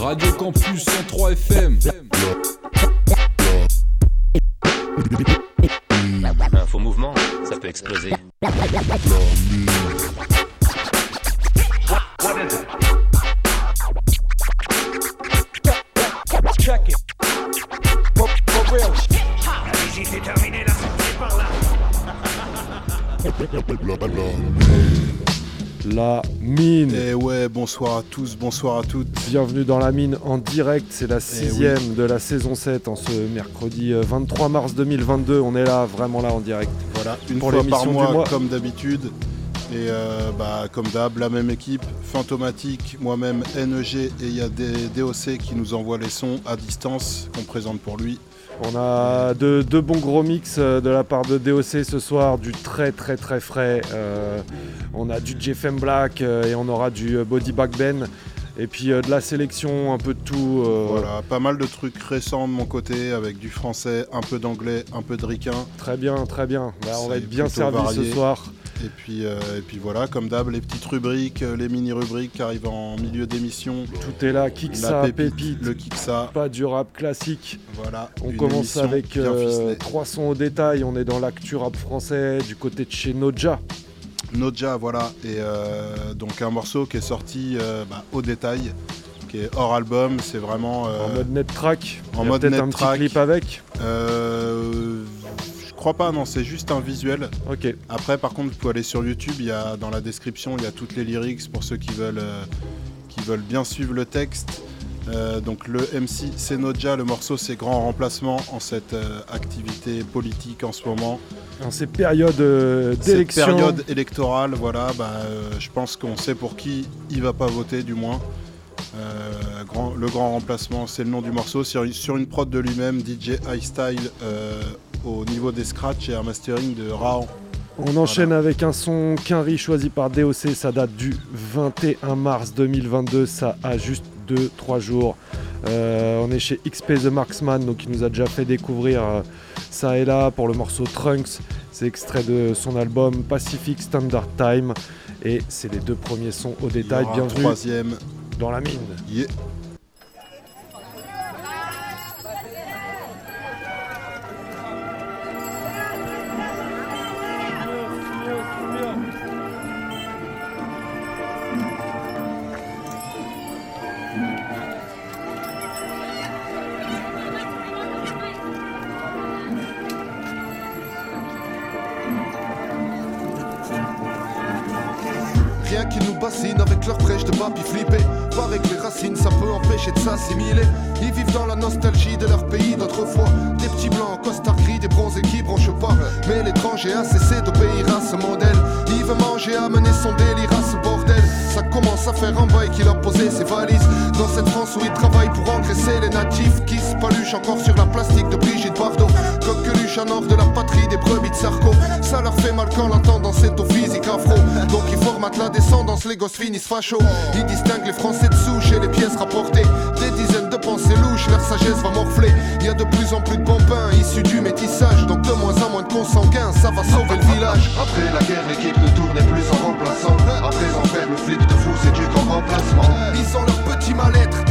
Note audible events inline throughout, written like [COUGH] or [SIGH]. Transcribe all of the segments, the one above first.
Radio Campus 103 FM. Un faux mouvement, ça peut exploser. La mine. Et ouais, bonsoir à tous, bonsoir à toutes. Bienvenue dans la mine en direct, c'est la sixième de la saison 7 en ce mercredi euh, 23 mars 2022. On est là, vraiment là en direct. Voilà, une Pour fois par mois. comme d'habitude. Et euh, bah, comme d'hab, la même équipe, Fantomatique, moi-même, NEG, et il y a des DOC qui nous envoient les sons à distance qu'on présente pour lui. On a deux, bons gros mix euh, de la part de DOC ce soir, du très très très frais. Euh, on a du JFM Black euh, et on aura du Body Back Ben. Et puis euh, de la sélection, un peu de tout. euh, Voilà, pas mal de trucs récents de mon côté, avec du français, un peu d'anglais, un peu de ricain. Très bien, très bien. Bah, on va être bien servi varié. ce soir. Et puis, euh, et puis voilà, comme d'hab, les petites rubriques, les mini-rubriques qui arrivent en milieu d'émission. Tout est là, ça, pépite, pépite. le kick-ça. Pas du rap classique. Voilà. On commence avec euh, trois sons au détail. On est dans l'actu rap français du côté de chez Noja. Noja, voilà, et euh, donc un morceau qui est sorti euh, bah, au détail, qui est hors album, c'est vraiment... euh, En mode net track. en mode net un petit track. clip avec. je crois pas, non, c'est juste un visuel. Ok. Après, par contre, vous pouvez aller sur YouTube, il y a, dans la description, il y a toutes les lyrics pour ceux qui veulent, qui veulent bien suivre le texte. Euh, donc le MC c'est Noja, le morceau c'est Grand Remplacement en cette euh, activité politique en ce moment. En ces périodes euh, Cette d'élection. période électorale, voilà, bah, euh, je pense qu'on sait pour qui il va pas voter du moins. Grand- le grand remplacement, c'est le nom du morceau. Sur, sur une prod de lui-même, DJ iStyle euh, au niveau des scratchs et un mastering de Raon. On enchaîne avec un son Quinry choisi par DOC. Ça date du 21 mars 2022. Ça a juste 2-3 jours. Euh, on est chez XP The Marksman, donc il nous a déjà fait découvrir euh, ça et là pour le morceau Trunks. C'est extrait de son album Pacific Standard Time. Et c'est les deux premiers sons au détail. Bienvenue troisième. dans la mine. Yeah. Il travaille pour engraisser les natifs qui se paluchent encore sur la plastique de Brigitte Bardot. Coqueluche en or de la patrie des brebis de Sarko. Ça leur fait mal quand l'entendance est au physique afro. Donc ils formatent la descendance, les gosses finissent facho. Ils distinguent les Français de souche et les pièces rapportées. Des dizaines de pensées louches, leur sagesse va morfler. Il y a de plus en plus de bambins issus du métissage. Donc de moins en moins de consanguins, ça va sauver le village. Après la guerre, l'équipe ne tournait plus en remplaçant. À présent, faire le flip de fou, c'est du grand remplacement. Ils ont leur petit mal-être,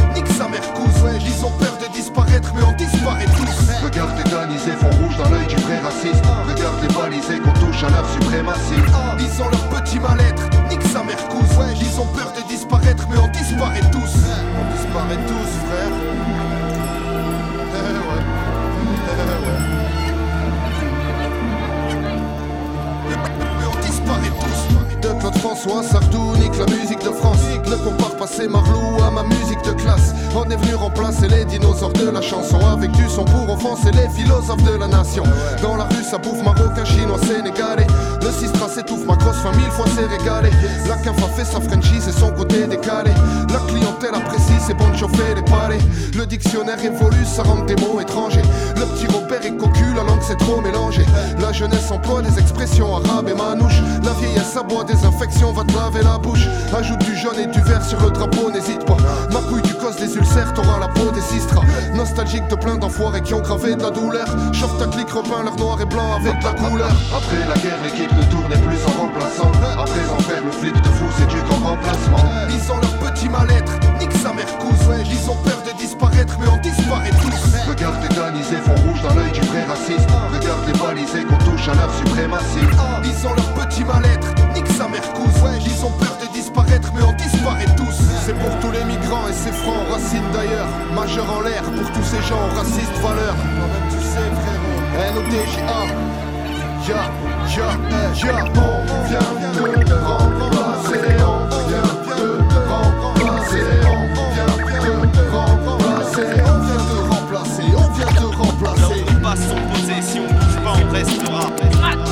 philosophes de la nation. Dans la rue, ça bouffe marocain, chinois, sénégalais. Le Sistra s'étouffe, ma grosse famille, fois s'est régalé. La CAF a fait sa Frenchie, c'est son côté décalé. La clientèle apprécie, c'est bon de chauffer les palais. Le dictionnaire évolue, ça rend des mots étrangers. Le petit Robert est cocu, la langue c'est trop mélangé. La jeunesse emploie des expressions arabes et manouches. La vieillesse aboie des infections, va te laver la bouche. Ajoute du jaune et du vert sur le drapeau, n'hésite pas. Ma couille du des ulcères, t'auras la peau des sistras. Nostalgique de plein d'enfoirés qui ont gravé de la douleur. Chauffe ta clique, repeint leur noir et blanc avec de la couleur. Après la guerre, l'équipe ne tournait plus en remplaçant. À présent, faire le flip de fou, c'est du grand remplacement. Ils ont leur petit mal-être, nique sa mère cousin. Ouais, ils ont peur de disparaître, mais on disparaît tous. Regarde les danisés font rouge dans l'œil du vrai raciste. Regarde les balisés qu'on touche à leur suprématie. Ah, ils ont leur petit mal-être, nique sa mère. Ouais, ils ont peur de disparaître, mais on disparaît tous. C'est pour tous les migrants et ces francs racines d'ailleurs. Majeur en l'air pour tous ces gens racistes valeurs. Toi-même tu sais, frérot. NOTJA. Ya, ya, ya. On vient de remplacer. On vient de remplacer. On vient de remplacer. On vient de remplacer. On vient de pas, on restera.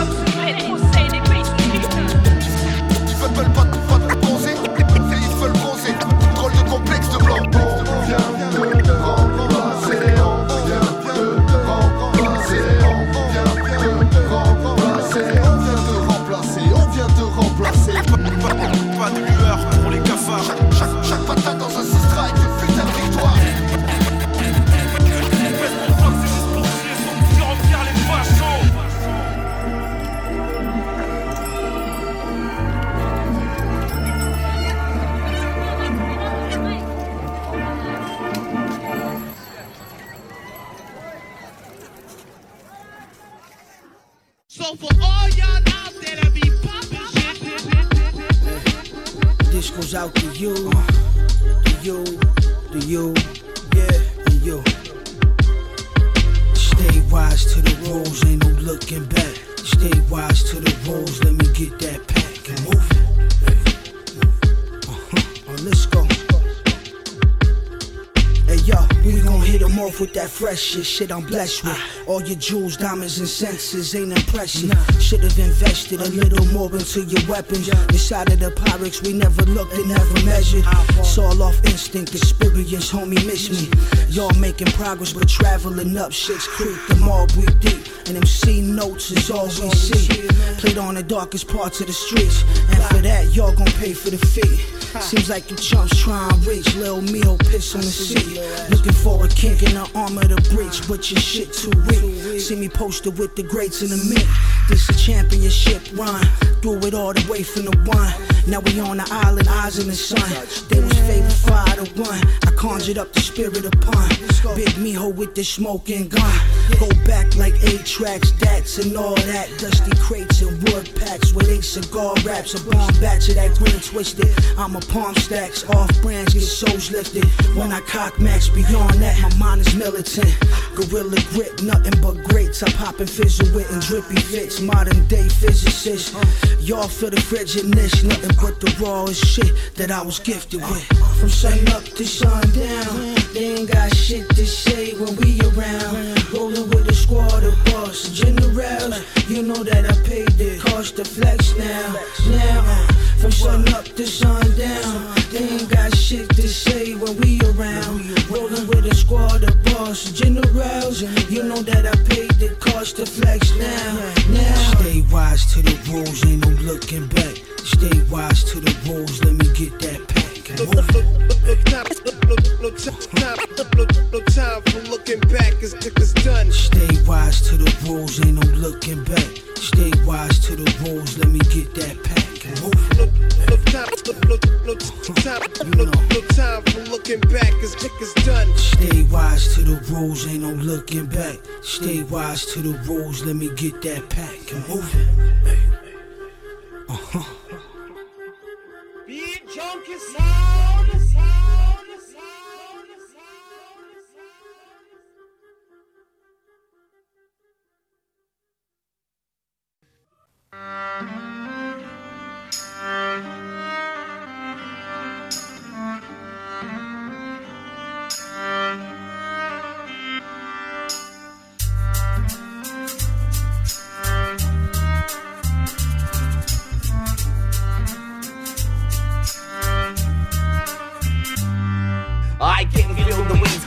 With shit, I'm blessed with. All your jewels, diamonds, and senses ain't impressive. Should've invested a little more into your weapons. Inside of the Pyrex, we never looked and never measured. It's all off instinct, experience, homie, miss me. Y'all making progress, but traveling up shit's creek. The mall breathe deep, and them C notes is all we see. Played on the darkest parts of the streets, and for that, y'all gon' pay for the fee. Seems like you chumps try and reach. Lil meal piss on the seat. Looking for a kink in the armor to breach, but your shit too weak. See me posted with the greats in the mix. This a championship run. Do it all the way from the one. Now we on the island, eyes in the sun. They was favorite five to one. I conjured up the spirit upon. Big Miho with the smoking gun. Go back like eight tracks, that's and all that. Dusty crates and wood packs with eight cigar wraps. A bomb batch of that green twisted. I'm a palm stacks, off brands get souls lifted. When I cock max beyond that, my mind is militant. Gorilla grip, nothing but greats. I pop and fizzle with and drippy fits. Modern day physicists. Y'all feel the frigidness, nothing but the rawest shit that I was gifted with. From sun up to sundown, they ain't got shit to say when we around. Rolling with the squad of boss generals. You know that I paid the cost to flex now. Now, from sun up to sundown, they ain't got shit to say when we around. Rolling with a squad of boss generals. You know that I paid the cost to flex now. Now, stay wise to the rules, ain't no looking back. Stay wise to the rules, let me get that pack. No time for looking back, it's, it's done. Stay wise to the rules, ain't no looking back. Stay wise to the rules, let me get that pack move. No time, for looking back, it's, it's done. Stay wise to the rules, ain't no looking back. Stay wise to the rules, let me get that pack and move it. Sound, sound, Música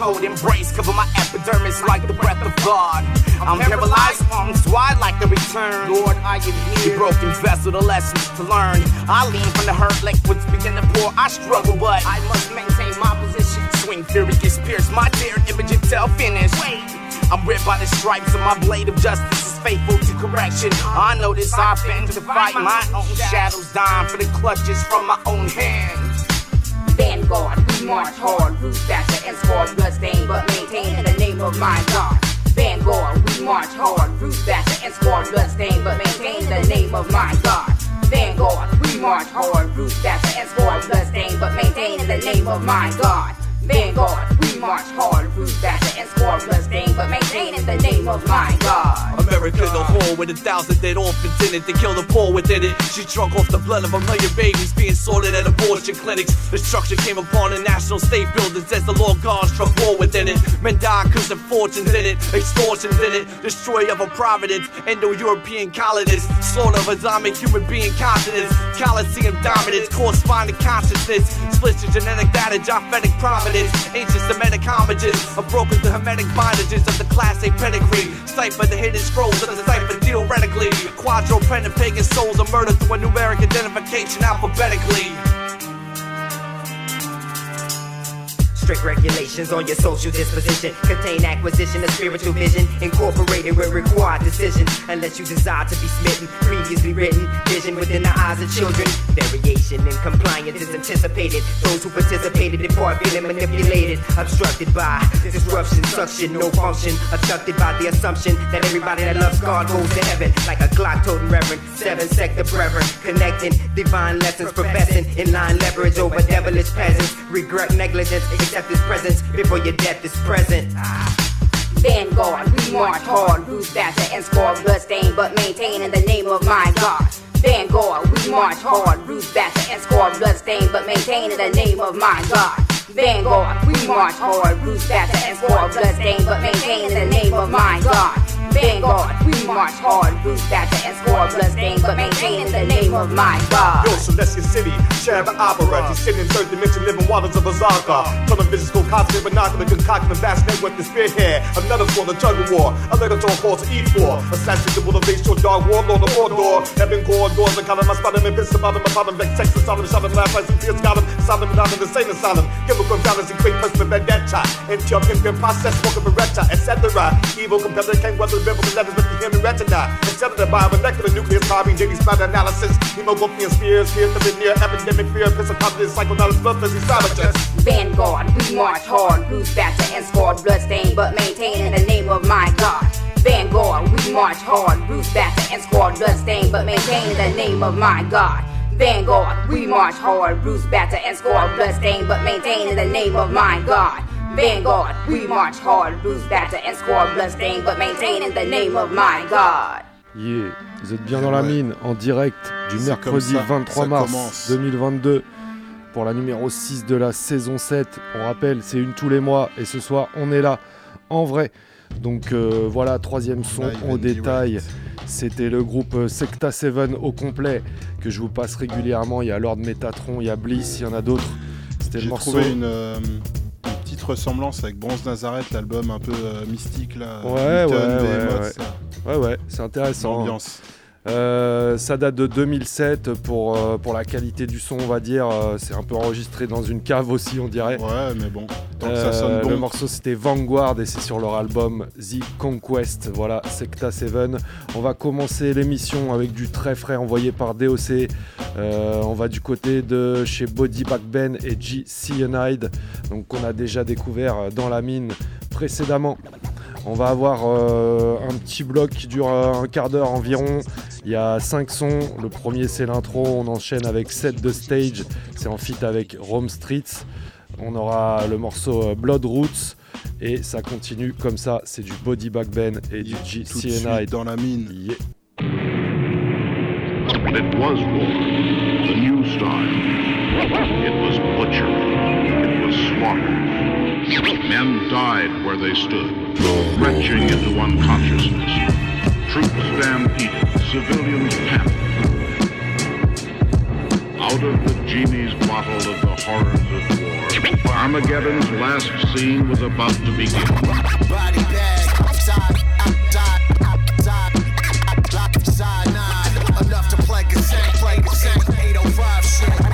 cold embrace, cover my epidermis like the breath of God. I'm paralyzed, arms wide like the return. Lord, I am here. Broken vessel, the lessons to learn. I lean from the hurt, liquids begin to pour. I struggle, but I must maintain my position. Swing fury gets pierced, my dear image until finish. Wait. I'm ripped by the stripes, and my blade of justice is faithful to correction. I know this I've been to fight my own shadows, dying for the clutches from my own hands. Vanguard, march hard. Root stature and squad bloodstain, but maintain in the name of my God. Vanguard, we march hard. Root stature and squad bloodstain, but maintain in the name of my God. Vanguard, we march hard. Root stature and squad bloodstain, but maintain in the name of my God. Vanguard, march hard, root basher and score bloodstain, but maintain in the name of my God. America, the whole with a thousand dead orphans in it to kill the poor within it. She drunk off the blood of a million babies being sorted at abortion clinics. Destruction came upon the national state buildings as the Lord God struck war within it. Men died cause of fortunes in it, extortions in it, destroy of a providence, Indo-European colonists, slaughter of Islamic human being continents, Coliseum dominance, corresponding consciousness, splits genetic data, prophetic providence ancient Semitic homages of broken the hermetic bondages of the classic pedigree. Cipher the hidden scrolls of the cipher theoretically. Quadropendant pagan souls are murdered through a numeric identification alphabetically. Strict regulations on your social disposition contain acquisition of spiritual vision, incorporated with required decisions. Unless you desire to be smitten, previously written vision within the eyes of children. Variation in compliance is anticipated. Those who participated in part feeling manipulated, obstructed by disruption, suction, no function, abducted by the assumption that everybody that loves God goes to heaven, like a Glock toting reverend, seven sector brethren, connecting divine lessons, professing in line leverage over devilish peasants, regret negligence accept his presence before your death is present. Vanguard, we march hard, root basher and score bloodstain, but maintain in the name of my God. Vanguard, we march hard, root basher and score bloodstain, but maintain in the name of my God. Vanguard, we march hard, root basher and score bloodstain, but maintain in the name of my God. Vanguard, we march hard, root basher and score bloodstain, but maintain in the name of my God. Yo, Celestia City, Shabba Opera, descending third dimension, living waters of Azaka. Television cosmic binocular, concocting a vast network to spearhead. Another for the tug of war, a legator force to eat for. Assassin the motivation to a dark warlord of Mordor. Heaven corridors, the kind of my spot, and piss about him, about him, vex, Texas, Solomon, shot him, laugh, like some fears, got him, Solomon, down in the same asylum. Chemical balance, equate personal vendetta. Into your pimping process, smoking beretta, etc. Evil competitor can't weather the biblical letters with the human retina. Instead of the biomolecular nucleus carbine, JD spot analysis. Hemoglobin spears, fear the near epidemic fear, of confidence, psychoanalysis, bloodthirsty savages. Vanguard, we march hard, root basher and score bloodstain, but maintain in the name of my God. Vanguard, we march hard, root basher and score bloodstain, but maintain in the name of my God. Vanguard, we march hard, Bruce Batter and score bloodstain, but maintain in the name of my God. Vanguard, we march hard, Batter and score bloodstain, but maintain in the name of my God. Yeah, vous êtes bien dans la mine, en direct du mercredi ça, 23 ça mars commence. 2022 pour la numéro 6 de la saison 7. On rappelle, c'est une tous les mois et ce soir, on est là en vrai. Donc euh, voilà, troisième son Live au détail. C'était le groupe euh, Secta 7 au complet que je vous passe régulièrement. Il y a Lord Metatron, il y a Bliss, il y en a d'autres. C'était le J'ai morceau. trouvé une, euh, ressemblance avec Bronze Nazareth, l'album un peu euh, mystique là. Ouais, Newton, ouais, ouais. Ouais, ouais, c'est intéressant. L'ambiance. Euh, ça date de 2007 pour, euh, pour la qualité du son, on va dire. Euh, c'est un peu enregistré dans une cave aussi, on dirait. Ouais, mais bon, tant que ça sonne bon. Le morceau c'était Vanguard et c'est sur leur album The Conquest. Voilà, Secta 7. On va commencer l'émission avec du très frais envoyé par DOC. On va du côté de chez Body Back Ben et G Cyanide, donc qu'on a déjà découvert dans la mine précédemment. On va avoir euh, un petit bloc qui dure euh, un quart d'heure environ. Il y a 5 sons. Le premier c'est l'intro. On enchaîne avec 7 de stage. C'est en feat avec Rome Streets. On aura le morceau euh, Blood Roots. Et ça continue comme ça. C'est du Body Back Ben et du G Tout de suite Cyanide. dans la mine. Yeah. It was war, the new style. It was butchery. It was slaughter. Men died where they stood, retching into unconsciousness. Troops stampeded, civilians panicked. Out of the genie's bottle of the horrors of war, Armageddon's last scene was about to begin. Body bag, outside, outside, outside, outside, outside nine. Enough to play cassette, play cassette, 805 shit.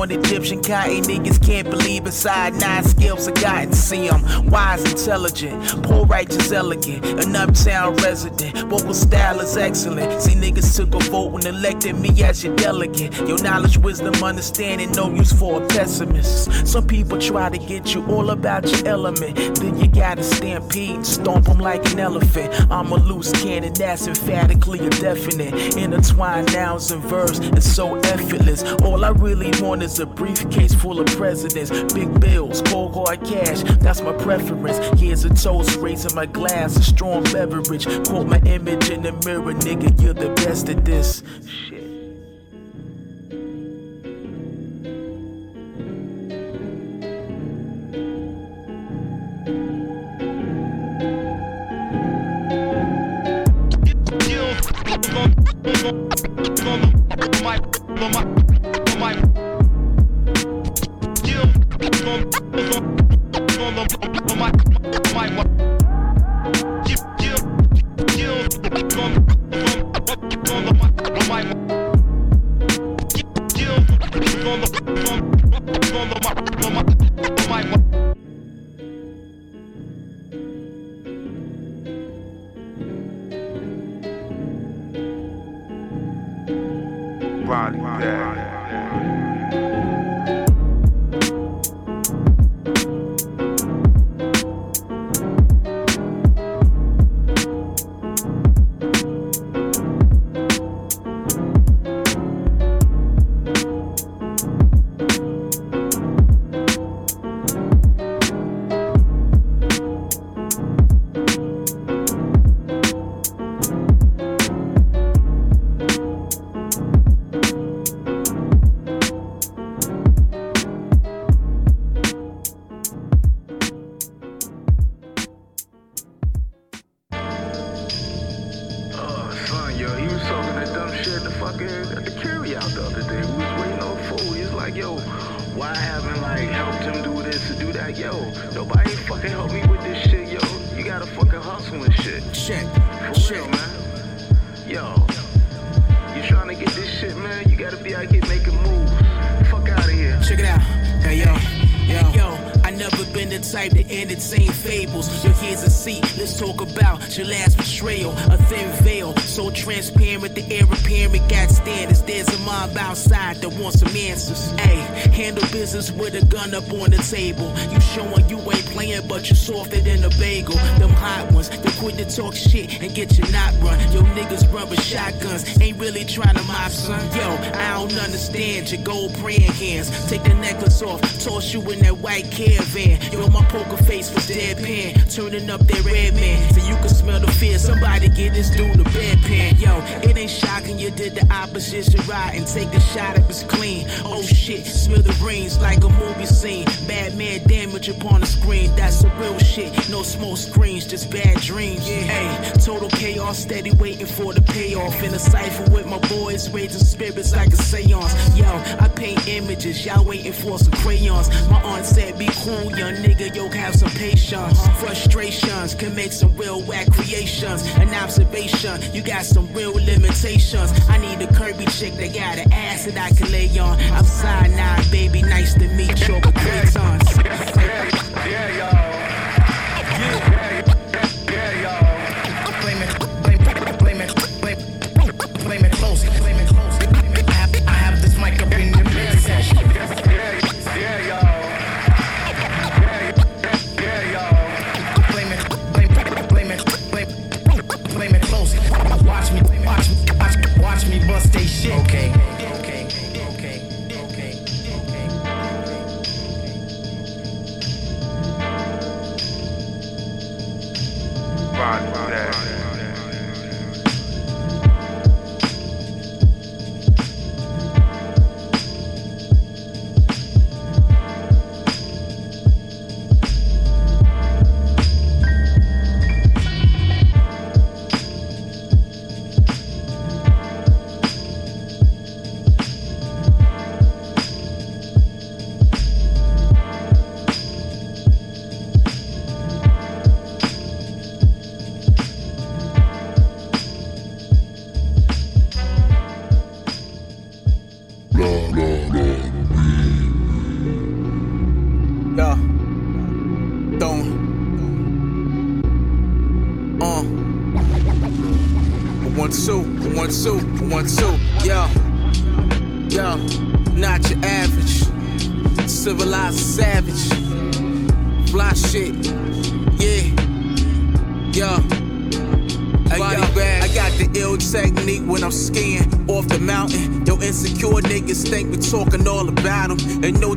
On Egyptian cotton. Niggas can't believe inside nine skills I gotten. See, I'm wise, intelligent, poor, righteous, elegant, an uptown resident. Vocal style is excellent. See, niggas took a vote and elected me as your delegate. Your knowledge, wisdom, understanding, no use for a pessimist. Some people try to get you all about your element. Then you gotta stampede stomp them like an elephant. I'm a loose cannon that's emphatically a definite. Intertwined nouns and verbs, it's so effortless. All I really want is a briefcase full of presidents. Big bills, cold hard cash, that's my preference. Here's a toast, raising my glass, a strong beverage. Quote my image in the mirror, nigga, you're the best at this. Shit. Oh, your gold brand hands. Take the necklace off, toss you in that white caravan. Yo, my poker face was deadpan, turning up that red man. So you can smell the fear. Somebody get this dude a bedpan. Yo, it ain't shocking you did the opposition right and take the shot if it's clean. Oh shit, smithereens like a movie scene. Bad damage upon the screen. That's the real shit. No small screens, just bad dreams. Hey, total chaos, steady waiting for the payoff. In a cipher with my boys, raising spirits like a seance. Yo, I paint images, y'all waiting for some crayons. My aunt said, be cool, young nigga, yo, have some patience. Frustrations can make some real whack creations. An observation, you got some real limitations. I need a Kirby chick that got an ass that I can lay on. I'm cyanide, baby, nice to meet you, but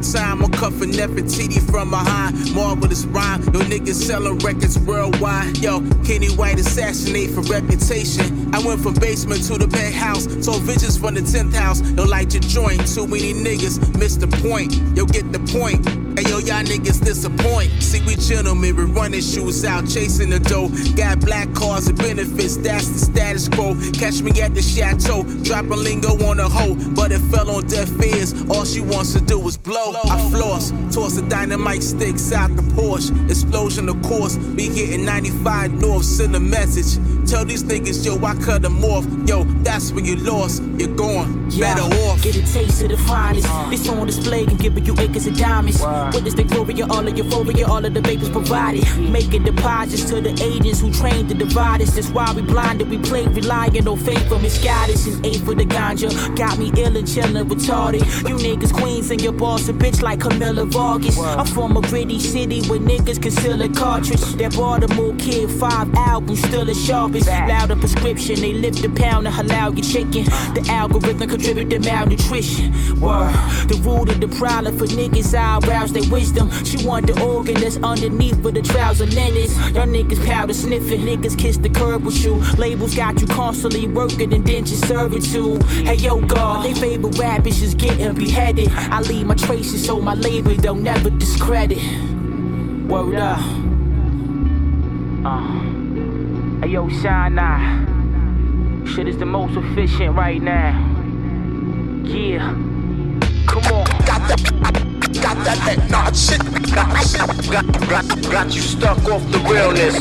time, I'm cuffing Nefertiti from behind. Marvelous rhyme, yo, niggas selling records worldwide. Yo, Kenny White assassinate for reputation. I went from basement to the penthouse, saw visions from the 10th house. Yo, light your joint, too many niggas miss the point. Yo, get the point. Yo, y'all niggas disappoint. See, we gentlemen, we running shoes out, chasing the dough. Got black cars and benefits, that's the status quo. Catch me at the chateau, dropping lingo on a hoe, but it fell on deaf ears. All she wants to do is blow. I floss, toss the dynamite sticks out the Porsche. Explosion, of course, we getting 95 north, send a message. Tell these niggas, yo, I cut them off. Yo, that's when you lost, you're gone. Better off. Get a taste of the finest. Uh. This on display can give you acres of diamonds. Witness the glory of all of euphoria, all of the vapors provided. Mm. Making deposits to the agents who trained to divide us. That's why we blinded, we play relying on faith for misguidance. And eight for the ganja. Got me ill and chillin' retarded. You niggas queens and your boss a bitch like Camilla Vargas. I'm from a gritty city where niggas conceal a cartridge. That Baltimore kid, five albums, still a sharpest. Louder prescription, they lift a pound and halal your chicken. The algorithm contribute to malnutrition. Word. The root of the problem for niggas I eyebrows, they wisdom. She want the organ that's underneath for the trouser linens. Y'all niggas powder sniffing, niggas kiss the curb with you. Labels got you constantly working indentured servitude. Hey yo, God, they favorite rap is just getting beheaded. I leave my traces so my label don't never discredit. Word up. Uh. Hey yo, shine now. Shit is the most efficient right now. Yeah. Come on. Got that, got that, that nah shit, nah shit. Got, got, got you stuck off the realness.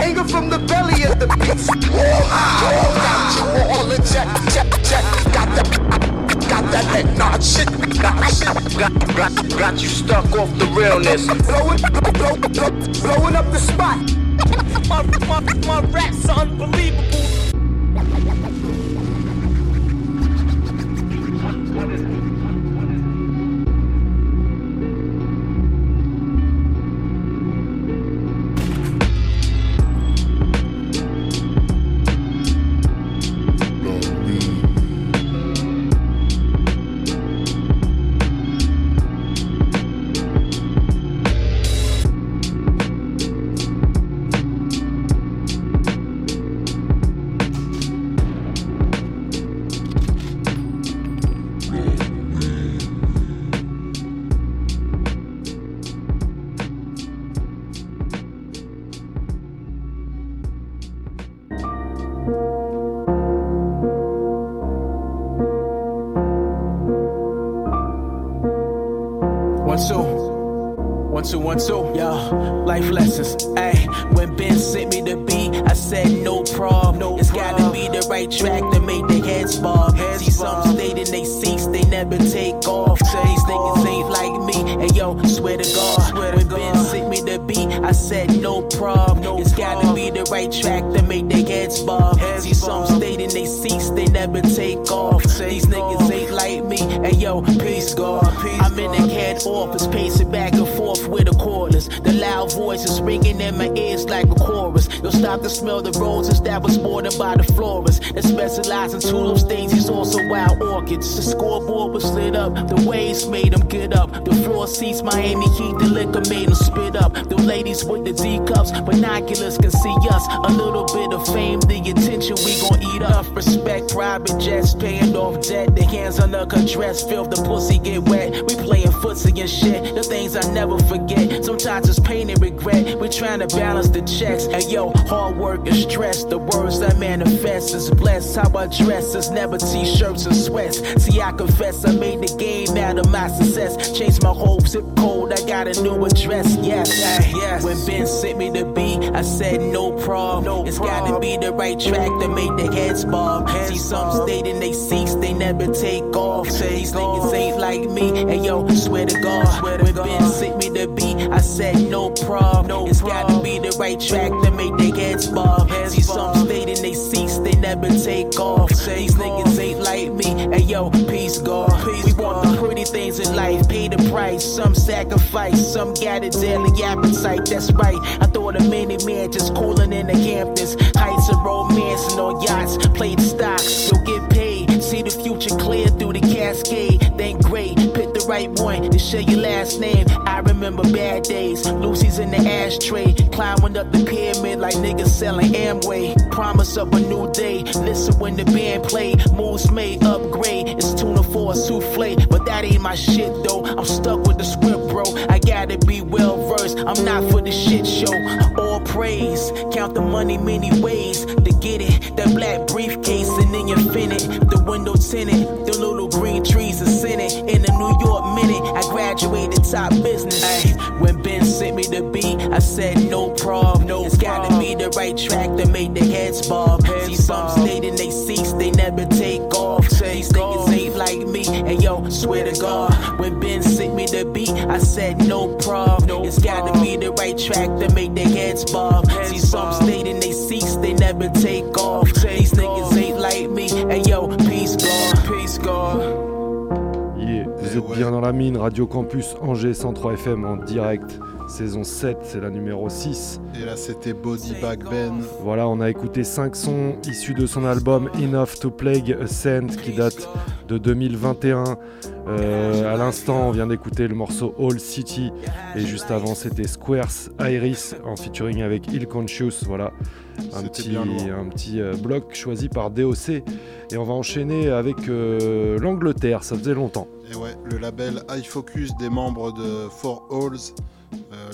Anger from the belly of the beast. All out, got you all in check, check, check. Got that, got that, that nah shit, nah shit. Got, got, got you stuck off the realness. Blowing, blow, blow, blowing up the spot. My, my, my raps unbelievable. One two, one two, one two. Yeah, One, two, one, two. Life lessons. Ayy, when Ben sent me the beat, I said no problem. No it's prob. gotta be the right track to make the heads bob. Heads See, some stayed in they seats, they never take off. Take These niggas ain't like me. And yo, swear to God, swear to when God. Ben sent me the beat, I said no problem. No it's prob. gotta be the right track to make their heads bob. See, some stayed in they seats, they never take off. These niggas ain't like me, and yo, peace, God. I'm in the head office, pacing back and forth with the The loud voices ringing in my ears like a chorus. You'll stop to smell the roses that was bordered by the florist. That specialize in tulips, daisies, also wild orchids. The scoreboard was lit up, the waves made them get up. The floor seats, Miami Heat, the liquor made them spit up. The ladies with the D cups, binoculars can see us. A little bit of fame, the attention we gon' eat up. Respect, private jets, paying off debt. The hands under dress, feel the pussy get wet. We playing footsie and shit, the things I never forget. Sometimes it's pain and regret. We trying to balance the checks. And yo, hard work and stress. The words that manifest is blessed. How I dress is never t-shirts and sweats. See, I confess I made the game out of my success. Changed my whole zip code. I got a new address. Yes, yes. When Ben sent me the beat, I said no problem. No it's gotta be the right track to make the heads bob. See, some stayed in they seats, they never take off. Say these niggas ain't like me. And yo, swear to God, when Ben sent me the beat, I said no problem. No it's gotta be the right track to make their heads bob. See, some stayed in they seats, they never take off. Say these niggas ain't like me. Hey yo, peace, God. We want the pretty things in life, pay the price. Some sacrifice, some got a daily appetite. That's right. I thought a mini man just cooling in the Hamptons. Heights of romance and on yachts, play the stocks. You'll get paid. See the future clear through the cascade. Then great, right one to share your last name. I remember bad days. Lucy's in the ashtray, climbing up the pyramid like niggas selling Amway. Promise of a new day. Listen when the band play. Moves made upgrade. It's tuna for a souffle, but that ain't my shit though. I'm stuck with the script, bro. I gotta be well versed. I'm not for the shit show. All praise, count the money many ways to get it. That black briefcase and then you fin it. The window tinted, the little green trees are scented. In the New York minute, I graduated top business. Ay, when Ben sent me the beat, I said no problem. No it's gotta be the right track to make the heads bob. See some stayed in they seats, they never take off. These niggas me, and yo, swear to God, when Ben sent me the beat, I said no problem. It's gotta be the right track to make their heads bob. See some stayed in they seats, they never take off. These niggas ain't like me, and yo, peace God, peace God. Yeah, vous êtes bien dans la mine, Radio Campus Angers 103 FM en direct, saison 7, c'est la numéro 6. Et là, c'était Body Bag Ben. Voilà, on a écouté 5 sons issus de son album Enough to Plague a Saint qui date de 2021. Euh, à l'instant, on vient d'écouter le morceau All City et juste avant, c'était Squares Iris en featuring avec Ill Conscious. Voilà, un petit, un petit euh, bloc choisi par DOC. Et on va enchaîner avec euh, l'Angleterre, ça faisait longtemps. Et ouais, le label iFocus des membres de Four Halls,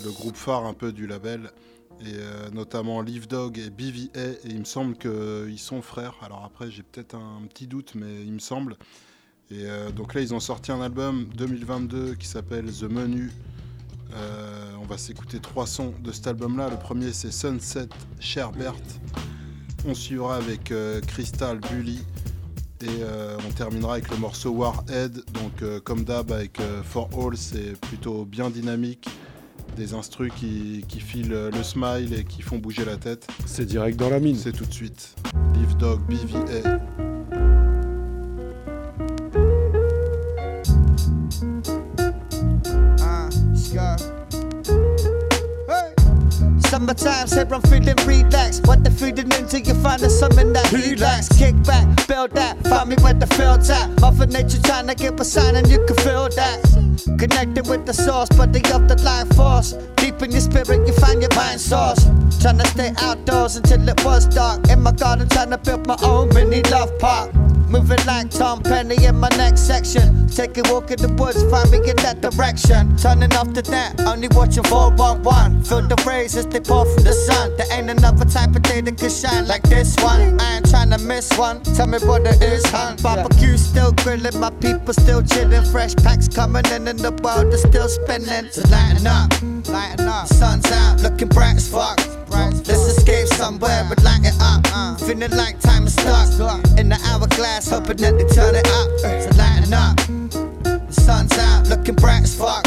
le groupe phare un peu du label, et euh, notamment Live Dog et BVA, et il me semble qu'ils sont frères. Alors après, j'ai peut-être un petit doute, mais il me semble. Et euh, donc là, ils ont sorti un album 2022 qui s'appelle The Menu. Euh, on va s'écouter trois sons de cet album-là. Le premier, c'est Sunset Sherbert. On suivra avec euh, Crystal Bully. Et euh, on terminera avec le morceau Warhead. Donc, euh, comme d'hab, avec euh, For All, c'est plutôt bien dynamique. Des instrus qui, qui filent le smile et qui font bouger la tête. C'est direct dans la mine. C'est tout de suite. Live Dog, BVA. Uh. Hey. Summertime, said I'm feeling relaxed. What the feeding into you find a something that relax. Kick back, build that. Find me where the field's at. Mother Nature trying to give a sign and you can feel that. Connected with the source, but they of the life force. Deep in your spirit, you find your mind source. Trying to stay outdoors until it was dark. In my garden, trying to build my own mini love park. Moving like Tom Penny in my next section. Take a walk in the woods, find me in that direction. Turning off the net, only watching 411. Feel the rays as they pour from the sun. There ain't another type of day that can shine like this one. I ain't trying to miss one. Tell me what it is, hun. Barbecue still grilling, my people still chilling. Fresh packs coming in, and the world is still spinning. So lighten up, lighten up. Sun's out, looking bright as fuck. Let's escape somewhere, but light it up. Feeling like time is stuck in the hourglass, hoping that they turn it up. So lighten up. The sun's out, looking bright as fuck.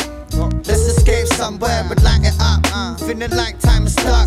Let's escape somewhere, but light it up. Feeling like time is stuck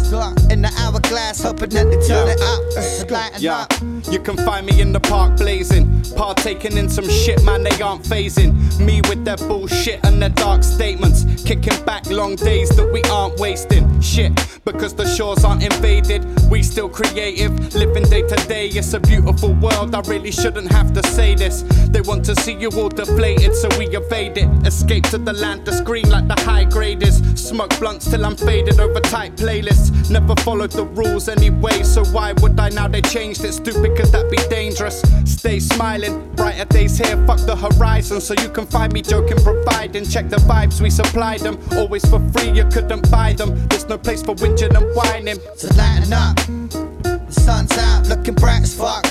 in the hourglass, hoping that they turn it up. Lighten Yeah, up. you can find me in the park blazing, partaking in some shit, man. They aren't phasing me with their bullshit and their dark statements, kicking back long days that we aren't wasting. Shit, because the shores aren't invaded, we still creative, living day to day. It's a beautiful world. I really shouldn't have to say this. They want to see you all deflated, so we evade it. Escape to the land to scream like the high graders. Smoke blunts till I'm faded over tight playlists. Never followed the rules anyway, so why would I now? They changed it. Stupid, cause that be dangerous. Stay smiling, brighter days here. Fuck the horizon, so you can find me joking, providing. Check the vibes, we supply them. Always for free, you couldn't buy them. There's no place for whinging and whining. So lighten up. The sun's out, looking bright as fuck.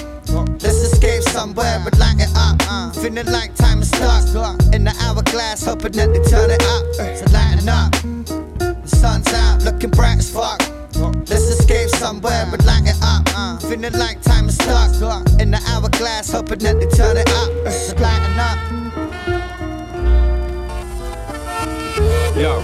Let's escape somewhere, but light it up. Feeling like time is stuck in the hourglass, hoping that they turn it up. So lighten up. The sun's out, looking bright as fuck. Let's escape somewhere, but light it up. Feeling like time is stuck in the hourglass, hoping that they turn it up. Lighten up. Yo.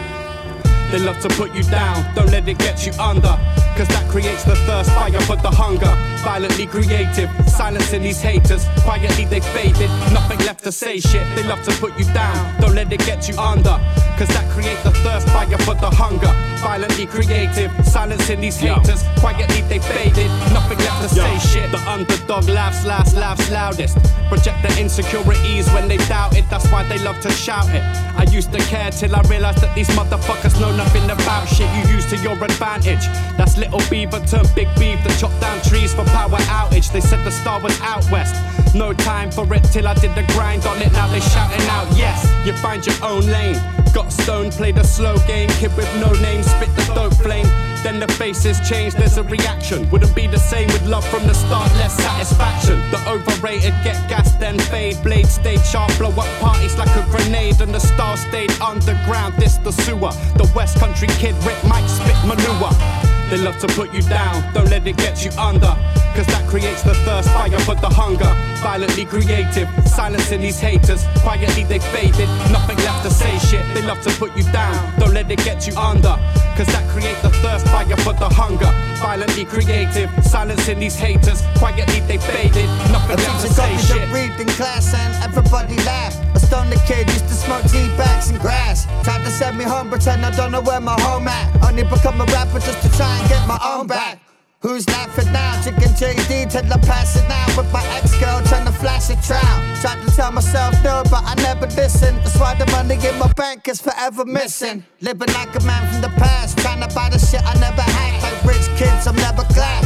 They love to put you down, don't let it get you under. Cause that creates the thirst, fire but the hunger. Violently creative, silencing these haters. Quietly they faded, nothing left to say shit. They love to put you down, don't let it get you under. Cause that creates the thirst, fire but the hunger. Violently creative, silencing these haters. Quietly they faded, nothing left to say shit. The underdog laughs last, laughs loudest. Project their insecurities when they doubt it, that's why they love to shout it. I used to care till I realized that these motherfuckers know nothing about shit you use to your advantage. That's little beaver turned big beef that chop down trees for power outage. They said the star was out west. No time for it till I did the grind on it. Now they shouting out, yes, you find your own lane. Got stone, played a slow game. Kid with no name, spit the dope flame. Then the faces change, there's a reaction. Wouldn't be the same with love from the start, less satisfaction. The overrated get gas, then fade. Blade stayed sharp, blow up parties like a grenade. And the star stayed underground, this the sewer. The West Country kid, Rip Mike, spit manure. They love to put you down, don't let it get you under. Cause that creates the thirst, fire but the hunger. Violently creative, silencing these haters. Quietly they faded, nothing left to say shit. They love to put you down, don't let it get you under. Cause that creates the thirst, fire but the hunger. Violently creative, silencing these haters. Quietly they faded, nothing left to say shit. read in class and everybody laughed. A stoner kid used to smoke tea bags and grass. Tried to send me home, pretend I don't know where my home at. Only become a rapper just to try and get my own back. Who's laughing now? Chicken JD till I pass it now with my ex girl trying to flash a trial. Tried to tell myself no, but I never listened. That's why the money in my bank is forever missing. Living like a man from the past, trying to buy the shit I never had. Like rich kids, I'm never glad.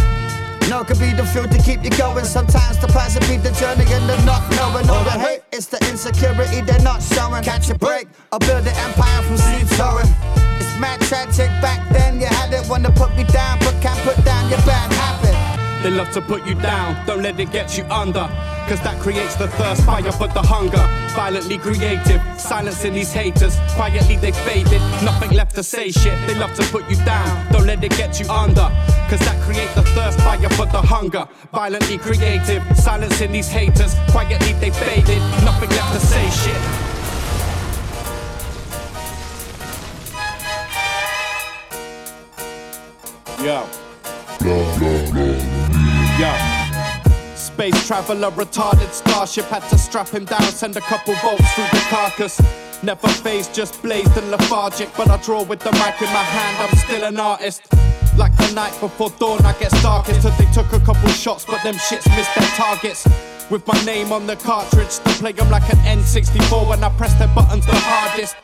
No, could be the fuel to keep you going. Sometimes the price be the journey and the not knowing. All the hate, it's the insecurity they're not showing. Catch a break, or build an empire from seed sowing. Mad tragic back then. You had it, wanna put me down, but can't put down your bad habit. They love to put you down, don't let it get you under. Cause that creates the thirst, fire but the hunger. Violently creative, silencing these haters. Quietly they faded, nothing left to say shit. They love to put you down, don't let it get you under. Cause that creates the thirst, fire but the hunger. Violently creative, silencing these haters. Quietly they faded, nothing left to say shit. Yo. Space traveler, retarded starship had to strap him down, send a couple bolts through the carcass. Never phased, just blazed and lethargic. But I draw with the mic in my hand, I'm still an artist. Like the night before dawn, I get darkest. Till they took a couple shots, but them shits missed their targets. With my name on the cartridge, to play 'em like an N64 when I press their buttons the hardest.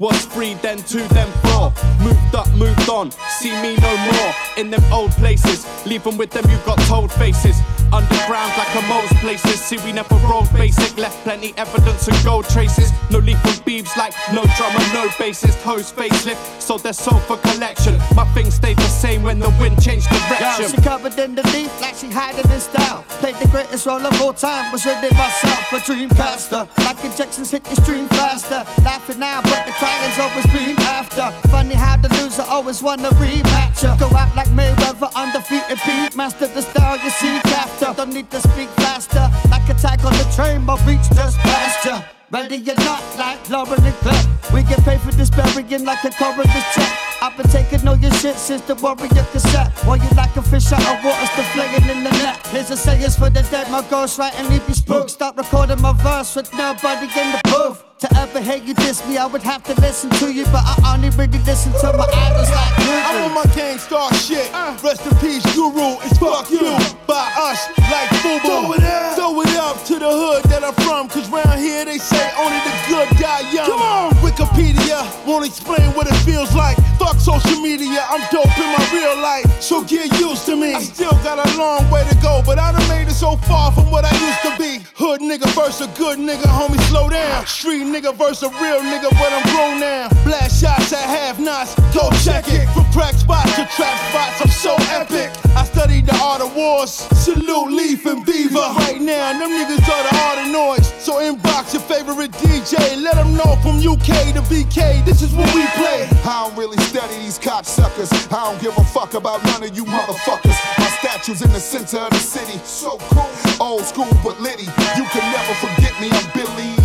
Was free, then two, then four. Moved up, moved on, see me no more. In them old places, leave them with them, you got told faces. Underground like a most places. See, we never rolled basic. Left plenty evidence and gold traces. No from beeves like no drummer, no bassist. Host facelift, so they're sold for collection. My things stayed the same when the wind changed direction. she covered in the leaf like she hiding in style. Played the greatest role of all time, was written myself, a dream caster, Like injections hit the stream faster. Laughing now, but the crying's always been after. Funny how the loser always wanna rematch. Go out like Mayweather, undefeated beat master. The style you seek after. Don't need to speak faster. Like a tag on the train, my reach just past ya. Ready or not, like Lauren and Clark. We get paid for this burying like a coroner's check. I've been taking all your shit since the warrior cassette. While you like a fish out of water, still playing in the net. Here's a sayers for the dead, my ghost right and leave you spooked. Stop recording my verse with nobody in the booth. To ever hear you diss me, I would have to listen to you, but I only really listen to my idols like you. I'm on my gangstar shit. Uh. Rest in peace, Guru. It's fuck you by us like Fubu. Throw it up. Throw it up to the hood that I'm from. Cause round here they say only the good die young. Come on. Wikipedia won't explain what it feels like. Fuck social media. I'm dope in my real life. So get used to me. I still got a long way to go, but I done made it so far from what I used to be. Hood nigga versus a good nigga, homie, slow down. Street nigga versus a real nigga, but I'm grown now. Blast shots at half knots, go check it. From crack spots to trap spots, I'm so epic. I studied the art of wars. Salute Leaf and Viva. Right now, them niggas are the art of noise. So inbox your favorite DJ. Let them know from UK to BK, this is what we play. I don't really study these cocksuckers. I don't give a fuck about none of you motherfuckers. My statue's in the center of the city. So cool. Old school but litty. You can never forget me. I'm Billy.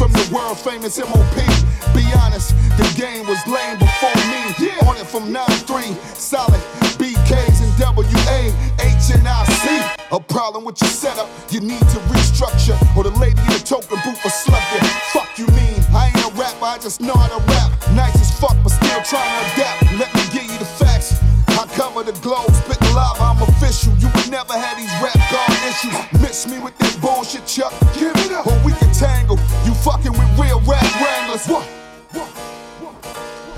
From the world famous MOP. Be honest, the game was lame before me. On it from 9-3. Solid. BKs and WA. H and IC. A problem with your setup. You need to restructure. Or the lady in the token booth will slug you. Fuck you mean? I ain't a rapper. I just know how to rap. Nice as fuck, but still trying to adapt. Let me give you the facts. I cover the globe, spit the lava, I'm official. You would never have these rap guard issues. Miss me with that bullshit, Chuck. Give it up. Dallas, what?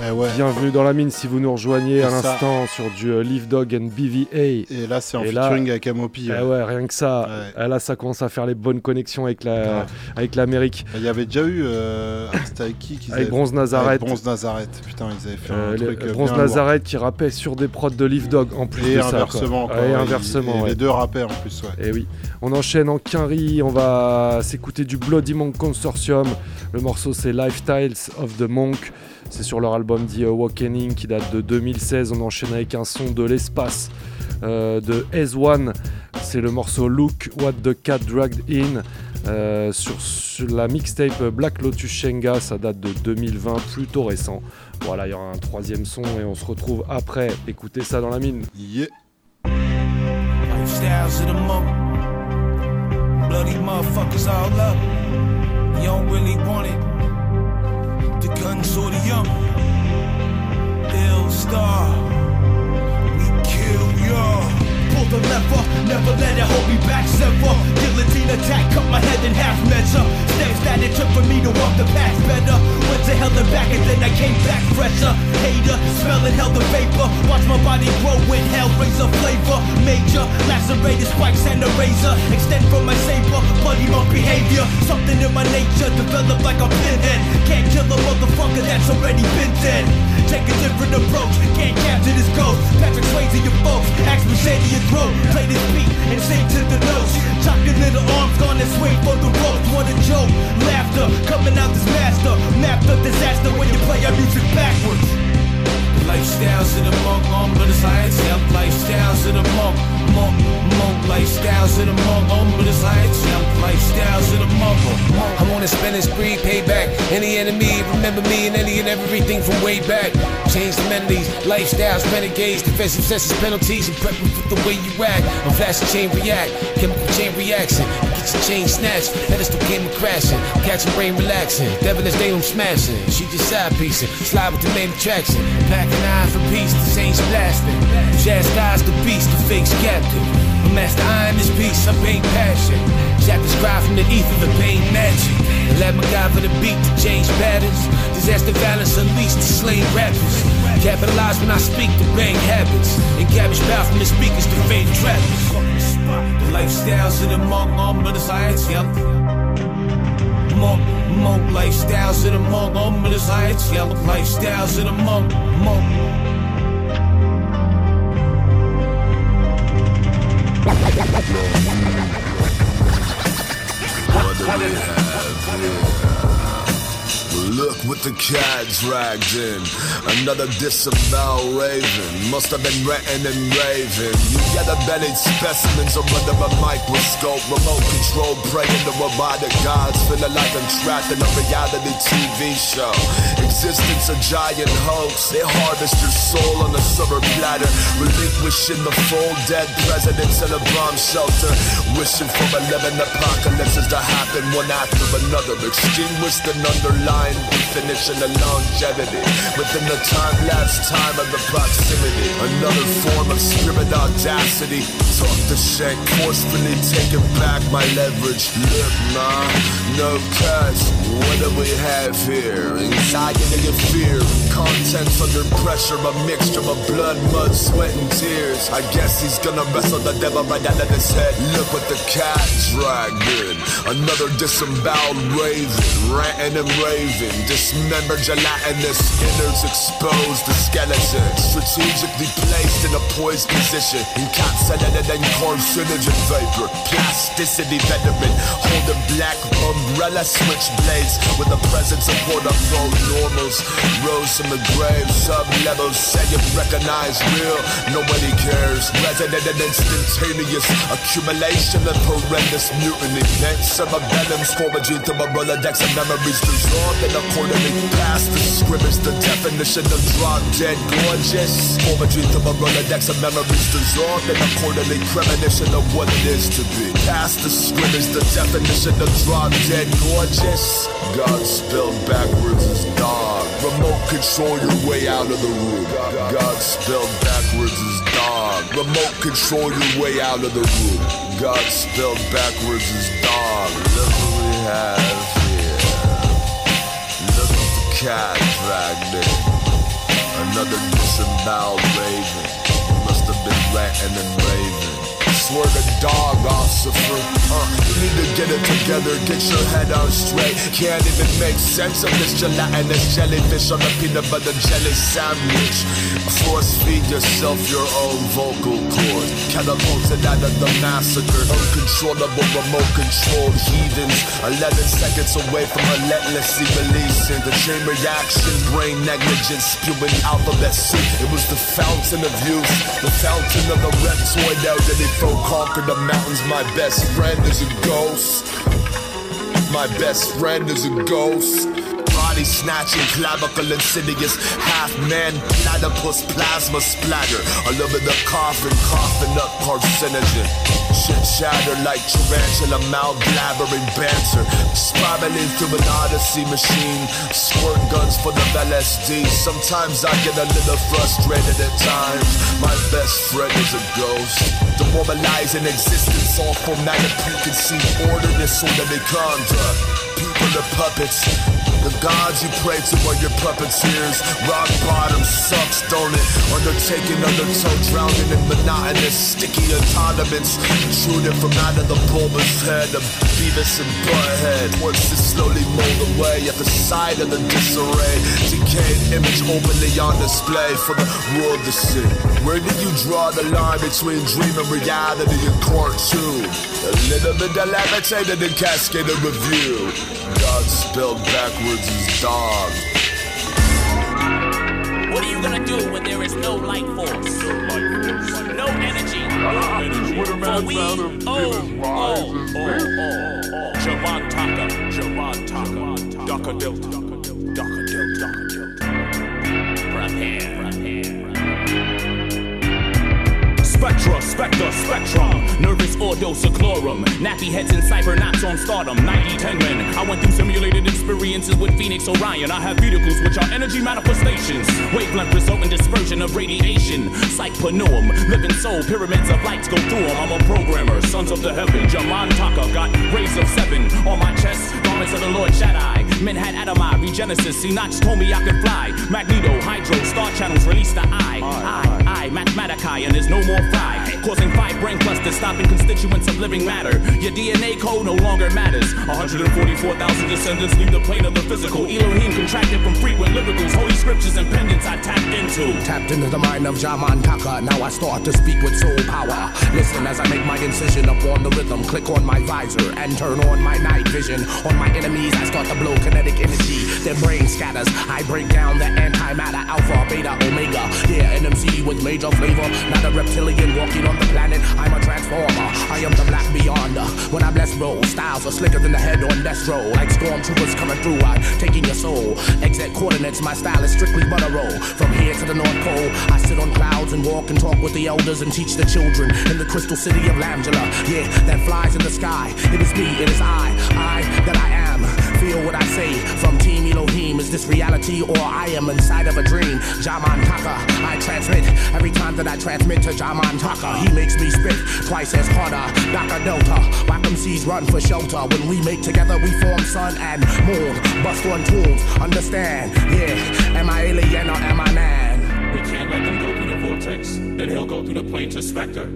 Eh ouais. Bienvenue dans la mine si vous nous rejoignez à l'instant sur du euh, Leaf Dog and BVA. Et là, c'est en featuring avec Amopi. Eh ouais, rien que ça. Eh Là, ça commence à faire les bonnes connexions avec la, Ouais. avec l'Amérique. Il y avait déjà eu. Euh, c'était avec qui qu'ils Avec avaient- Bronze Nazareth. Avec Bronze Nazareth. Putain, ils avaient fait Euh, un le- truc. euh, Bronze bien lourd. Nazareth qui rappait sur des prods de Leaf Dog en plus Et de ça, quoi. inversement, quoi, Ouais, et ouais, inversement. et ouais. les deux rappaient en plus, ouais. Et oui. On enchaîne en quinri, on va s'écouter du Bloody Monk Consortium. Le morceau c'est Lifestyles of the Monk. C'est sur leur album The Awakening qui date de 2016. On enchaîne avec un son de l'espace euh, de S1. C'est le morceau Look What the Cat Dragged In. euh, sur, sur la mixtape Black Lotus Shenga, ça date de 2020, plutôt récent. Voilà, il y aura un troisième son et on se retrouve après. Écoutez ça dans la mine. Yeah. Lifestyles of the monk. Bloody motherfuckers all up. You don't really want it. The young. Ill star. We kill y'all. The lever, never let it hold me back, sever. Guillotine attack, cut my head in half measure. Steps that it took for me to walk the path better. Went to hell and back and then I came back fresher. Hater, smelling hell the vapor. Watch my body grow with hell, razor flavor. Major, lacerated spikes and a razor. Extend from my saber, bloody monk behavior. Something in my nature developed like a pinhead. Can't kill a motherfucker that's already been dead. Take a different approach, can't capture this ghost. Patrick Swayze your folks, say to your throat. Play this beat and sing to the notes. Chop your little arms, gonna swing for the ropes. What a joke, laughter coming out this master. Map the disaster when you play our music backwards. Lifestyles of the monk, um, but it's high itself. Lifestyles of the monk, monk, monk. Lifestyles of the monk, um, but it's high itself. Lifestyles of the monk, monk. I'm on a spinning spree, payback. Any enemy, remember me and any and everything from way back. Change the melodies, lifestyles, renegades, defensive senses, penalties, and prepping for the way you act. I'm flashing chain react, chemical chain reaction. Get your chain snatched, pedestal came crashing. Catching brain relaxing, devilish day I'm smashing. She just side piecing, slide with the main attraction. Pack an eye for peace, the saints blasting. Guys, the beast, the fake's captive. master iron this piece, I paint passion. Chapters cry from the ether, the pain magic. Let my guy for the beat to change patterns. Disaster violence unleashed to slay rappers. Capitalize when I speak to bang habits. And cabbage bow from the speakers to fade trappers. Lifestyles in the monk on met de ja. Monk, monk, lifestyles in the monk on met de ja. Lifestyle zit een man, monk. What do we have? The cat dragged in. Another disembowel raven. Must have been written and raven. You get a bellied specimens are under a microscope. Remote control praying to robotic gods. Feeling like I'm trapped in a reality TV show. Existence a giant hoax. They harvest your soul on a silver platter. Relinquishing the full dead presidents in a bomb shelter. Wishing for a living apocalypses to happen one after another. Extinguished and underlined definition of longevity within the time lapse time of the proximity. Another form of spirit audacity. Talk the shank, forcefully taking back my leverage. Look, nah, no cuts. What do we have here? Anxiety and fear. Contents under pressure, a mixture of blood, mud, sweat, and tears. I guess he's gonna wrestle the devil right out of his head. Look what the cat dragged in. Another disemboweled raven, ranting and raving. Dismembered gelatinous innards exposed the skeleton. Strategically placed in a poised position. Encapsulated in carcinogen vapor. Plasticity veteran. Holding black umbrella switchblades with the presence of unquote normals. Rose the grave, sub levels saying recognize real. Nobody cares. Resident and instantaneous accumulation of horrendous mutiny. Next cerebellum scourging to a Rolodex of memories dissolved and accordingly past the scrimmage. The definition of drop dead gorgeous. Scourging to a Rolodex of memories dissolved and accordingly premonition of what it is to be. Past the scrimmage, the definition of drop dead gorgeous. God spelled backwards is dog. Remote control your way out of the room. God spelled backwards is dog. Remote control your way out of the room. God spelled backwards is dog. Look what we have here. Look at the cat dragged. Another disemboweled raven. Must have been ranting and. Swear to dog, Ossifer. Uh, you need to get it together, get your head on straight. Can't even make sense of this gelatinous jellyfish on a peanut butter jelly sandwich. Force feed yourself your own vocal cord. Catapulted out of the massacre. Uncontrollable remote controlled heathens. 11 seconds away from relentlessly releasing the chain reaction, brain negligence, spewing alphabet soup. It was the fountain of youth, the fountain of the reptoid elderly folk conquered the mountains. My best friend is a ghost. My best friend is a ghost. Body snatching, clavicle insidious, half man, platypus, plasma splatter. All over the coffin, coughing up carcinogen. Shit shatter like tarantula, mouth blabbering banter. Spiraling through an odyssey machine. Squirt guns for the LSD. Sometimes I get a little frustrated at times. My best friend is a ghost. Demoralizing existence, all formatted preconceived order, disorderly conduct. People are puppets. The gods you pray to are your puppeteers. Rock bottom sucks, don't it? Undertaking undertow, drowning in monotonous, sticky entitlements. Intruding from out of the bulbous head of Beavis and Butthead. To slowly mold away at the side of the disarray. Decayed image openly on display for the world to see. Where do you draw the line between dream and reality and cartoon? A little bit dilapidated and cascaded review. God spelled backwards is dog. What are you gonna do when there is no light force? No energy. For we, oh, oh, oh, oh. Javon Taka, Javon Taka, Daka Delta, Daka Delta, Prepare, prepare. Spectra, Spectre, Spectrum, nervous or dosiclorum. Nappy heads and cybernauts on stardom, 90 10 men. I went through simulated experiences with Phoenix Orion. I have vehicles which are energy manifestations. Wavelength resulting dispersion of radiation. Psych panuum, living soul, pyramids of lights go through them. I'm a programmer, sons of the heaven. Jaman Taka got rays of seven on my chest. Garments of the Lord Shaddai. Men had Adamai, Regenesis. See, Notch told me I could fly. Magneto, Hydro, Star Channels release the eye. I, I, Mathematici, and there's no more fry. Causing five brain clusters, stopping constituents of living matter. Your DNA code no longer matters. 144,000 descendants leave the plane of the physical. Elohim contracted from frequent lyricals, holy scriptures and pendants I tapped into. Tapped into the mind of Jaman Taka. Now I start to speak with soul power. Listen as I make my incision upon the rhythm. Click on my visor and turn on my night vision. On my enemies, I start to blow kinetic energy. Their brain scatters. I break down the antimatter, alpha, beta, omega. Yeah, NMC with major flavor. Not a reptilian walking on the planet. I'm a transformer. I am the black beyond. When I bless roll, styles are slicker than the head on death row. Like stormtroopers coming through, I'm taking your soul. Exit coordinates, my style is strictly butter roll. From here to the North Pole, I sit on clouds and walk and talk with the elders and teach the children in the crystal city of Lamjula. Yeah, that flies in the sky. It is me, it is I, I that I am. Feel what I say from Team Elohim. Is this reality or I am inside of a dream? Jaman Taka, I transmit every time that I transmit to Jaman Taka. He makes me spit twice as harder. Daka Delta, Wacom Seas run for shelter. When we make together, we form sun and moon. Bust on tools, understand? Yeah, am I alien or am I man? We can't let them go through the vortex. Then he'll go through the plane to Spectre.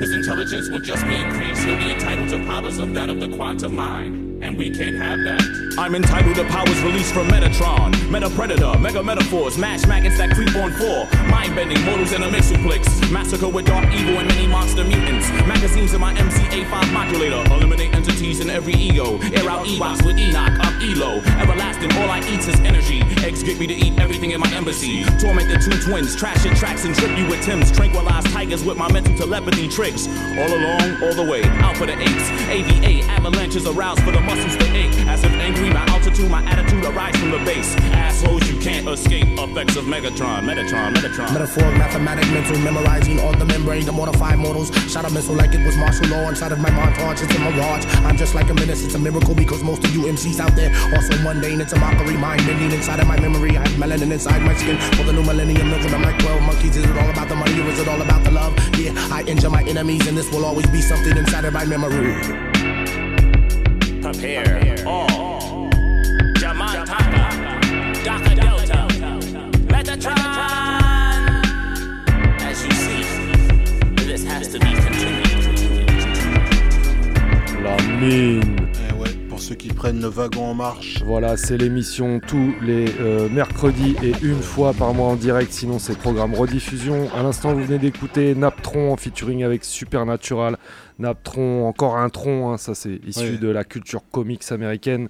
His intelligence will just be increased. He'll be entitled to powers of that of the quantum mind. And we can't have that. I'm entitled to powers released from Metatron. Meta Predator, Mega Metaphors, Mash Maggots that creep on four. Mind bending, mortals in a mixoplex. Massacre with dark evil and many monster mutants. Magazines in my MCA5 modulator. Eliminate entities in every ego. Air out Ewoks with Enoch, up Elo. Everlasting, all I eat is energy. Eggs get me to eat everything in my embassy. Torment the two twins, trash it tracks and trip you with Tim's. Tranquilize tigers with my mental telepathy tricks. All along, all the way, out for the apes. AVA, avalanches aroused for the muscles to ache. As if angry, my altitude, my attitude arise from the base. Assholes, you can't escape effects of Megatron, Metatron, Metatron. Metaphor, mathematic, mental, memorizing on the membrane to mortify mortals. Shot a missile like it was martial law inside of my montage. It's a mirage. I'm just like a menace. It's a miracle because most of you MCs out there also mundane. It's a mockery, mind bending inside of my memory. I have melanin inside my skin for the new millennium. Milking I'm like 12 monkeys. Is it all about the money or is it all about the love? Yeah, I injure my enemies and this will always be something inside of my memory. Prepare all. Jaman Taka, Daka Delta, Metatron. As you see, this has to be continued. La mine. Eh ceux qui prennent le wagon en marche. Voilà, c'est l'émission tous les euh, mercredis et une fois par mois en direct, sinon c'est programme rediffusion. À l'instant, vous venez d'écouter Naptron en featuring avec Supernatural. Naptron, encore un tron, hein, ça c'est issu de la culture comics américaine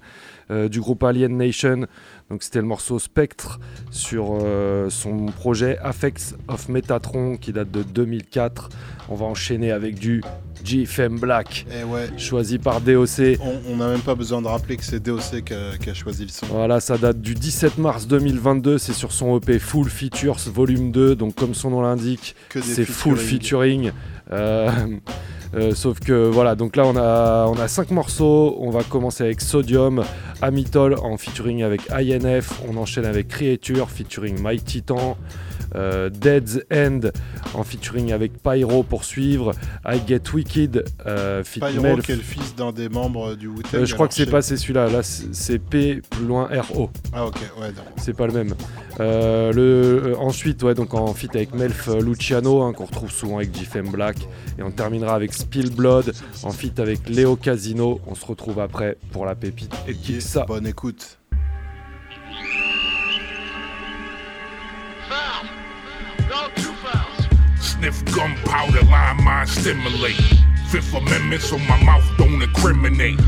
euh, du groupe Alien Nation. Donc c'était le morceau Spectre sur euh, son projet Affects of Metatron qui date de 2004. On va enchaîner avec du GFM Black, Eh ouais. choisi par DOC. On n'a même pas besoin de rappeler que c'est DOC qui a, qui a choisi le son. Voilà, ça date du 17 mars 2022, c'est sur son EP Full Features Volume 2, donc comme son nom l'indique, c'est full featuring. featuring. Euh, euh, sauf que voilà, donc là on a, on a 5 morceaux, on va commencer avec Sodium, Amitol en featuring avec INF, on enchaîne avec Creature featuring My Titan. euh, Dead's End en featuring avec Pyro pour suivre, I Get Wicked, euh, feat Pyro, Melf. qui est le fils d'un des membres du Wu-Tang. Euh, je crois que c'est pas c'est celui-là, là c'est c'est P plus loin RO. Ah ok, ouais. C'est pas le même. Le, ensuite, ouais, donc en feat avec Melf Luciano, hein, qu'on retrouve souvent avec JFM Black. Et on terminera avec Spill Blood, en feat avec Léo Casino. On se retrouve après pour la pépite. Et qui ça Bonne écoute. Sniff gunpowder, line mind stimulate. Fifth Amendment so my mouth don't incriminate.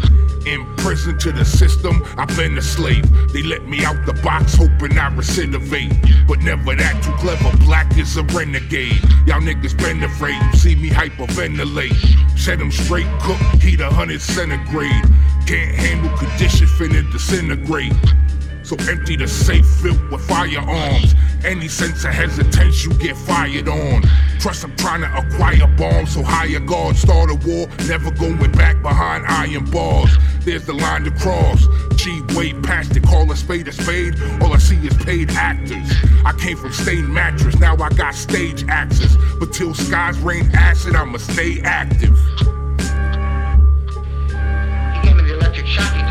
In prison to the system, I've been a slave. They let me out the box hoping I recidivate. But never that too clever, black is a renegade. Y'all niggas been afraid, you see me hyperventilate. Set him straight, cook, heat a hundred centigrade. Can't handle conditions, finna disintegrate. So empty the safe filled with firearms. Any sense of hesitation, you get fired on. Trust I'm trying to acquire bombs, so hire guard, start a war, never going back behind iron bars. There's the line to cross. Cheap way past it, call a spade a spade. All I see is paid actors. I came from stained mattress, now I got stage access. But till skies rain acid, I'ma stay active. He gave me the electric shock.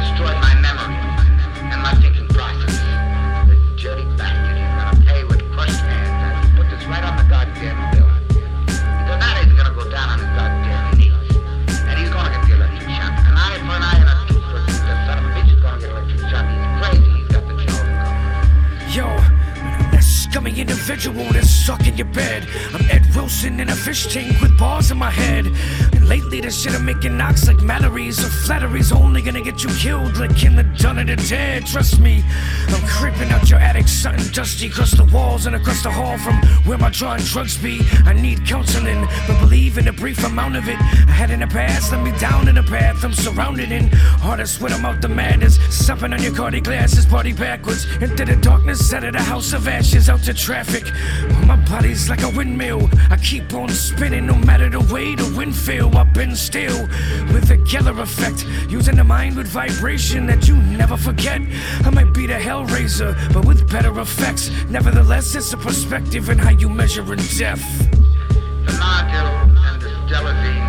Individual that's stuck in your bed. I'm Ed Wilson in a fish tank with bars in my head. And lately, this shit I'm making knocks like Mallory's. So flattery's only gonna get you killed, like in the Dawn of the Dead. Trust me, I'm creeping out your attic, something dusty across the walls and across the hall from where my drawing drugs be. I need counseling, but believe in a brief amount of it. I had in the past, let me down in the path I'm surrounded in. Hardest when I'm out the madness. Stopping on your cardi glasses, party backwards. Into the darkness, out of the house of ashes, out to traffic. My body's like a windmill. I keep on spinning no matter the way the wind feel. I've been still with the Geller effect. Using the mind with vibration that you never forget. I might be the Hellraiser, but with better effects. Nevertheless, it's a perspective in how you measure in death. The and the.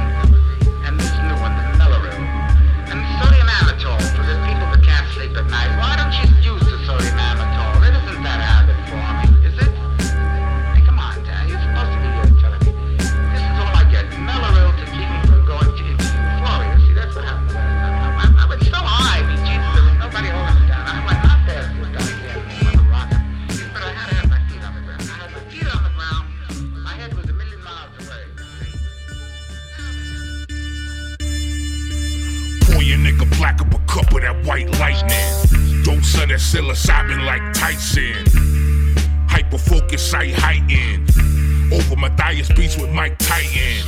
White lightning. Dose of that psilocybin like Tyson. Hyperfocus sight heightened. Over Matthias beats with Mike Titan.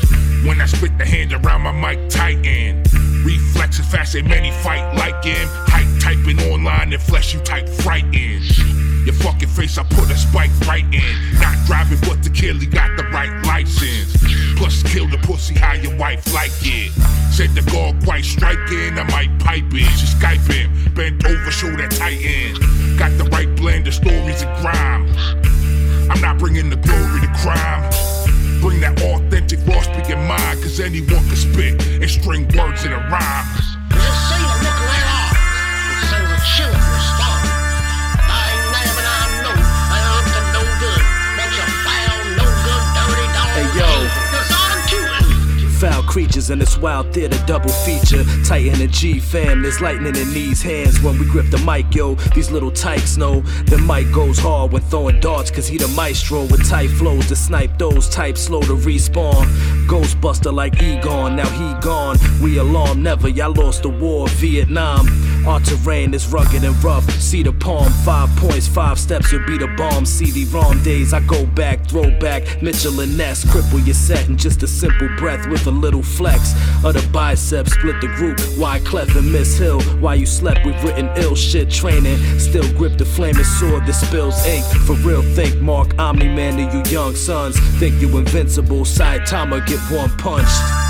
When I spit the hand around my mic tighten. Reflexes fast and many fight like him. Hype typing online and flesh you type frightened. Your fucking face, I put a spike right in. Not driving, but to kill, he got the right license. Plus, kill the pussy, how your wife like it. Said the guard quite striking, I might pipe it. She Skype him, bent over, show that tighten. Got the right blend of stories and grime. I'm not bringing the glory to crime. Bring that authentic raw speaking mind, cause anyone can spit and string words in a rhyme. Creatures in this wild theater double feature. Titan and G fam, there's lightning in these hands when we grip the mic, yo. These little tykes know the mic goes hard when throwing darts, cause he the maestro with tight flows to snipe those types slow to respawn. Ghostbuster like Egon, now he gone. We alarm never, y'all lost the war, Vietnam. Our terrain is rugged and rough. See the palm, five points, five steps, you'll be the bomb. CD-ROM days, I go back, throwback. Mitchell and Ness, cripple your set in just a simple breath with a little flex of the biceps. Split the group. Why Clef and Miss Hill? Why you slept? We've written ill shit training. Still grip the flaming sword that spills ink. For real, think Mark Omni Man to you young sons. Think you invincible. Timer, get one punched.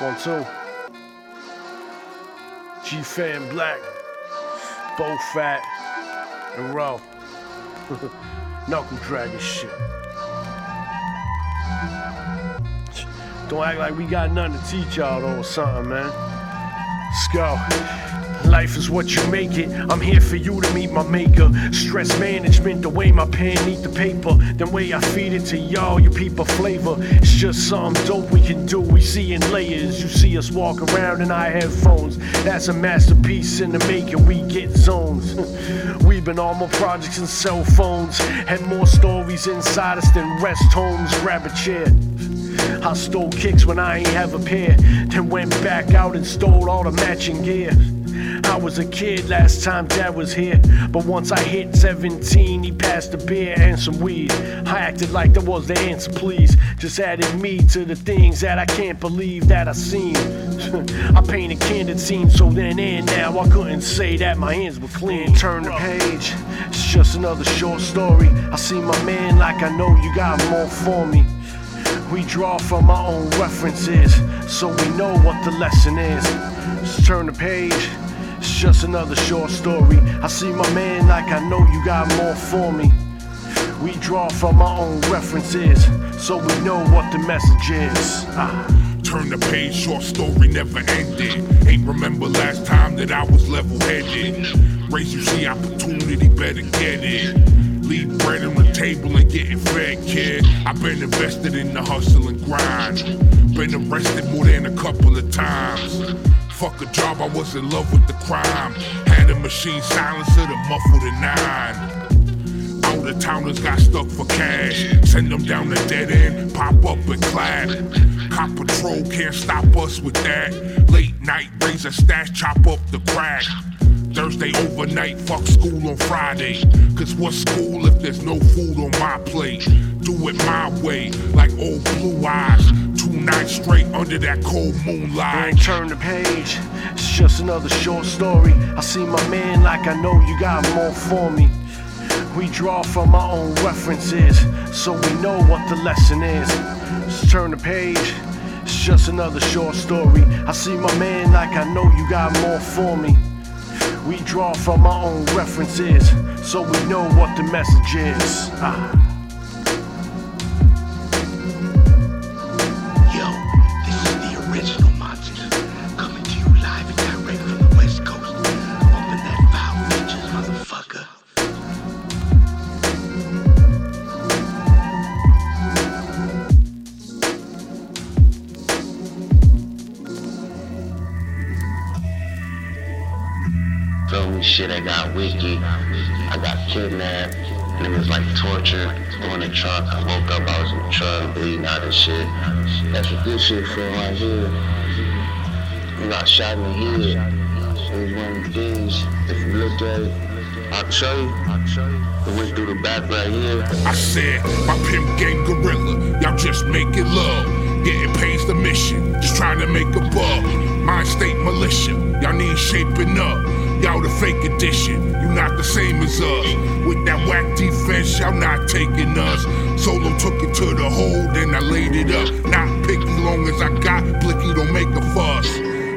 One, two. G Fan Black. Both fat and raw. [LAUGHS] Knuckle dragging shit. Don't act like we got nothing to teach y'all though or something, man. Let's go. Life is what you make it. I'm here for you to meet my maker. Stress management, the way my pen need the paper, the way I feed it to y'all, you people flavor. It's just something dope we can do. We see in layers. You see us walk around in our headphones. That's a masterpiece in the making. We get zones. [LAUGHS] We've been on more projects and cell phones. Had more stories inside us than rest homes. Grab a chair. I stole kicks when I ain't have a pair, then went back out and stole all the matching gear. I was a kid last time dad was here, but once I hit 17, he passed a beer and some weed. I acted like that was the answer, please. Just added me to the things that I can't believe that I seen. [LAUGHS] I painted candid scenes, so then and now I couldn't say that my hands were clean. Turn the page, it's just another short story. I see my man like I know you got more for me. We draw from our own references, so we know what the lesson is. Just turn the page. It's just another short story. I see my man like I know you got more for me. We draw from our own references, so we know what the message is. Ah. Turn the page, short story never ended. Ain't remember last time that I was level headed. Race, you see opportunity, better get it. Leave bread on the table and getting fed, kid. I've been invested in the hustle and grind. Been arrested more than a couple of times. Fuck a job, I was in love with the crime. Had a machine silencer to muffle the nine. Out of towners got stuck for cash. Send them down the dead end, pop up and clap. Cop patrol can't stop us with that. Late night, raise a stash, chop up the crack. Thursday overnight, fuck school on Friday. Cause what's school if there's no food on my plate? Do it my way, like old blue eyes. Two nights straight under that cold moonlight. Ain't turn the page, it's just another short story. I see my man like I know you got more for me. We draw from our own references, so we know what the lesson is. Just turn the page, it's just another short story. I see my man like I know you got more for me. We draw from our own references, so we know what the message is. Ah. I got. I kidnapped. Niggas like torture. On the truck. I woke up, I was in the truck, bleeding out and shit. That's what this shit feel right here. You got shot in the head. It was one of the things. If you look at it, I'll show you. It went through the back right here. I said, my pimp game gorilla, y'all just making love. Getting paid's the mission, just trying to make a buck. Mind state militia, y'all need shaping up. Y'all the fake edition, you not the same as us. With that whack defense, y'all not taking us. Solo took it to the hole, and I laid it up. Not picky, long as I got blicky, don't make a fuss.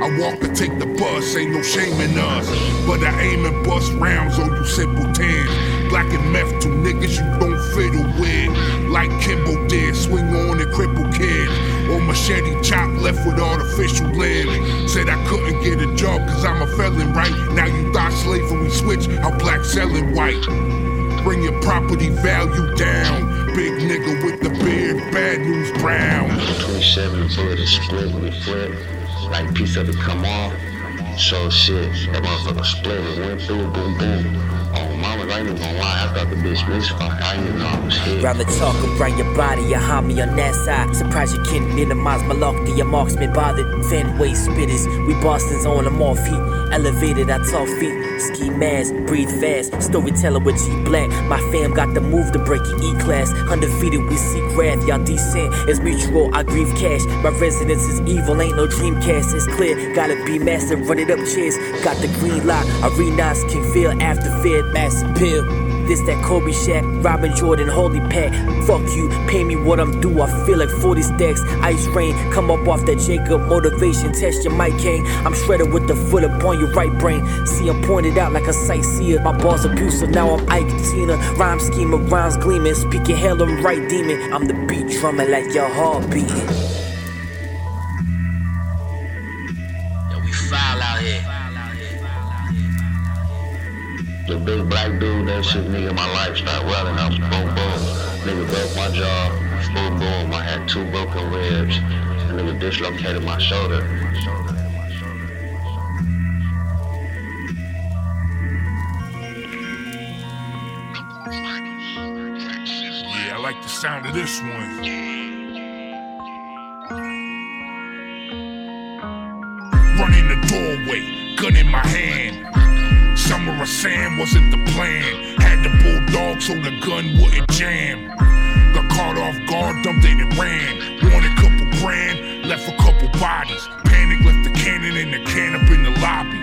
I walk and take the bus, ain't no shame in us. But I aim and bust rounds on you simple simpletons. Black and meth, two niggas you don't fiddle with. Like Kimbo did, swing on and cripple kids. Or machete chop left with artificial limbs. Said I couldn't get a job cause I'm a felon, right? Now you thought slavery switch, how black selling white. Bring your property value down. Big nigga with the beard, bad news brown. 27 bullet is split it flip. Like piece of it come off. So shit, that motherfucker split it, went through, boom boom. Thought the bitch misfired. Talk around your body, you harm me on that side. Surprise you can't minimize my lofty, your marksman bothered. Fenway spitters, we Boston's on them off heat. Elevated, I talk feet. Ski mask, breathe fast. Storyteller with G Black. My fam got the move to break E class. Undefeated, we seek wrath. Y'all descent is mutual, I grieve cash. My residence is evil, ain't no dreamcast. It's clear, gotta be massive, run it up chairs. Got the green lock, arenas can feel after fear, massive pill. This that Kobe Shaq, Robin Jordan, holy pack. Fuck you, pay me what I'm due. I feel like 40 stacks. Ice rain, come up off that Jacob motivation. Test your mic king. I'm shredded with the foot up on your right brain. See, I'm pointed out like a sightseer. My boss abusive, now I'm Ike Tina. Rhyme schema, rhymes gleaming. Speaking hell, I'm right demon. I'm the beat drummer like your heart beating. big black dude, that shit, nigga, my life's not well enough. Boom, boom. Nigga broke my jaw, boom, boom. I had two broken ribs. and Nigga dislocated my shoulder. Yeah, I like the sound of this one. Running the doorway, gun in my hand. Of sand wasn't the plan. Had the bulldog so the gun wouldn't jam. Got caught off guard, dumped it and ran. Wanted a couple grand, left a couple bodies. Panic left the cannon and the can up in the lobby.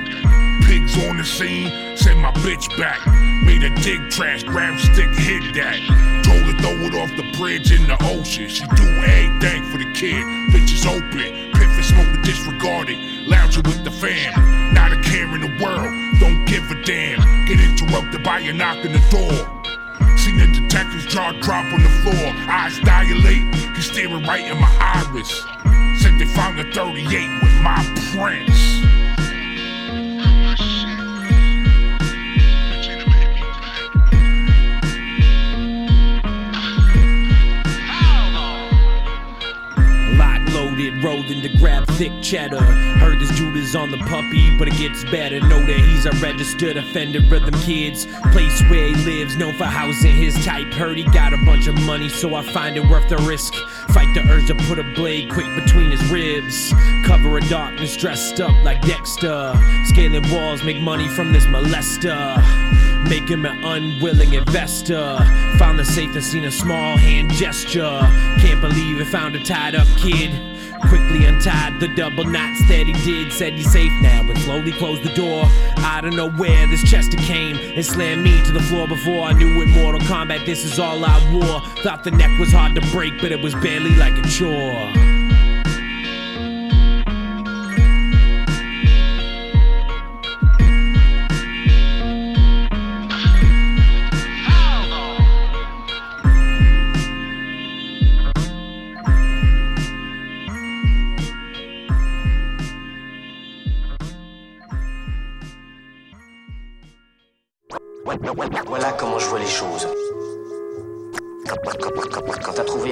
Pigs on the scene, sent my bitch back. Made a dig trash, grab stick, hit that. Told her throw it off the bridge in the ocean. She do everything for the kid. Bitches open, piff and smoke the disregarded. Lounging with the fam, not a care in the world. Don't give a damn. Get interrupted by a knock on the door. Seen the detective's jaw drop on the floor, eyes dilate. He's staring right in my iris. Said they found a 38 with my prints. Rolling to grab thick cheddar. Heard this dude is on the puppy, but it gets better. Know that he's a registered offender. Rhythm kids, place where he lives, known for housing his type. Heard he got a bunch of money, so I find it worth the risk. Fight the urge to put a blade quick between his ribs. Cover of darkness, dressed up like Dexter. Scaling walls, make money from this molester. Make him an unwilling investor. Found the safe and seen a small hand gesture. Can't believe it found a tied up kid. Quickly untied the double knots that he did. Said he's safe now, but slowly closed the door. I don't know where this Chester came and slammed me to the floor before I knew it. Mortal Kombat, this is all I wore. Thought the neck was hard to break, but it was barely like a chore.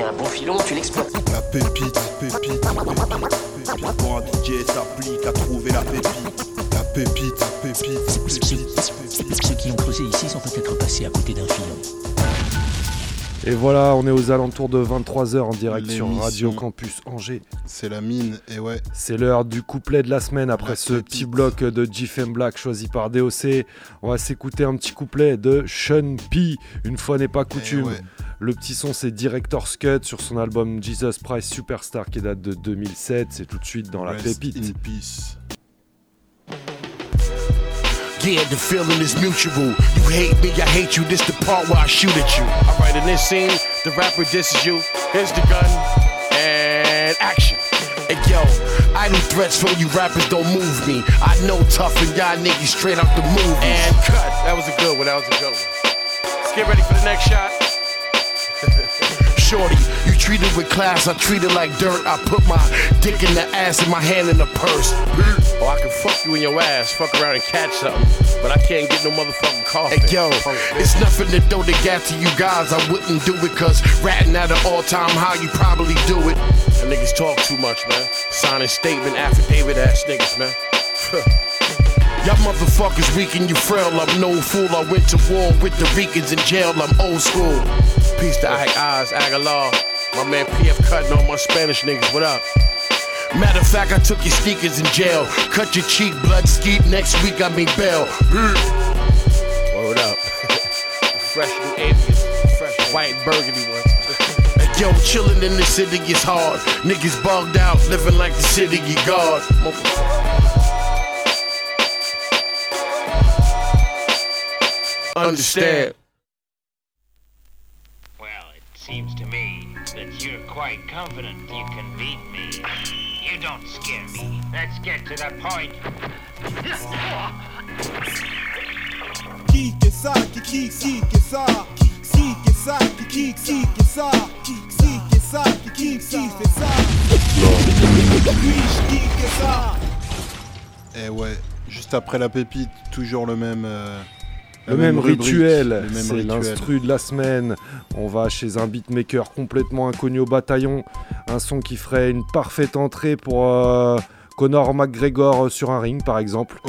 Un bon filon, tu l'exploites. La pépite, pépite, pépite, pépite. Pour un DJ s'applique à trouver la pépite. La pépite, pépite, pépite. Ceux qui ont creusé ici sont peut-être passés à côté d'un filon. Et voilà, on est aux alentours de 23h en direct sur. Radio Campus Angers. C'est la mine, et ouais. C'est l'heure du couplet de la semaine après ce petit bloc de GFM Black choisi par DOC. On va s'écouter un petit couplet de Sean P. Une fois n'est pas coutume. Ouais. Le petit son, c'est Director's Cut sur son album Jesus Price Superstar qui date de 2007. C'est tout de suite dans la Rest pépite. in peace. Yeah, the feeling is mutual. You hate me, I hate you. This the part where I shoot at you. Alright, in this scene, the rapper disses you. Here's the gun and action. Hey yo, idle threats from you rappers don't move me. I know tough and y'all niggas straight out the movies. And cut. That was a good one. That was a good one. Let's get ready for the next shot. Shorty, you treat it with class, I treat it like dirt. I put my dick in the ass and my hand in the purse. Oh, I can fuck you in your ass, fuck around and catch something. But I can't get no motherfucking coffee. Hey yo, it's nothing to throw the gat to you guys. I wouldn't do it cause ratting at an all time high, you probably do it. That niggas talk too much, man. Signing statement, affidavit ass niggas, man. [LAUGHS] Y'all motherfuckers weak and you frail. I'm no fool. I went to war with the Ricans in jail. I'm old school. Peace to Ike Oz, Aguilar. My man PF cutting all my Spanish niggas. What up? Matter of fact, I took your sneakers in jail. Cut your cheek, blood skeet. Next week I mean bail. Word up. [LAUGHS] Fresh new atheist. Fresh white burgundy ones. [LAUGHS] Yo, chillin' in the city is hard. Niggas bugged out, living like the city you guard. Understand. Well, it seems to me that you're quite confident you can beat me. You don't scare me. Let's get to the point. Eh ouais, juste après la pépite, toujours le même. euh, Le même, rubrique, rituel, le même c'est l'instru de la semaine. On va chez un beatmaker complètement inconnu au bataillon. Un son qui ferait une parfaite entrée pour euh, Conor McGregor euh, sur un ring par exemple.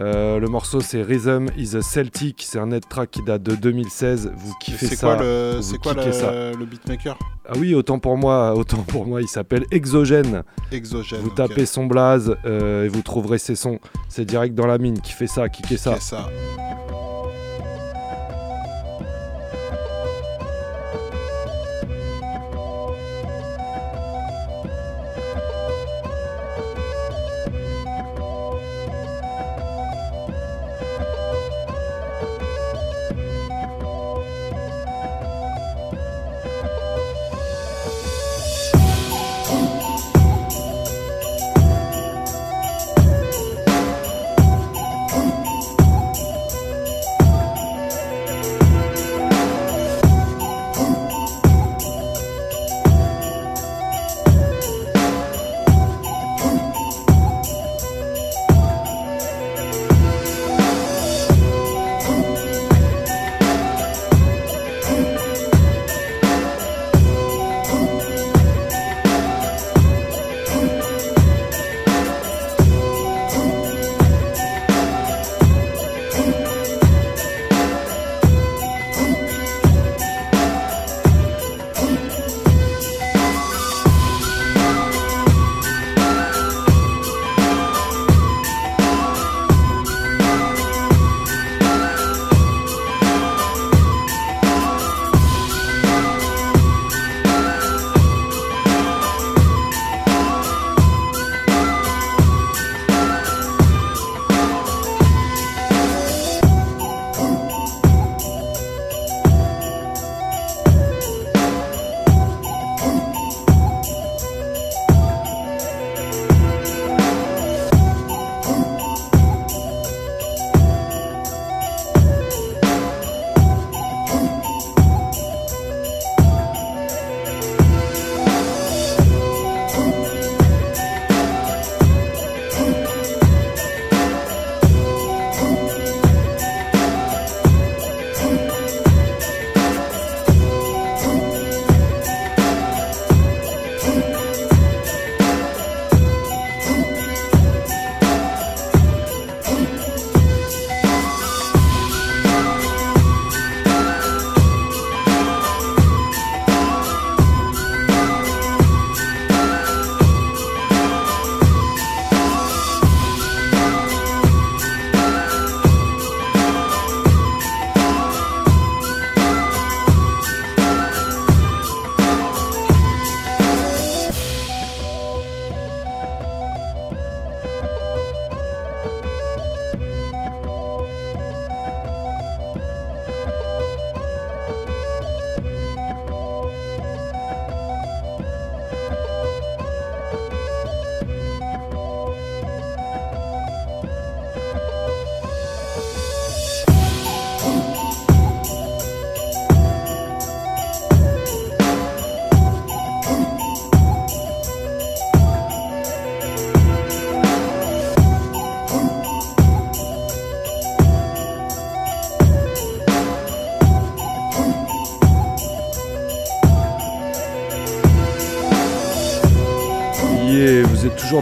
Euh, le morceau c'est Rhythm is a Celtic, c'est un net track qui date de 2016. Vous kiffez C'est ça quoi le, vous c'est quoi le, ça. le beatmaker? Ah oui, autant pour moi, autant pour moi, il s'appelle Exogène. Exogène. Vous tapez son blaze euh, et vous trouverez ses sons. C'est direct dans la mine. Qui fait ça Kickez ça. C'est ça.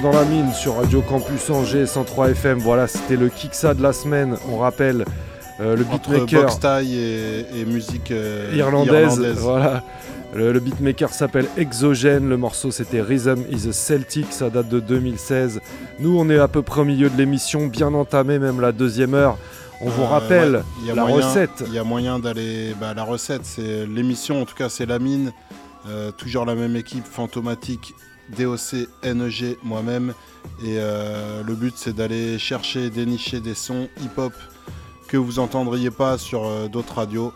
Dans la mine sur Radio Campus Angers 103 FM. Voilà, c'était le Kiksa de la semaine. On rappelle euh, le beatmaker et, et musique euh, irlandaise. Voilà. Le, le beatmaker s'appelle Exogène. Le morceau c'était Rhythm is a Celtic. Ça date de 2016. Nous, on est à peu près au milieu de l'émission, bien entamé, même la deuxième heure. On vous Euh, rappelle ouais, il y a la moyen- recette. Il y a moyen d'aller. Bah, la recette, c'est l'émission, en tout cas, c'est la mine. Euh, toujours la même équipe, Fantomatique, DOC, NEG, moi-même. Et euh, le but, c'est d'aller chercher, dénicher des sons hip-hop que vous entendriez pas sur euh, d'autres radios.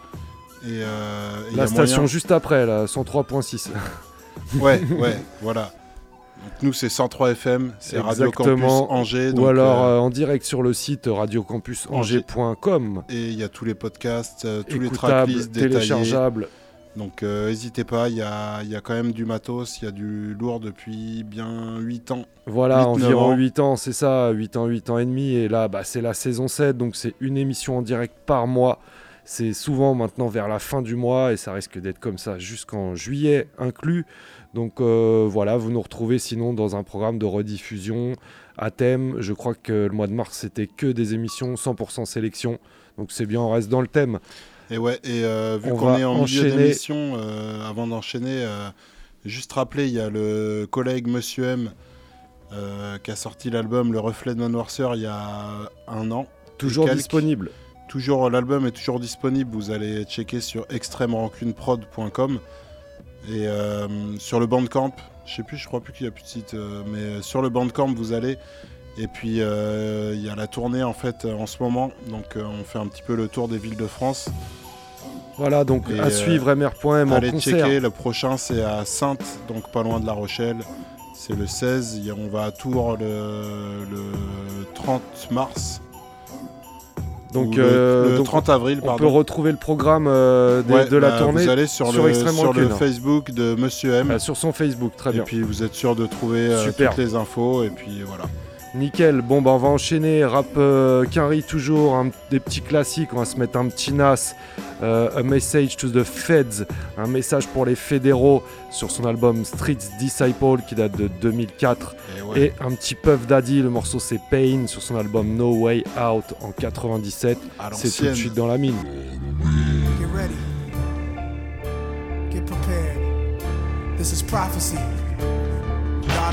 Et, euh, et La station moyen- juste après, là, 103.6. [LAUGHS] Ouais, ouais, voilà. Donc nous, c'est 103 FM, c'est Radio Campus. Angers. Ou donc, alors euh, euh, en direct sur le site radiocampusangers.com. Et il y a tous les podcasts, tous les tracklists détaillés. téléchargeables. Donc euh, n'hésitez pas, il y a, il y a quand même du matos, il y a du lourd depuis bien 8 ans. Voilà, 8, 9 environ ans. 8 ans, c'est ça, 8 ans, 8 ans et demi. Et là, bah, c'est la saison 7, donc c'est une émission en direct par mois. C'est souvent maintenant vers la fin du mois et ça risque d'être comme ça jusqu'en juillet inclus. Donc euh, voilà, vous nous retrouvez sinon dans un programme de rediffusion à thème. Je crois que le mois de mars c'était que des émissions 100% sélection. Donc c'est bien, on reste dans le thème. Et ouais, et euh, vu On qu'on est en milieu d'émission, euh, avant d'enchaîner, euh, juste rappeler, il y a le collègue Monsieur M qui a sorti l'album Le Reflet de ma noirceur il y a un an. Toujours disponible. Toujours, l'album est toujours disponible. Vous allez checker sur extrêmerancuneprod.com et sur le Bandcamp. Je sais plus, je crois plus qu'il y a plus de site, mais sur le Bandcamp vous allez. Et puis euh, il y a la tournée en fait euh, en ce moment, donc euh, on fait un petit peu le tour des villes de France. Voilà, donc Et, à suivre MR.M en Allez concert. checker, le prochain c'est à Sainte, donc pas loin de La Rochelle. C'est le 16, il y a- on va à Tours le, le 30 mars. Donc, le, euh, le donc, 30 avril, on pardon. peut retrouver le programme euh, des- Ouais, de la bah, tournée Vous allez sur, le, sur le. Facebook de Monsieur M. Ah, sur son Facebook, très bien. Et puis vous êtes sûr de trouver euh, toutes les infos. Et puis voilà. Nickel, bon bah on va enchaîner, rap euh, Quinry toujours, un- des petits classiques, on va se mettre un petit nas, euh, A Message to the Feds, un message pour les fédéraux sur son album Streets Disciple qui date de 2004, Et et, un petit Puff Daddy, le morceau c'est Pain sur son album No Way Out en 97, À c'est tout de suite dans la mine. Get ready. Get prepared. This is prophecy.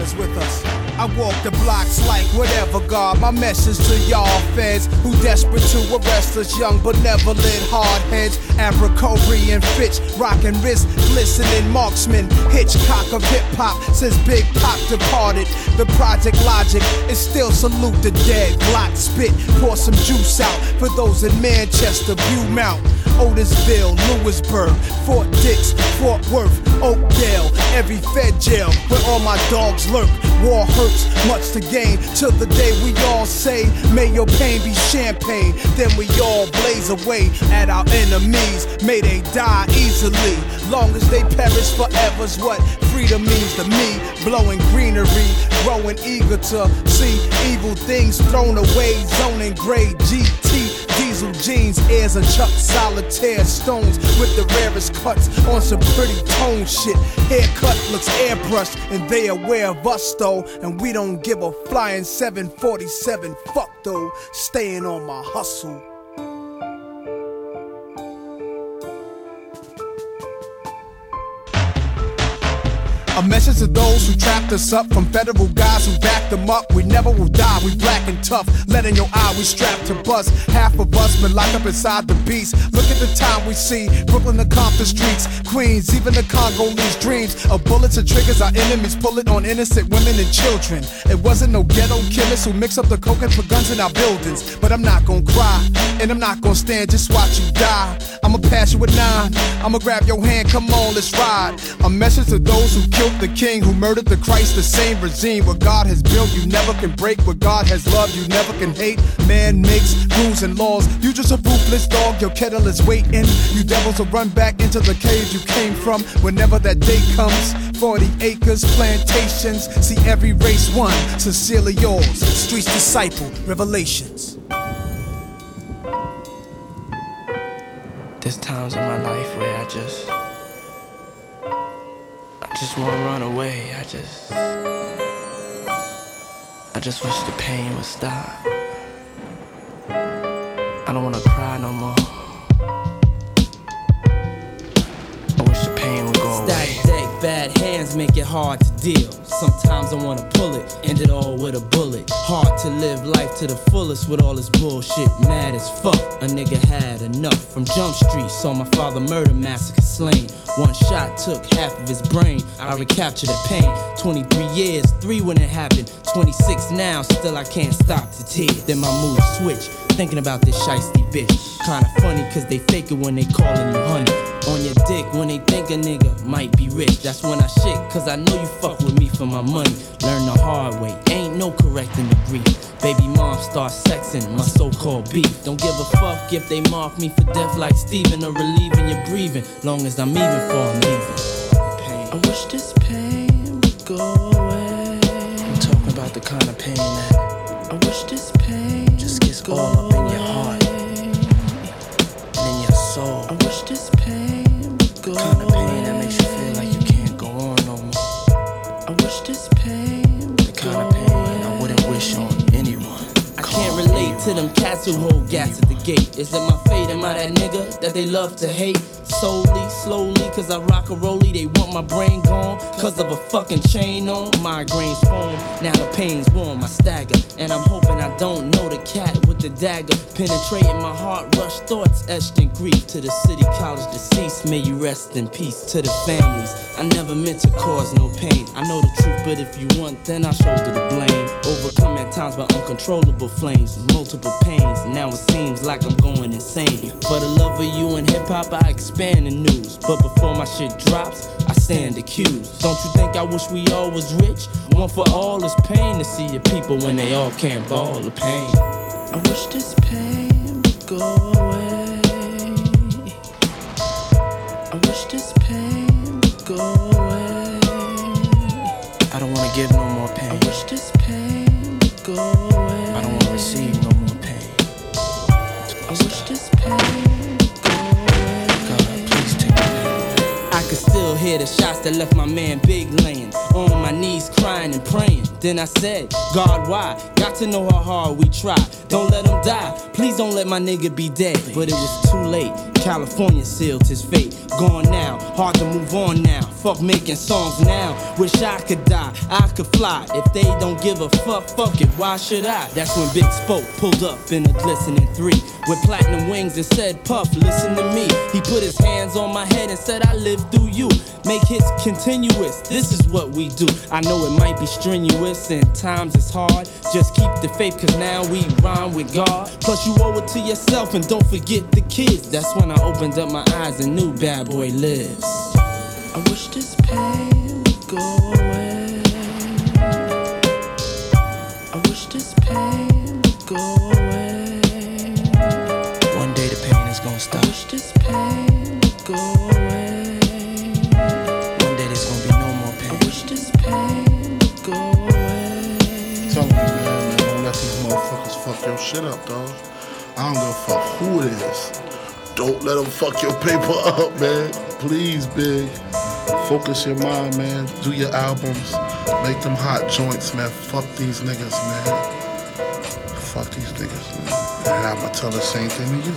Is with us. I walk the blocks like whatever, God. My message to y'all feds who desperate to arrest us, young benevolent hard heads. Abercrombie and Fitch, rockin' wrist, glistening marksman. Hitchcock of hip hop since Big Pop departed. The Project Logic is still salute the dead. Glock spit, pour some juice out for those in Manchester, Beaumont. Otisville, Lewisburg, Fort Dix, Fort Worth, Oakdale, every Fed jail where all my dogs lurk. War hurts, much to gain till the day we all say, May your pain be champagne. Then we all blaze away at our enemies. May they die easily. Long as they perish forever's what freedom means to me. Blowing greenery, growing eager to see evil things thrown away. Zoning gray GT. Diesel jeans, airs and Chuck solitaire stones with the rarest cuts on some pretty tone shit. Haircut looks airbrushed, and they aware of us though. And we don't give a flying 747 fuck though. Staying on my hustle. A message to those who trapped us up from federal guys who backed them up. We never will die, we black and tough. Let in your eye, we strapped to bust. Half of us been locked up inside the beast. Look at the time we see Brooklyn to Compton streets, Queens, even the Congolese dreams. Of bullets and triggers, our enemies pull it on innocent women and children. It wasn't no ghetto chemists who mix up the coke and put guns in our buildings. But I'm not gonna cry, and I'm not gonna stand, just watch you die. I'ma pass you a nine, I'ma grab your hand, come on, let's ride. A message to those who killed the king, who murdered the Christ, the same regime. What God has built, you never can break. What God has loved, you never can hate. Man makes rules and laws. You just a ruthless dog, your kettle is waiting. You devils will run back into the cave you came from whenever that day comes. 40 acres, plantations, see every race one. Sincerely yours, Streets Disciple, Revelations. There's times in my life where I just I just wanna run away. I just I just wish the pain would stop. I don't wanna cry no more. I wish the pain would go away. Bad hands make it hard to deal. Sometimes I wanna pull it, end it all with a bullet. Hard to live life to the fullest with all this bullshit. Mad as fuck, a nigga had enough. From Jump Street, saw my father murder, massacre, slain. One shot took half of his brain. I recaptured the pain. 23 years, three when it happened. 26 now, still I can't stop the tears. Then my mood switch, thinking about this shiesty bitch. Kinda funny, cause they fake it when they calling you honey. On your dick when they think a nigga might be rich. That's when I shit, cause I know you fuck with me for my money. Learn the hard way, ain't no correcting the grief. Baby mom start sexing my so called beef. Don't give a fuck if they mark me for death like Steven or relieving your breathing. Long as I'm even for I'm leaving. I wish this pain would go away. I'm talking about the kind of pain that I wish this pain it's all up in your heart and in your soul. I wish this pain would go kind of pain that makes you feel like you can't go on no more. I wish this pain the kind of pain I wouldn't wish on anyone. I can't relate to them cats who hold gas at gate. Is it my fate? Am I that nigga that they love to hate? Solely, slowly, cause I rock a rollie. They want my brain gone, cause of a fucking chain on. Migraines form, now the pain's warm, I stagger. And I'm hoping I don't know the cat with the dagger. Penetrating my heart, rush thoughts etched in grief. To the city college deceased, may you rest in peace. To the families, I never meant to cause no pain. I know the truth, but if you want, then I shoulder the blame. Overcome at times by uncontrollable flames, multiple pains. Now it seems like I'm going insane. For the love of you and hip hop, I expand the news. But before my shit drops, I stand accused. Don't you think I wish we all was rich? One for all is pain to see your people when they all can't ball the pain. I wish this pain would go away. I wish this pain would go away. Hear the shots that left my man Big laying on my knees, crying and praying. Then I said, God, why? Got to know how hard we try. Don't let him die. Please don't let my nigga be dead. But it was too late. California sealed his fate. Gone now, hard to move on now. Fuck making songs now. Wish I could die, I could fly. If they don't give a fuck, fuck it, why should I? That's when Big Spoke pulled up in a glistening three. With platinum wings and said, Puff, listen to me. He put his hands on my head and said, I live through you. Make hits continuous, this is what we do. I know it might be strenuous and times it's hard. Just keep the faith, cause now we rhyme with God. Plus, you owe it to yourself and don't forget the kids. That's when I opened up my eyes and knew Bad Boy lives. I wish this pain would go away. I wish this pain would go away. Shit up, dog. I don't give a fuck who it is. Don't let them fuck your paper [LAUGHS] up, man. Please, big. Focus your mind, man. Do your albums. Make them hot joints, man. Fuck these niggas, man. Fuck these niggas, man. And I'ma tell the same thing to you.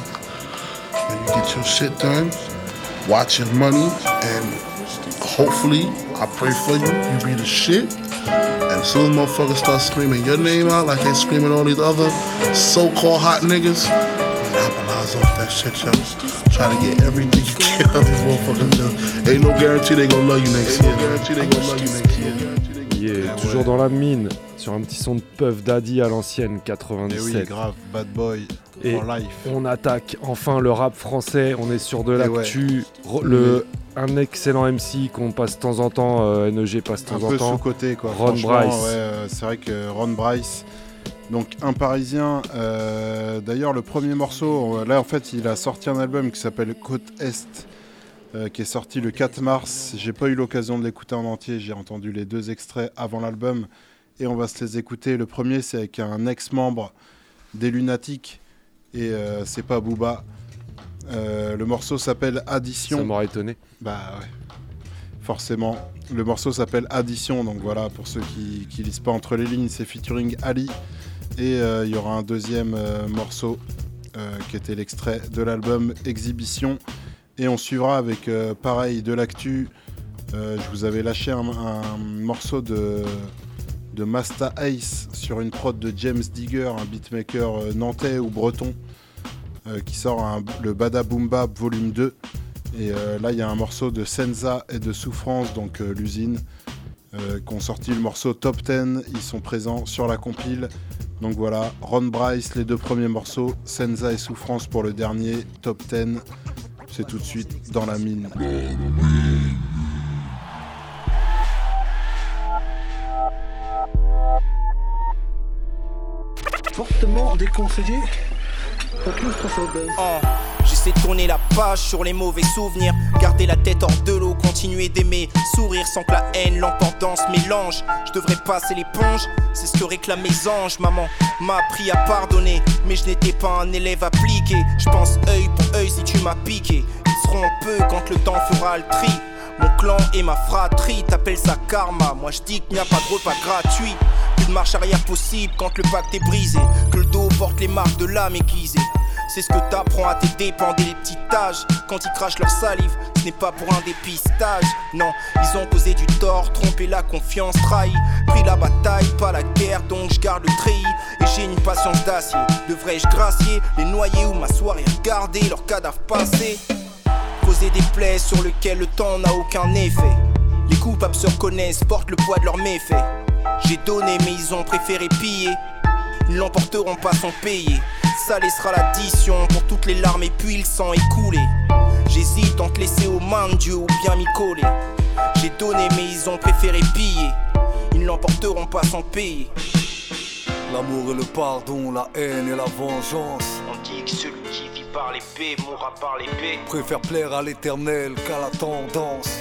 When you get your shit done, watch your money, and hopefully, I pray for you. You be the shit. And soon as motherfuckers start screaming your name out like they screaming all these other so-called hot niggas, capitalize off that shit, yo. Try to get everything you can out of these motherfuckers, yo. Ain't no guarantee they gonna love you next year. Guarantee they gonna love you next year. Yeah, toujours dans la mine, sur un petit son de Puff Daddy à l'ancienne, 97. Mais oui, grave, Bad Boy Et life. on attaque enfin le rap français, on est sur de Et l'actu. Le, un excellent MC qu'on passe de temps en temps, euh, NEG passe de un temps en peu temps. sous-côté quoi. Ron Bryce. ouais, euh, c'est vrai que Ron Bryce, donc un Parisien. euh, D'ailleurs, le premier morceau, là en fait, il a sorti un album qui s'appelle Côte Est, euh, qui est sorti le 4 mars. J'ai pas eu l'occasion de l'écouter en entier. J'ai entendu les deux extraits avant l'album et on va se les écouter. Le premier, c'est avec un ex-membre des Lunatiques et euh, c'est pas Booba. Euh, le morceau s'appelle Addition. Ça m'aurait étonné. Bah ouais. Forcément. Le morceau s'appelle Addition, donc voilà, pour ceux qui, qui lisent pas entre les lignes, c'est featuring Ali. Et euh, il y aura un deuxième morceau qui était l'extrait de l'album Exhibition. Et on suivra avec euh, pareil de l'actu. Euh, je vous avais lâché un, morceau de, de Masta Ace sur une prod de James Digger, un beatmaker euh, nantais ou breton, qui sort le Bada Boom Bap volume 2. Et là, il y a un morceau de Senza et de Souffrance, donc l'usine, qui ont sorti le morceau Top 10. Ils sont présents sur la compile. Donc voilà, Ron Bryce, les deux premiers morceaux, Senza et Souffrance pour le dernier, Top 10. C'est tout de suite dans la mine. Fortement déconseillé. Pas plus transphobe. De tourner la page sur les mauvais souvenirs. Garder la tête hors de l'eau, continuer d'aimer. Sourire sans que la haine l'emporte mélange. Je devrais passer l'éponge, c'est ce que réclament mes anges. Maman m'a appris à pardonner, mais je n'étais pas un élève appliqué. Je pense œil pour œil si tu m'as piqué. Ils seront peu quand le temps fera le tri. Mon clan et ma fratrie t'appellent ça karma. Moi je dis qu'il n'y a pas de repas gratuit. Plus de marche arrière possible quand le pacte est brisé. Que le dos porte les marques de l'âme aiguisée. C'est ce que t'apprends à tes dépens les petits âges. Quand ils crachent leur salive, ce n'est pas pour un dépistage. Non, ils ont causé du tort, trompé la confiance, trahi. Pris la bataille, pas la guerre, donc je garde le treillis. Et j'ai une patience d'acier. Devrais-je gracier les noyer ou m'asseoir et regarder leurs cadavres passer Causer des plaies sur lesquelles le temps n'a aucun effet. Les coupables se reconnaissent, portent le poids de leurs méfaits. J'ai donné, mais ils ont préféré piller. Ils l'emporteront pas sans payer. Ça laissera l'addition pour toutes les larmes et puis le sang écoulé. J'hésite entre laisser aux mains de Dieu ou bien m'y coller. J'ai donné, mais ils ont préféré piller. Ils l'emporteront pas sans payer. L'amour et le pardon, la haine et la vengeance. On dit que celui qui vit par l'épée mourra par l'épée. Préfère plaire à l'éternel qu'à la tendance.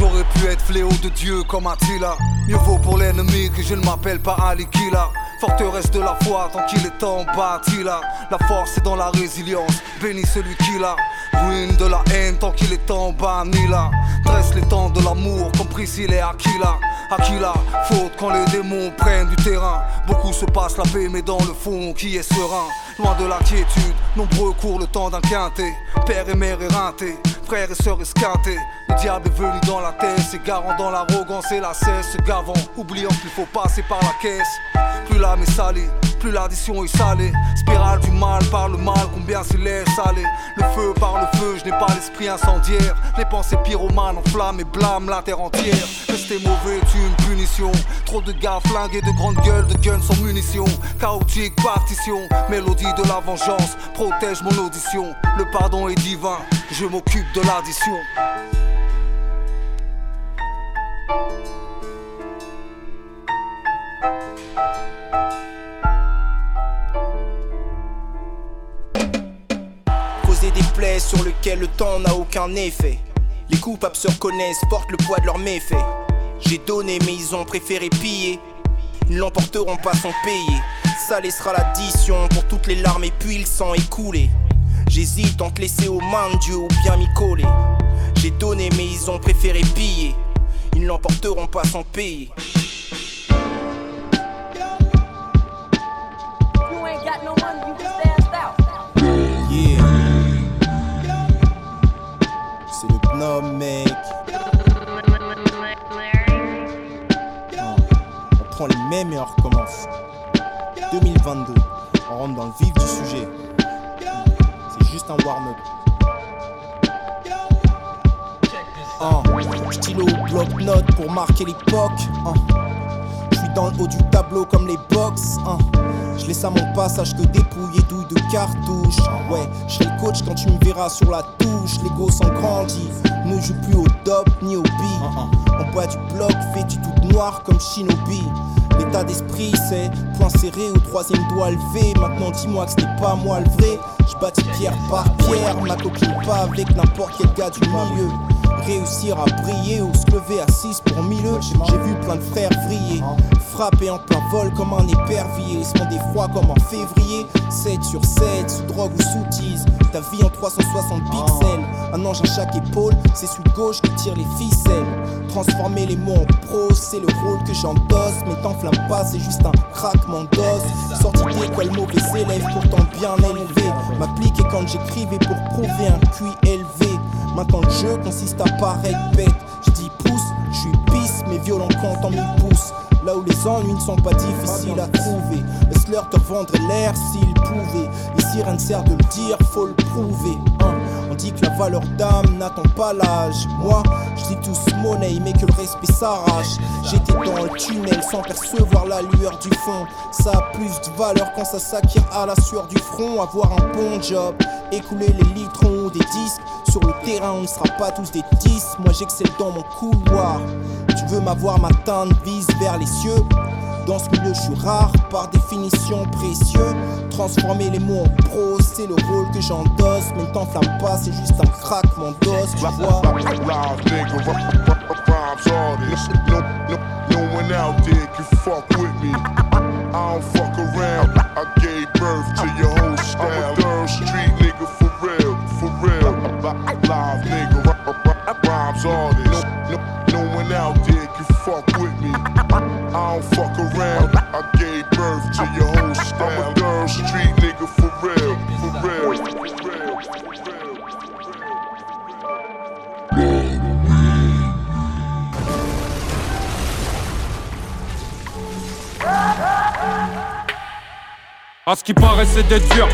J'aurais pu être fléau de Dieu comme Attila. Mieux vaut pour l'ennemi que je ne m'appelle pas Alikila. Forteresse de la foi tant qu'il est en bâti là. La force est dans la résilience, bénis celui qui l'a. Ruine de la haine tant qu'il est en banni là. Dresse les temps de l'amour comme Priscilla et Aquila. Aquila, faute quand les démons prennent du terrain. Beaucoup se passent la paix, mais dans le fond, qui est serein? Loin de l'inquiétude, nombreux courent le temps d'un quintet. Père et mère éreintés, frères et sœurs esquintés. Le diable est venu dans la tête, s'égarant dans l'arrogance et la cesse, se gavant, oubliant qu'il faut passer par la caisse. Plus l'âme est salée, plus l'addition est salée. Spirale du mal par le mal, combien se laisse aller. Le feu par le feu, je n'ai pas l'esprit incendiaire. Les pensées pyromanes enflamment et blâment la terre entière. Rester mauvais est une punition. Trop de gars flingués, de grandes gueules, de guns sans munitions. Chaotique partition, mélodie de la vengeance, protège mon audition. Le pardon est divin, je m'occupe de l'addition. Des plaies sur lesquelles le temps n'a aucun effet. Les coupables se reconnaissent, portent le poids de leurs méfaits. J'ai donné, mais ils ont préféré piller. Ils l'emporteront pas sans payer. Ça laissera l'addition pour toutes les larmes et puis le sang écoulé. J'hésite entre laisser aux mains de Dieu ou bien m'y coller. J'ai donné, mais ils ont préféré piller. Ils l'emporteront pas sans payer. On prend les mêmes et on recommence. 2022. On rentre dans le vif du sujet. C'est juste un warm-up. Ah, stylo bloc-notes pour marquer l'époque. Je suis dans le haut du tableau comme les box. Je laisse à mon passage que dépouille et douille de cartouches. Ouais, je serai le coach quand tu me verras sur la touche. Les gosses grandi, ne joue plus au dop ni au bi. On boit du bloc, vêtu toute noire comme Shinobi. L'état d'esprit c'est point serré au troisième doigt levé. Maintenant dis-moi que ce n'est pas moi le vrai. Je bâtis pierre par pierre, ma copine pas avec n'importe quel gars du milieu réussir à briller ou se lever à 6 pour mille J'ai vu plein de frères vriller, frapper en plein vol comme un épervier. Se des froid comme en février, 7 sur 7, sous drogue ou sous tease. Ta vie en 360 pixels, un ange à chaque épaule, c'est celui de gauche qui tire les ficelles. Transformer les mots en prose, c'est le rôle que j'endosse. Mais t'enflamme pas, c'est juste un craquement d'os. Sorti d'école, mauvais élève, pourtant bien élevé. M'appliquer quand j'écrivais pour prouver un QI élevé. Maintenant le jeu consiste à paraître bête. Je dis pouce, je suis pisse, mais violent compte en mille pouces. Là où les ennuis ne sont pas difficiles à trouver. Laisse-leur te vendre l'air s'ils pouvaient. Ici rien ne sert de le dire, faut le prouver. hein. On dit que la valeur d'âme n'attend pas l'âge. Moi, je dis tous monnaie, mais que le respect s'arrache. J'étais dans le tunnel sans percevoir la lueur du fond. Ça a plus de valeur quand ça s'acquiert à la sueur du front. Avoir un bon job, écouler les litrons ou des disques. Sur le terrain, on ne sera pas tous des 10. Moi, j'excelle dans mon couloir. Veux m'avoir, ma teinte vise vers les cieux. Dans ce milieu, je suis rare, par définition précieux. Transformer les mots en prose, c'est le rôle que j'endosse. Mais ne t'enflamme pas, c'est juste un craquement d'os, tu vois. Rhymes, nigga, don't fuck around. I gave birth to your À ce qui paraît, c'est des durs.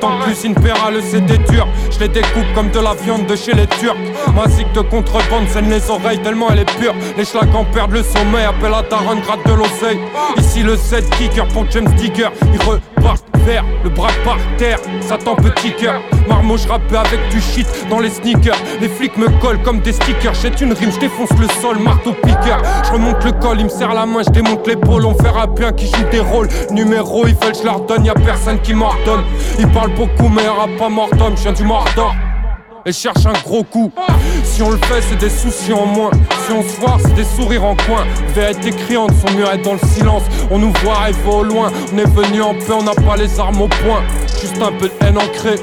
Tant que l'usine paiera le CD dur. Je les découpe comme de la viande de chez les Turcs. Ma zig de contrebande saigne les oreilles tellement elle est pure. Les schlags en perdent le sommeil. Appelle à Taron, gratte de l'oseille. Ici le 7 kicker pour James Digger. Il repart le bras par terre. Satan petit cœur. Marmot, rappais avec du shit dans les sneakers. Les flics me collent comme des stickers. Jette une rime, je défonce le sol, marteau piqueur. Je remonte le col, il me serre la main, je démonte l'épaule. On verra bien qui joue des rôles. Numéro, ils veulent, je leur donne, y a personne qui m'ordonne. Ils parlent beaucoup, mais y'aura pas mort d'homme, je viens du Mordor. Et cherche un gros coup. Si on le fait, c'est des soucis en moins. Si on se voit, c'est des sourires en coin. Vérité criante, son mur est dans le silence. On nous voit arriver au loin. On est venu en paix, on n'a pas les armes au point. Juste un peu de haine ancrée.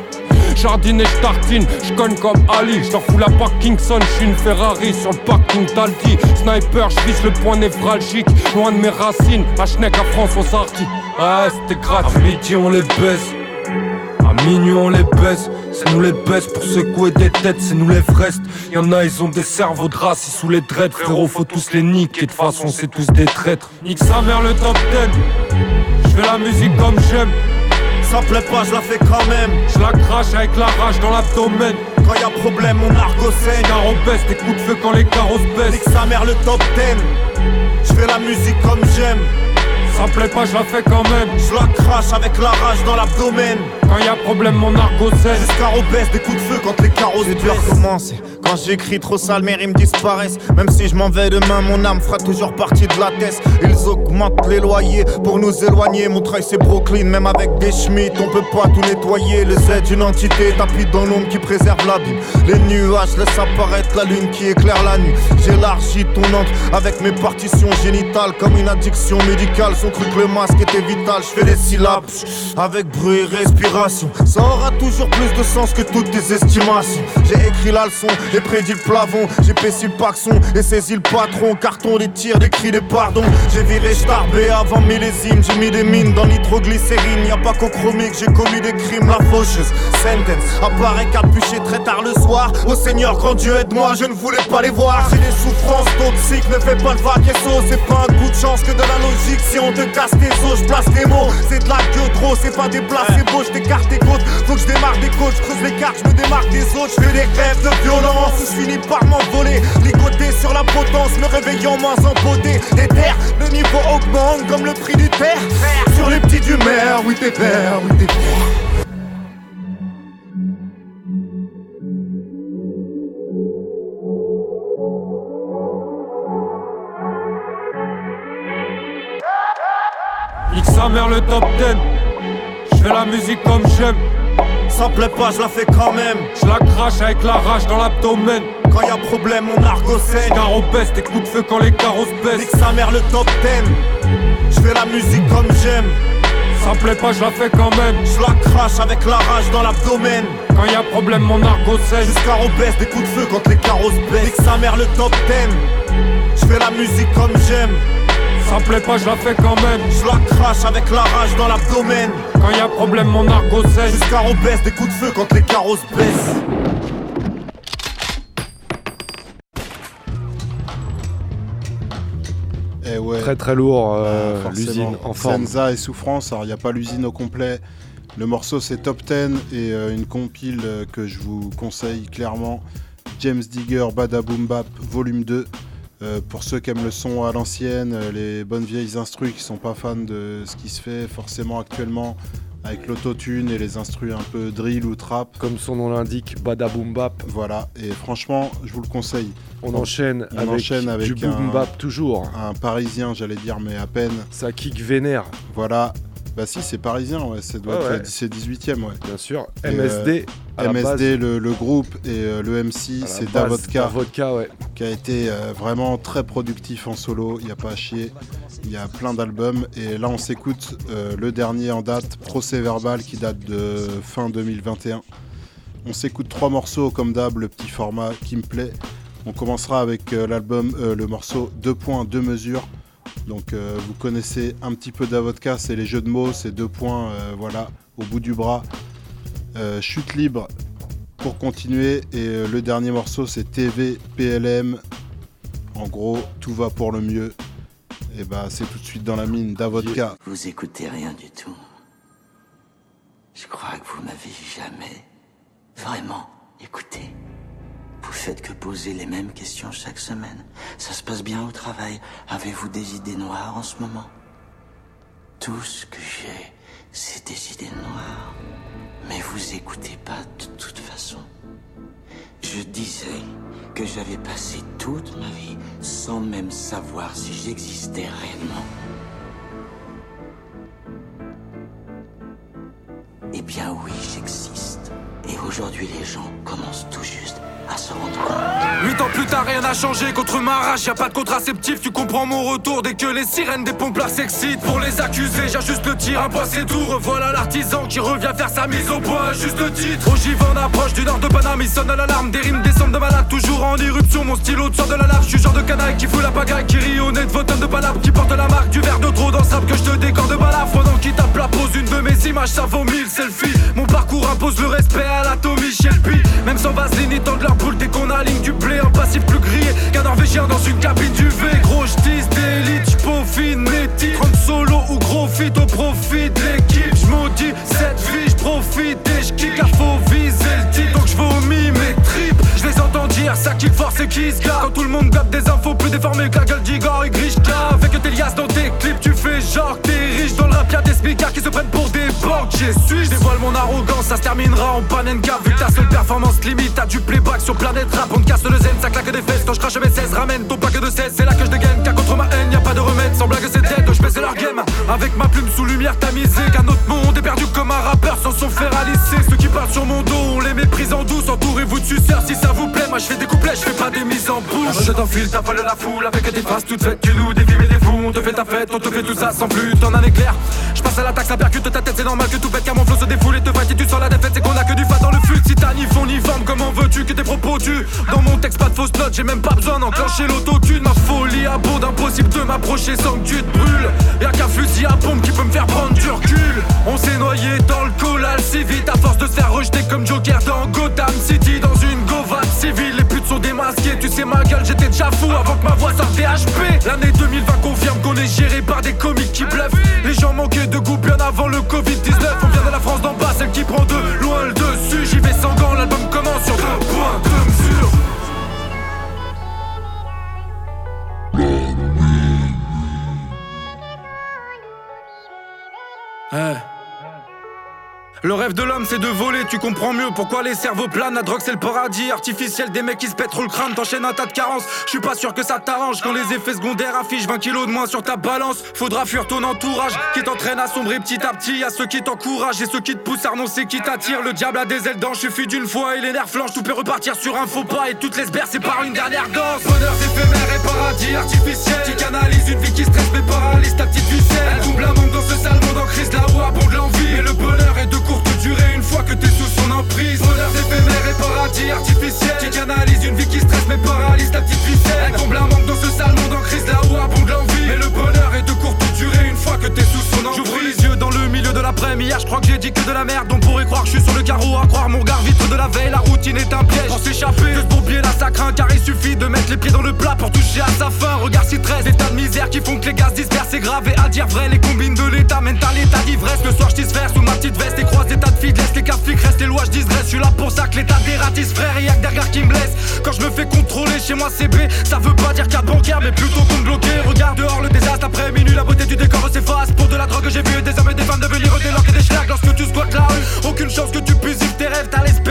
Jardine et tartine, je comme Ali, je fous la Parkinson, je suis une Ferrari sur le parking d'Aldi. Sniper, je le point névralgique, loin de mes racines, à Schneck à François Sarti. Ouais, c'était gratuit. On les baisse, minuit on les baisse. C'est nous les baisse pour secouer des têtes, c'est nous les vrestes. Y'en a, ils ont des cerveaux de race, sous les dreads. Frérot, faut tous les niquer, de toute façon, c'est tous des traîtres. Nique sa mère le top 10. Je fais la musique comme j'aime. Ça plaît pas, je la fais quand même. Je la crache avec la rage dans l'abdomen. Quand y a problème, mon argot saigne. Carreau baisse, des coups de feu quand les carrosses baissent. Nique sa mère le top 10. Je fais la musique comme j'aime. Ça plaît pas, je la fais quand même. Je la crache avec la rage dans l'abdomen. Quand y a problème, mon argot saigne. Jusqu'à baisse, des coups de feu quand les dû recommencer. Quand j'écris trop sale, mes rimes disparaissent. Même si je m'en vais demain, mon âme fera toujours partie de la tête. Ils augmentent les loyers pour nous éloigner. Mon travail c'est Brooklyn, même avec des Schmitt, on peut pas tout nettoyer. Le Z d'une entité tapis dans l'ombre qui préserve l'abîme. Les nuages laissent apparaître la lune qui éclaire la nuit. J'élargis ton encre avec mes partitions génitales comme une addiction médicale. Sont cru que le masque était vital. Je fais des syllabes avec bruit et respiration. Ça aura toujours plus de sens que toutes tes estimations. J'ai écrit la leçon et prédit le plafond. J'ai péci le paxon et saisi le patron. Carton, des tirs, des cris, des pardons. J'ai viré starbé avant millésime. J'ai mis des mines dans nitroglycérine. Y a pas qu'au chromique, j'ai commis des crimes. La faucheuse, sentence, apparaît capuché très tard le soir. Au Seigneur, grand Dieu aide-moi, je ne voulais pas les voir. C'est des souffrances toxiques, ne fais pas le vaquesso. C'est pas un coup de chance que de la logique. Si on te casse tes os, je place tes mots. C'est de la gueule trop, c'est pas des placebos. Je t'écarte tes côtes, faut que je démarre des côtes. Je creuse les cartes, je me démarque des autres. Je fais des rêves de violence, où je finis par m'envoler. Ligoté sur la potence, me réveillant moins beauté. Des terres, le niveau augmente comme le prix du terre. Sur les petits du maire, oui t'es père, oui t'es père. Nique sa mère le top 10. Je fais la musique comme j'aime. Ça plaît pas, je la fais quand même. Je la crache avec la rage dans l'abdomen. Quand y a problème, mon argot saigne. Carreau baisse, des coups de feu quand les carrosses baissent. Nique sa mère le top 10. Je fais la musique comme j'aime. Ça plaît pas, je la fais quand même. Je la crache avec la rage dans l'abdomen. Quand y a problème, mon argot saigne. Jusqu'à baisse, des coups de feu quand les carrosses baissent. Nique sa mère le top 10. Je fais la musique comme j'aime. Ça plaît pas, je la fais quand même. Je la crache avec la rage dans l'abdomen. Quand y a problème, mon argot saigne. Jusqu'à baisse, des coups de feu quand les carrosses baissent. Eh ouais. Très très lourd, euh, forcément. l'usine en forme. Senza et Souffrance, alors il n'y a pas l'usine au complet. Le morceau c'est Top 10 et euh, une compile euh, que je vous conseille clairement. James Digger Badaboom Bap volume 2. Euh, pour ceux qui aiment le son à l'ancienne, euh, les bonnes vieilles instrus qui sont pas fans de ce qui se fait forcément actuellement avec l'autotune et les instrus un peu drill ou trap. Comme son nom l'indique, Badaboom Bap. Voilà, et franchement, je vous le conseille. On enchaîne On avec enchaîne avec du boom un- bap toujours. Un parisien, j'allais dire, mais à peine. Ça kick vénère. Voilà. Bah si, c'est parisien, ouais, c'est doit Ouais, être- ouais. c'est 18ème, ouais. Bien sûr. Et, MSD, MSD, base. le, le groupe et euh, le MC, c'est Davodka. Davodka, ouais. Qui a été euh, vraiment très productif en solo, il n'y a pas à chier. Il y a plein d'albums et là on s'écoute euh, le dernier en date, Procès Verbal, qui date de fin 2021. On s'écoute trois morceaux comme d'hab, le petit format qui me plaît. On commencera avec euh, l'album, euh, le morceau 2 points, 2 mesures. Donc euh, vous connaissez un petit peu d'Avodka, c'est les jeux de mots, c'est deux points, euh, voilà, au bout du bras. Euh, chute libre pour continuer. Et le dernier morceau, c'est TV PLM. En gros, tout va pour le mieux. Et bah, c'est tout de suite dans la mine d'Avodka. Vous écoutez rien du tout. Je crois que vous m'avez jamais vraiment écouté. Vous faites que poser les mêmes questions chaque semaine. Ça se passe bien au travail. Avez-vous des idées noires en ce moment? Tout ce que j'ai, c'est des idées noires. Mais vous écoutez pas de toute façon. Je disais que j'avais passé toute ma vie sans même savoir si j'existais réellement. Eh bien oui, j'existe. Et aujourd'hui, les gens commencent tout juste Huit ans plus tard, rien n'a changé contre ma rage. Y'a pas de contraceptif, tu comprends mon retour dès que les sirènes des pompiers s'excitent. Pour les accuser, j'ajuste le tir, un point c'est tout. Revoilà l'artisan qui revient faire sa mise au point, juste le titre. Ogive en approche du nord de Paname, il sonne à l'alarme. Des rimes descendent de malade, toujours en éruption. Mon stylo sort de la large, je suis genre de canaille qui fout la pagaille, qui rit au nez de vos de palabres, qui porte la marque du verre de trop dans le sable que je te décore de balafre. Pendant qui tape la pose, une de mes images, ça vaut mille selfies. Mon parcours impose le respect à la Tommy Shelby. Même sans vaseline, ils tendent leur boule dès qu'on aligne du blé. Un passif plus grillé qu'un norvégien dans une cabine du V. Gros j'tisse d'élite, j'peaufine mes titres. Solo ou gros fit au profit de l'équipe. J'maudis cette vie, j'profite et j'kick à faux viser le titre. Donc j'vomis mes tripes. J'les entends dire ça kick force et qui se. Quand tout le monde gobe des infos plus déformées que la gueule d'Igor et Grishka. Avec tes liasses dans tes clips, tu fais genre que t'es riche. Dans le rap, y'a des speakers qui se prennent pour des banquiers suisses. Dévoile mon arrogance, ça se terminera en panenka. Vu que ta seule performance limite, t'as du playback sur planète rap. On casse le zen, ça claque des fesses. Quand je crache mes 16, ramène ton pack de 16. C'est là que je dégaine, car contre ma haine, y a pas de remède. Sans blague, c'est dead, je baisais leur game. Avec ma plume sous lumière tamisée, qu'un autre monde est perdu comme un rappeur sans son fer à lisser. Ceux qui parlent sur mon dos, on les méprise en douce. Entourez-vous de suceurs si ça vous plaît. Moi je fais des couplets, je fais pas des mises en bouche. Je t'enfile, t'affales la foule avec des phrases toutes faites. Tu nous des vies et des fous, on te fait ta fête, on te fait tout ça sans plus. T'en un éclair. Je passe à l'attaque, ça percute ta tête, c'est normal que tout pète car mon flow se défoule et te et tu sens la défaite. C'est qu'on a que du fat dans le fut. Si t'as ni fond ni forme, comment veux-tu que tes propos tuent? Dans mon texte, pas de fausses notes, j'ai même pas besoin d'enclencher l'autotune. Ma folie abonde, impossible de m'approcher sans que tu te brûles. Y'a qu'un fusil à pompe qui peut me faire prendre du recul. On s'est noyé dans le collal si vite à force de se faire rejeter comme Joker dans Gotham City dans une govade civile. Les putes sont démasquées, tu sais ma gueule, j'étais déjà fou avant que ma voix sorte HP. L'année 2020 confirme qu'on est géré par des comiques qui bluffent. Les gens manquaient de goût bien avant le Covid-19. On vient de la France d'en bas, celle qui prend de loin le dessus. J'y vais sans gants, l'album commence sur deux points, deux mesures. Eh. Le rêve de l'homme c'est de voler, tu comprends mieux pourquoi les cerveaux planent. La drogue c'est le paradis artificiel des mecs qui se pètent le crâne, t'enchaînes un tas de carences. Je suis pas sûr que ça t'arrange quand les effets secondaires affichent 20 kilos de moins sur ta balance. Faudra fuir ton entourage qui t'entraîne à sombrer petit à petit. Y'a ceux qui t'encouragent et ceux qui te poussent à renoncer, qui t'attirent. Le diable a des ailes d'ange, suffit d'une fois et les nerfs flanchent. Tout peut repartir sur un faux pas et toutes les bercer par une dernière danse. Bonheur éphémère et paradis artificiel qui canalise une vie qui stresse mais paralyse ta petite ficelle. Elle double un monde dans ce sale monde en crise, là où abonde l'envie. Et le bonheur est de courte durée une fois que t'es sous son emprise. Bonheur éphémère et paradis artificiel qui canalise une vie qui stresse mais paralyse ta petite ficelle. Elle comble un manque dans ce sale monde en crise, là où abonde l'envie. Mais le bonheur est de courte durée une fois que t'es sous son emprise. J'ouvre de l'après-midi. Hier, je crois que j'ai dit que de la merde. On pourrait croire que je suis sur le carreau à croire mon regard vitre de la veille. La routine est un piège. Pour s'échapper de ce bourbier là, ça car il suffit de mettre les pieds dans le plat pour toucher à sa fin. Regarde si 13 états de misère qui font que les gaz dispersent. C'est grave et à dire vrai, les combines de l'état mènent à l'état d'ivresse. Le soir, je sous ma petite veste suis là pour ça que l'état dératisse, frère. Et y'a que derrière qui me blesse. Quand je me fais contrôler chez moi, c'est B. Ça veut pas dire qu'à bancaire, mais plutôt qu'on me bloquer. Regarde dehors le désastre après minuit, la beauté du décor s'efface. Pour de la drogue, j'ai vu des hommes et des femmes devenir des locks et des schlags lorsque tu squattes la rue. Aucune chance que tu puisses vivre tes rêves. T'as l'espérance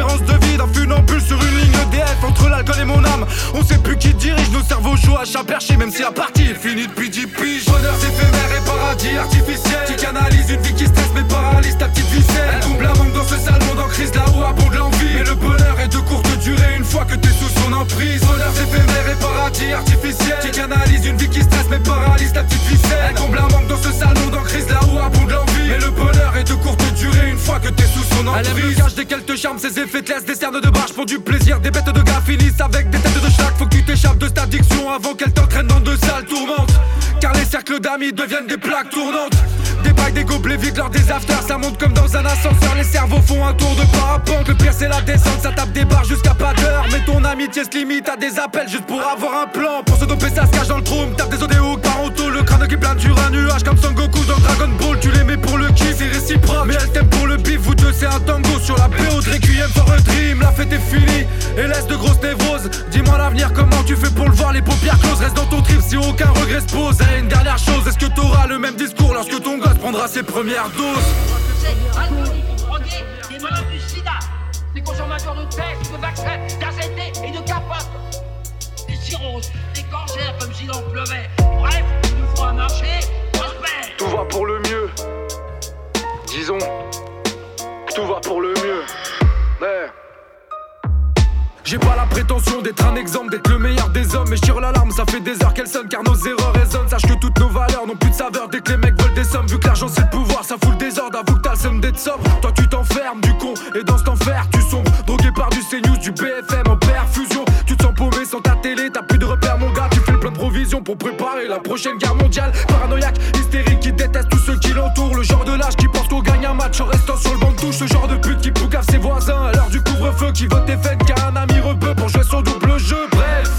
Entre l'alcool et mon âme, on sait plus qui dirige nos cerveaux chauds à chat perché, même si la partie est finie depuis 10 piges. Bonheur éphémère et paradis artificiel qui canalise une vie qui stresse mais paralyse ta petite ficelle. Elle comble un manque dans ce sale monde en crise, là où abonde l'envie. Mais le bonheur est de courte durée une fois que t'es sous son emprise. Bonheur éphémère et paradis artificiel qui canalise une vie qui stresse mais paralyse ta petite ficelle. Elle comble un manque dans ce sale monde en crise, là où abonde l'envie. Mais le bonheur est de courte durée une fois que t'es sous son ton Elle aime le gage des quelques charmes, ses effets te laissent des cernes de barge pour du plaisir. Des bêtes de gars finissent avec des têtes de schlag. Faut que tu t'échappes de cette addiction avant qu'elle t'entraîne dans de sales tourmentes. Les cercles d'amis deviennent des plaques tournantes. Des bails, des gobelets vides lors des afters, ça monte comme dans un ascenseur. Les cerveaux font un tour de parapente. Le pire c'est la descente, ça tape des barres jusqu'à pas d'heure. Mais ton amitié se limite à des appels juste pour avoir un plan. Pour se doper, ça se cache dans le trône. Tape des odéos par auto, le crâne qui plane sur un nuage comme Son Goku dans Dragon Ball. Tu les mets pour le kiff, c'est réciproque. Mais elle t'aime pour le bif, vous deux c'est un tango sur la BO de Requiem for a Dream. La fête est finie et laisse de grosses névroses. Dis-moi l'avenir, comment tu fais pour le voir, les paupières closes. Reste dans ton trip si aucun regret se pose. Dernière chose, est-ce que t'auras le même discours lorsque ton gosse prendra ses premières doses? Tout va pour le mieux. Disons que tout va pour le mieux. Ouais. J'ai pas la prétention d'être un exemple, d'être le meilleur des hommes. Mais je tire l'alarme, ça fait des heures qu'elles sonnent car nos erreurs résonnent. Sache que toutes nos valeurs n'ont plus de saveur dès que les mecs veulent des sommes. Vu que l'argent c'est le pouvoir, ça fout le désordre. Avoue que t'as le seum d'être sobre. Toi tu t'enfermes du con et dans cet enfer tu sombres. Drogué par du CNews, du BFM en perfusion. Tu te sens paumé sans ta télé, t'as plus de repères mon gars. Tu fais le plein de provisions pour préparer la prochaine guerre mondiale. Paranoïaque, hystérique qui déteste tous ceux qui l'entourent. Le genre de lâche qui pense qu'on gagne un match en restant sur le banc de touche. Le genre de pute qui poucave ses voisins à l'heure du couvre-feu. Qui vote FN car pour jouer son double jeu. Bref,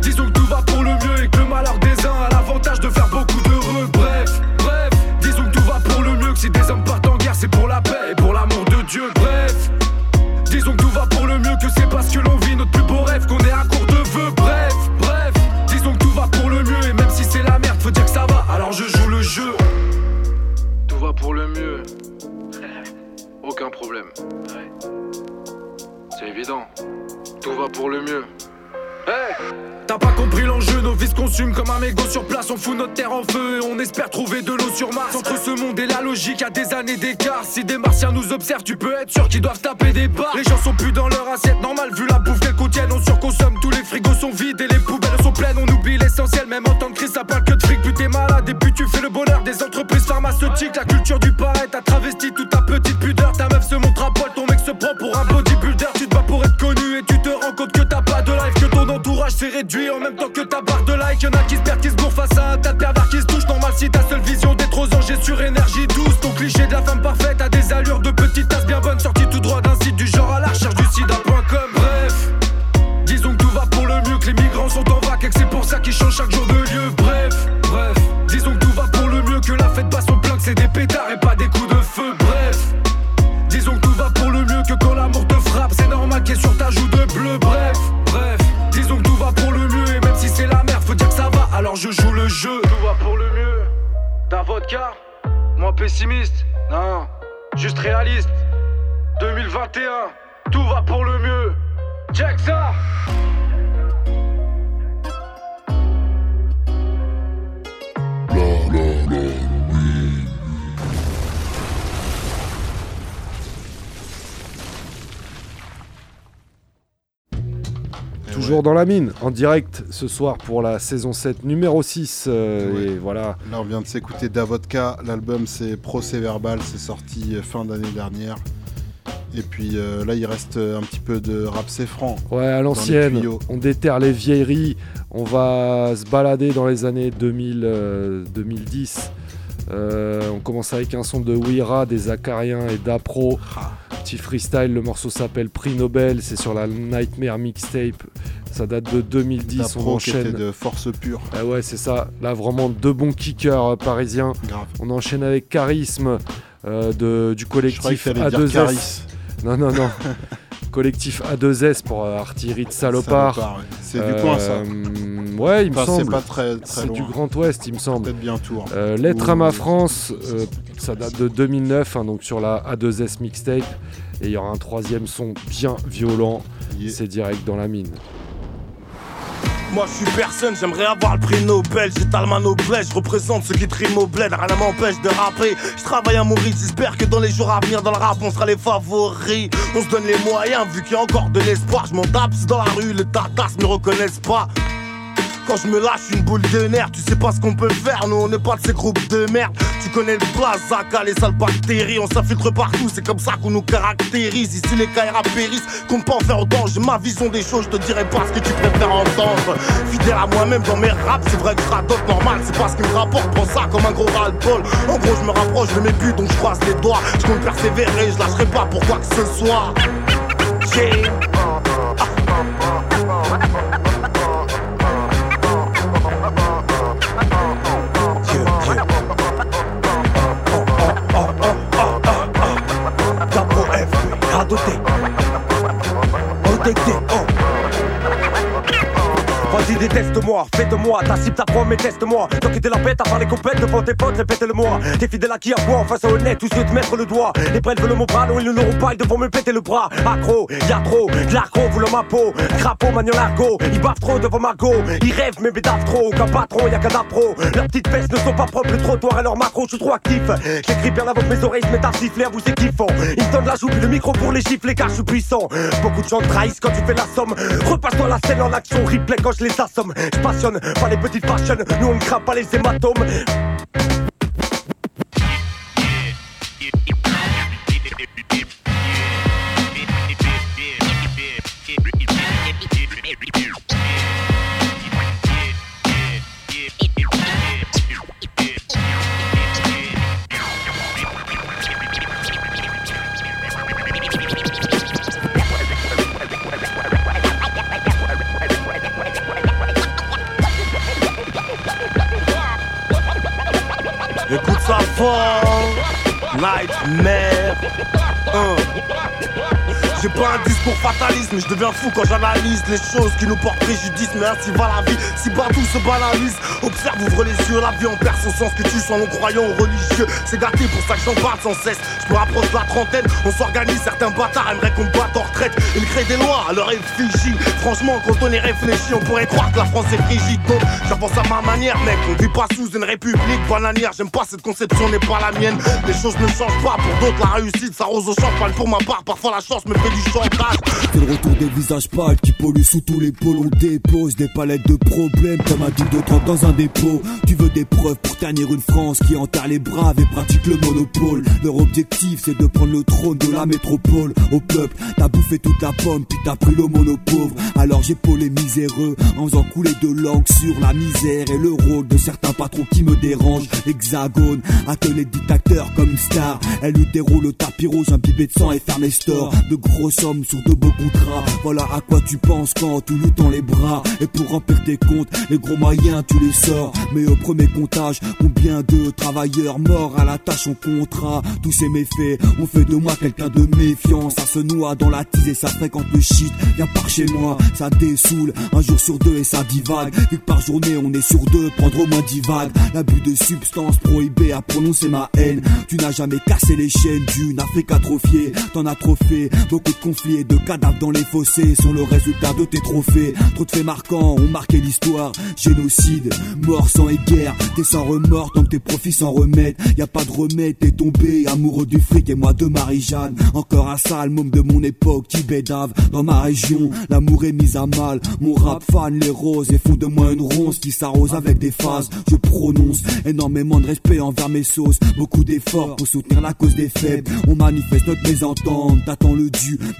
disons que tout va pour le mieux et que le malheur des uns a l'avantage de faire beaucoup d'heureux. Bref, bref, disons que tout va pour le mieux. Que si des hommes partent en guerre, c'est pour la paix et pour l'amour de Dieu. Bref, disons que tout va pour le mieux. Que c'est parce que l'on vit notre plus beau rêve qu'on est à court de vœux. Bref, bref, disons que tout va pour le mieux. Et même si c'est la merde, faut dire que ça va. Alors je joue le jeu. Tout va pour le mieux. Aucun problème. C'est évident. Tout va pour le mieux. T'as pas compris l'enjeu, nos vies se consument comme un mégot sur place. On fout notre terre en feu et on espère trouver de l'eau sur Mars. Entre ce monde et la logique, à des années d'écart. Si des martiens nous observent, tu peux être sûr qu'ils doivent taper des barres. Les gens sont plus dans leur assiette normale, vu la bouffe qu'elles contiennent. On surconsomme, tous les frigos sont vides et les poubelles sont pleines. On oublie l'essentiel, même en temps de crise, ça parle que de fric. Plus t'es malade et plus tu fais le bonheur des entreprises pharmaceutiques. La culture du paraît, t'as travesti toute ta petite pudeur. Ta meuf se montre à poil, ton mec se prend pour un bodybuilder. S'est réduit en même temps que ta barre de like. Y'en a qui se perdent, qui se bourrent face à un tas de qui se touchent. Normal si ta seule vision aux anges est sur énergie douce. Ton cliché de la femme parfaite a des allures de petite tasse bien bonne, sortie tout droit d'un site du genre à la recherche du sida.com. Bref, disons que tout va pour le mieux, que les migrants sont en vac et que c'est pour ça qu'ils changent chaque jour de lieu. Moi pessimiste, non, juste réaliste. 2021, tout va pour le mieux. Check ça! Toujours dans la mine, en direct ce soir pour la saison 7 numéro 6. euh, Ouais. Et voilà. Là, on vient de s'écouter Davodka. L'album, c'est Procès Verbal. C'est sorti euh, fin d'année dernière. Et puis euh, là, il reste un petit peu de rap c'est franc. Ouais, à l'ancienne, on déterre les vieilleries, on va se balader dans les années 2000, euh, 2010. Euh, on commence avec un son de Wira, des Acariens et d'Apro. Petit freestyle, le morceau s'appelle Prix Nobel, c'est sur la Nightmare Mixtape. Ça date de 2010, on enchaîne. était de force pure. Ah ouais, c'est ça. Là, vraiment deux bons kickers euh, parisiens. On enchaîne avec Charisme euh, de, du collectif que t'allais dire A2S. Non, non, non. [LAUGHS] collectif A2S pour euh, artillerie de salopard. Salopard, ouais. C'est du coin, ça. Euh, Ouais, il me Enfin, c'est semble. pas très- très C'est du. Grand Ouest, il me semble. Peut-être bien. Euh, Lettre à ma France, euh, ça date de 2009, hein, donc sur la A2S mixtape. Et il y aura un troisième son bien violent. C'est direct dans la mine. Moi je suis personne, j'aimerais avoir le prix Nobel. J'étale ma noblesse, je représente ceux qui triment au bled. Rien ne m'empêche de rapper. Je travaille à mourir, j'espère que dans les jours à venir, dans le rap, on sera les favoris. On se donne les moyens, vu qu'il y a encore de l'espoir. Je m'en tape dans la rue, les tatas me reconnaissent pas. Quand je me lâche une boule de nerfs, tu sais pas ce qu'on peut faire, nous on n'est pas de ces groupes de merde. Tu connais le Blazaka, les sales bactéries, on s'infiltre partout, c'est comme ça qu'on nous caractérise. Ici les KRA périssent, compte pas en faire autant. J'ai ma vision des choses, je te dirai pas ce que tu préfères entendre. Fidèle à moi-même dans mes raps, c'est vrai que je normal, c'est pas ce qui me rapporte. Prends ça comme un gros ras En gros, je me rapproche de mes buts, donc je croise les doigts. Je compte persévérer, je lâcherai pas pour quoi que ce soit. 落として。置いてきて、Vas-y, déteste-moi, fais de moi, ta cible t'apprend, mais teste-moi. Toi qui la bête à faire les compètes devant tes potes, répète-le-moi. T'es fidèle à qui à quoi, en face à honnête, tous ceux te mettre le doigt. Les prêtres veulent mon bras, non, ils ne l'auront pas, ils devront me péter le bras. Accro, y'a trop, de l'accro, voulant ma peau. Crapaud, magnon l'argot, ils bavent trop devant ma go. Ils rêvent, mais bédavent trop, qu'un patron, y'a qu'un pro. Leurs petites fesses ne sont pas propres, le trottoir et leur macro, je suis trop actif. J'écris bien avant mes oreilles se mettent à siffler, à vous c'est kiffant. Ils donnent la joue, puis le micro pour les gifler, car je suis puissant. Beaucoup de gens trahissent quand tu fais la somme. Repasse-toi la scène en action, replay quand je les assomme. Je passionne, pas les petites fashion, nous on ne craint pas les hématomes. Écoute ça fort, Nightmare. Hein. J'ai pas un discours fataliste, mais je deviens fou quand j'analyse les choses qui nous portent préjudice. Mais ainsi va la vie, si partout se banalise. Observe, ouvre les yeux, la vie en perd son sens, que tu sois non-croyant ou religieux. C'est gâté pour ça que j'en parle sans cesse. Je me rapproche de la trentaine, on s'organise, certains bâtards aimeraient qu'on batte en retraite. Ils créent des lois leur effigie. Franchement, quand on y réfléchit, on pourrait croire que la France est frigide. Donc, j'avance à ma manière, mec. On vit pas sous une république bananière. J'aime pas cette conception, n'est pas la mienne. Les choses ne changent pas. Pour d'autres, la réussite, ça rose au champagne. Pour ma part, parfois la chance me fait du. C'est le retour des visages pâles qui polluent sous tous les pôles. On dépose des palettes de problèmes comme un de drogue dans un dépôt. Tu veux des preuves pour ternir une France qui enterre les braves et pratique le monopole. Leur objectif c'est de prendre le trône de la métropole. Au peuple, t'as bouffé toute la pomme puis t'as pris le monopauvre. Alors j'épaule les miséreux en faisant couler de l'encre sur la misère et le rôle de certains patrons qui me dérangent. Hexagone, accueille les dictateurs comme une star. Elle lui déroule le tapis rouge, un bibet de sang et ferme les stores. De gros sur de beaux contrats. Voilà à quoi tu penses quand tu luttes dans les bras. Et pour remplir tes comptes, les gros moyens tu les sors. Mais au premier comptage, combien de travailleurs morts à la tâche en contrat? Tous ces méfaits ont fait de moi quelqu'un de méfiant. Ça se noie dans la tise et ça fréquente le shit. Viens par chez moi, ça dessoule. Un jour sur deux et ça divague. Vu que par journée on est sur deux, prendre au moins dix vagues. L'abus de substances prohibées à prononcer ma haine. Tu n'as jamais cassé les chaînes d'une Afrique atrophiée. T'en as trop fait, beaucoup conflits et de cadavres dans les fossés sont le résultat de tes trophées. Trop de faits marquants ont marqué l'histoire. Génocide, mort, sang et guerre. T'es sans remords tant que tes profits s'en remettent. Y a pas de remède, t'es tombé amoureux du fric et moi de Marie-Jeanne. Encore un sale môme de mon époque qui bédave dans ma région. L'amour est mis à mal. Mon rap fan les roses et font de moi une ronce qui s'arrose avec des phases. Je prononce énormément de respect envers mes sauces. Beaucoup d'efforts pour soutenir la cause des faibles. On manifeste notre mésentente. T'attends le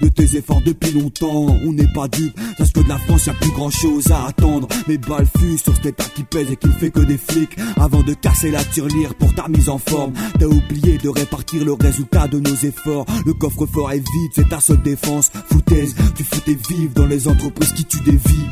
de tes efforts depuis longtemps. On n'est pas dupe. Parce que de la France, y a plus grand chose à attendre. Mes balles fusent sur cet état qui pèse et qui ne fait que des flics. Avant de casser la tirelire pour ta mise en forme. T'as oublié de répartir le résultat de nos efforts. Le coffre-fort est vide, c'est ta seule défense. Foutaise, tu fous tes vives dans les entreprises qui tuent des vies.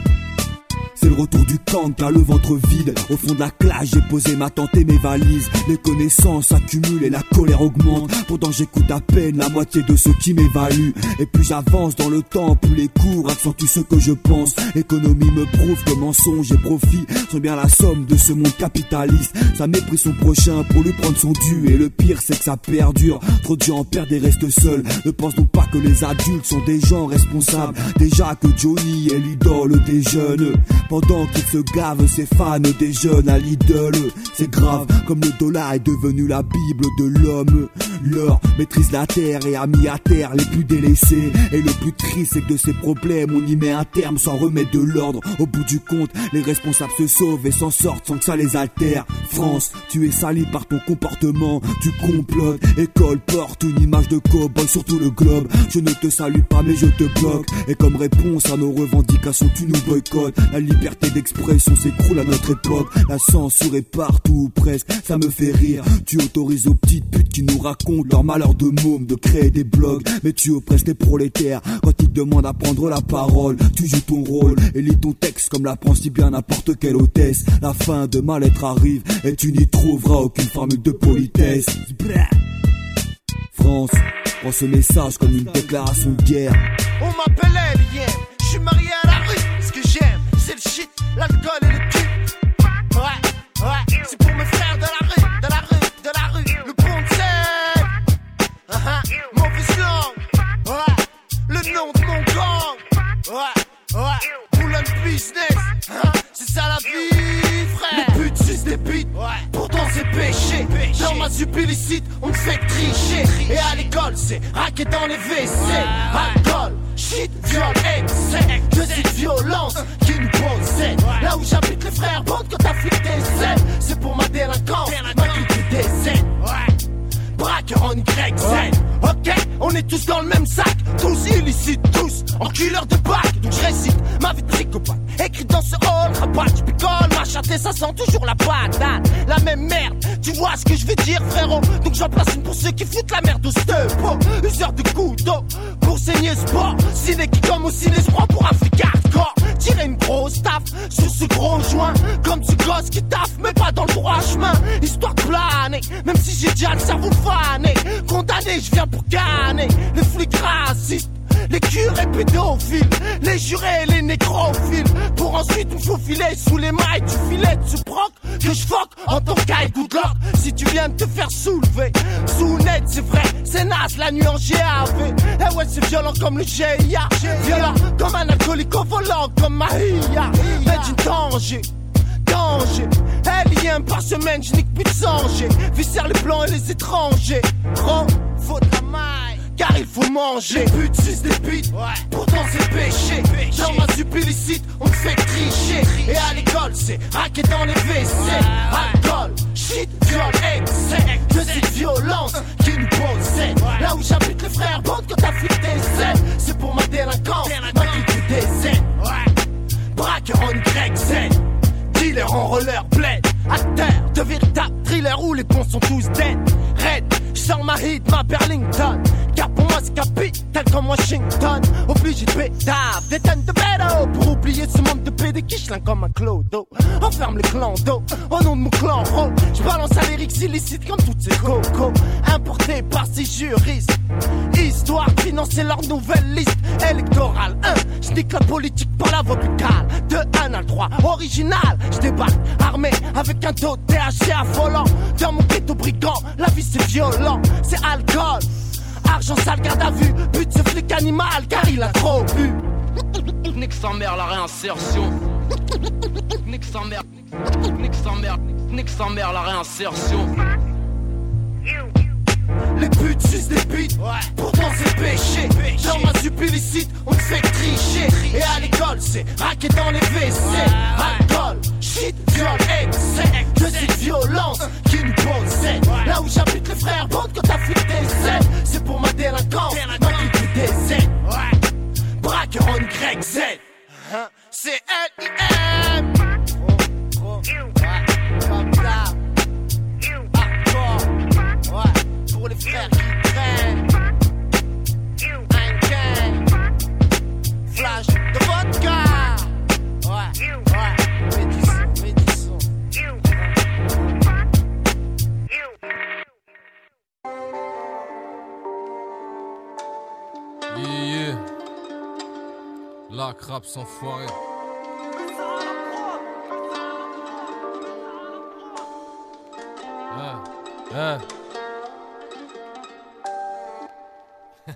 C'est le retour du camp, car le ventre vide. Au fond de la classe, j'ai posé ma tente et mes valises. Les connaissances s'accumulent et la colère augmente. Pourtant, j'écoute à peine la moitié de ceux qui m'évaluent. Et plus j'avance dans le temps, plus les cours accentuent ce que je pense. L'économie me prouve que mensonge et profit sont bien la somme de ce monde capitaliste. Ça méprise son prochain pour lui prendre son dû. Et le pire, c'est que ça perdure. Trop de gens perdent et restent seuls. Ne pense donc pas que les adultes sont des gens responsables. Déjà que Johnny est l'idole des jeunes. Pendant qu'ils se gavent, ces fans des jeunes à l'idole. C'est grave, comme le dollar est devenu la bible de l'homme. L'or maîtrise la terre et a mis à terre les plus délaissés. Et le plus triste, c'est que de ces problèmes, on y met un terme sans remettre de l'ordre. Au bout du compte, les responsables se sauvent et s'en sortent sans que ça les altère. France, tu es sali par ton comportement, tu complotes. École porte une image de cowboy sur tout le globe. Je ne te salue pas, mais je te bloque. Et comme réponse à nos revendications, tu nous boycottes. D'expression s'écroule à notre époque. La censure est partout, presque. Ça me fait rire. Tu autorises aux petites putes qui nous racontent leur malheur de môme de créer des blogs. Mais tu oppresses les prolétaires quand ils demandent à prendre la parole. Tu joues ton rôle et lis ton texte comme la prend si bien n'importe quelle hôtesse. La fin de ma lettre arrive et tu n'y trouveras aucune formule de politesse. France, prends ce message comme une déclaration de guerre. On m'appelle Alien, je suis marié à la rue. Comme le GIA Violent comme un alcoolique au volant comme Mahia Mais du danger danger. Alien par semaine, je nique plus de sanger. Viscère les blancs et les étrangers. Gros, faut maille. Car il faut manger. Les putes sucent des bites. Pourtant c'est péché. Dans ma sup illicite, on me fait tricher. Et à l'école, c'est raquer dans les WC. Argent sale garde à vue But ce flic animal car il a trop bu. Nique sa mère la réinsertion. Nique sa mère Nique sa mère Nique sa mère la réinsertion. Les putes sucent des bites, pourtant Foirer. Hein, hein. [LAUGHS]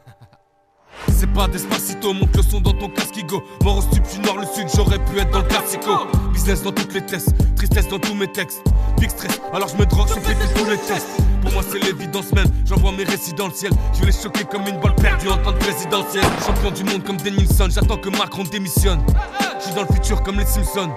C'est pas d'espacito, monte le son dans ton casque go. Mort au stup, suis nord, le sud, j'aurais pu être dans le classico. Business dans toutes les tests, tristesse dans tous mes textes. Alors je me drogue, je fais tous les tests. Pour moi, c'est l'évidence même, j'envoie mes récits dans le ciel. Je vais les choquer comme une balle perdue en temps de présidentielle. Champion du monde comme Denilson, j'attends que Macron démissionne. Je suis dans le futur comme les Simpsons.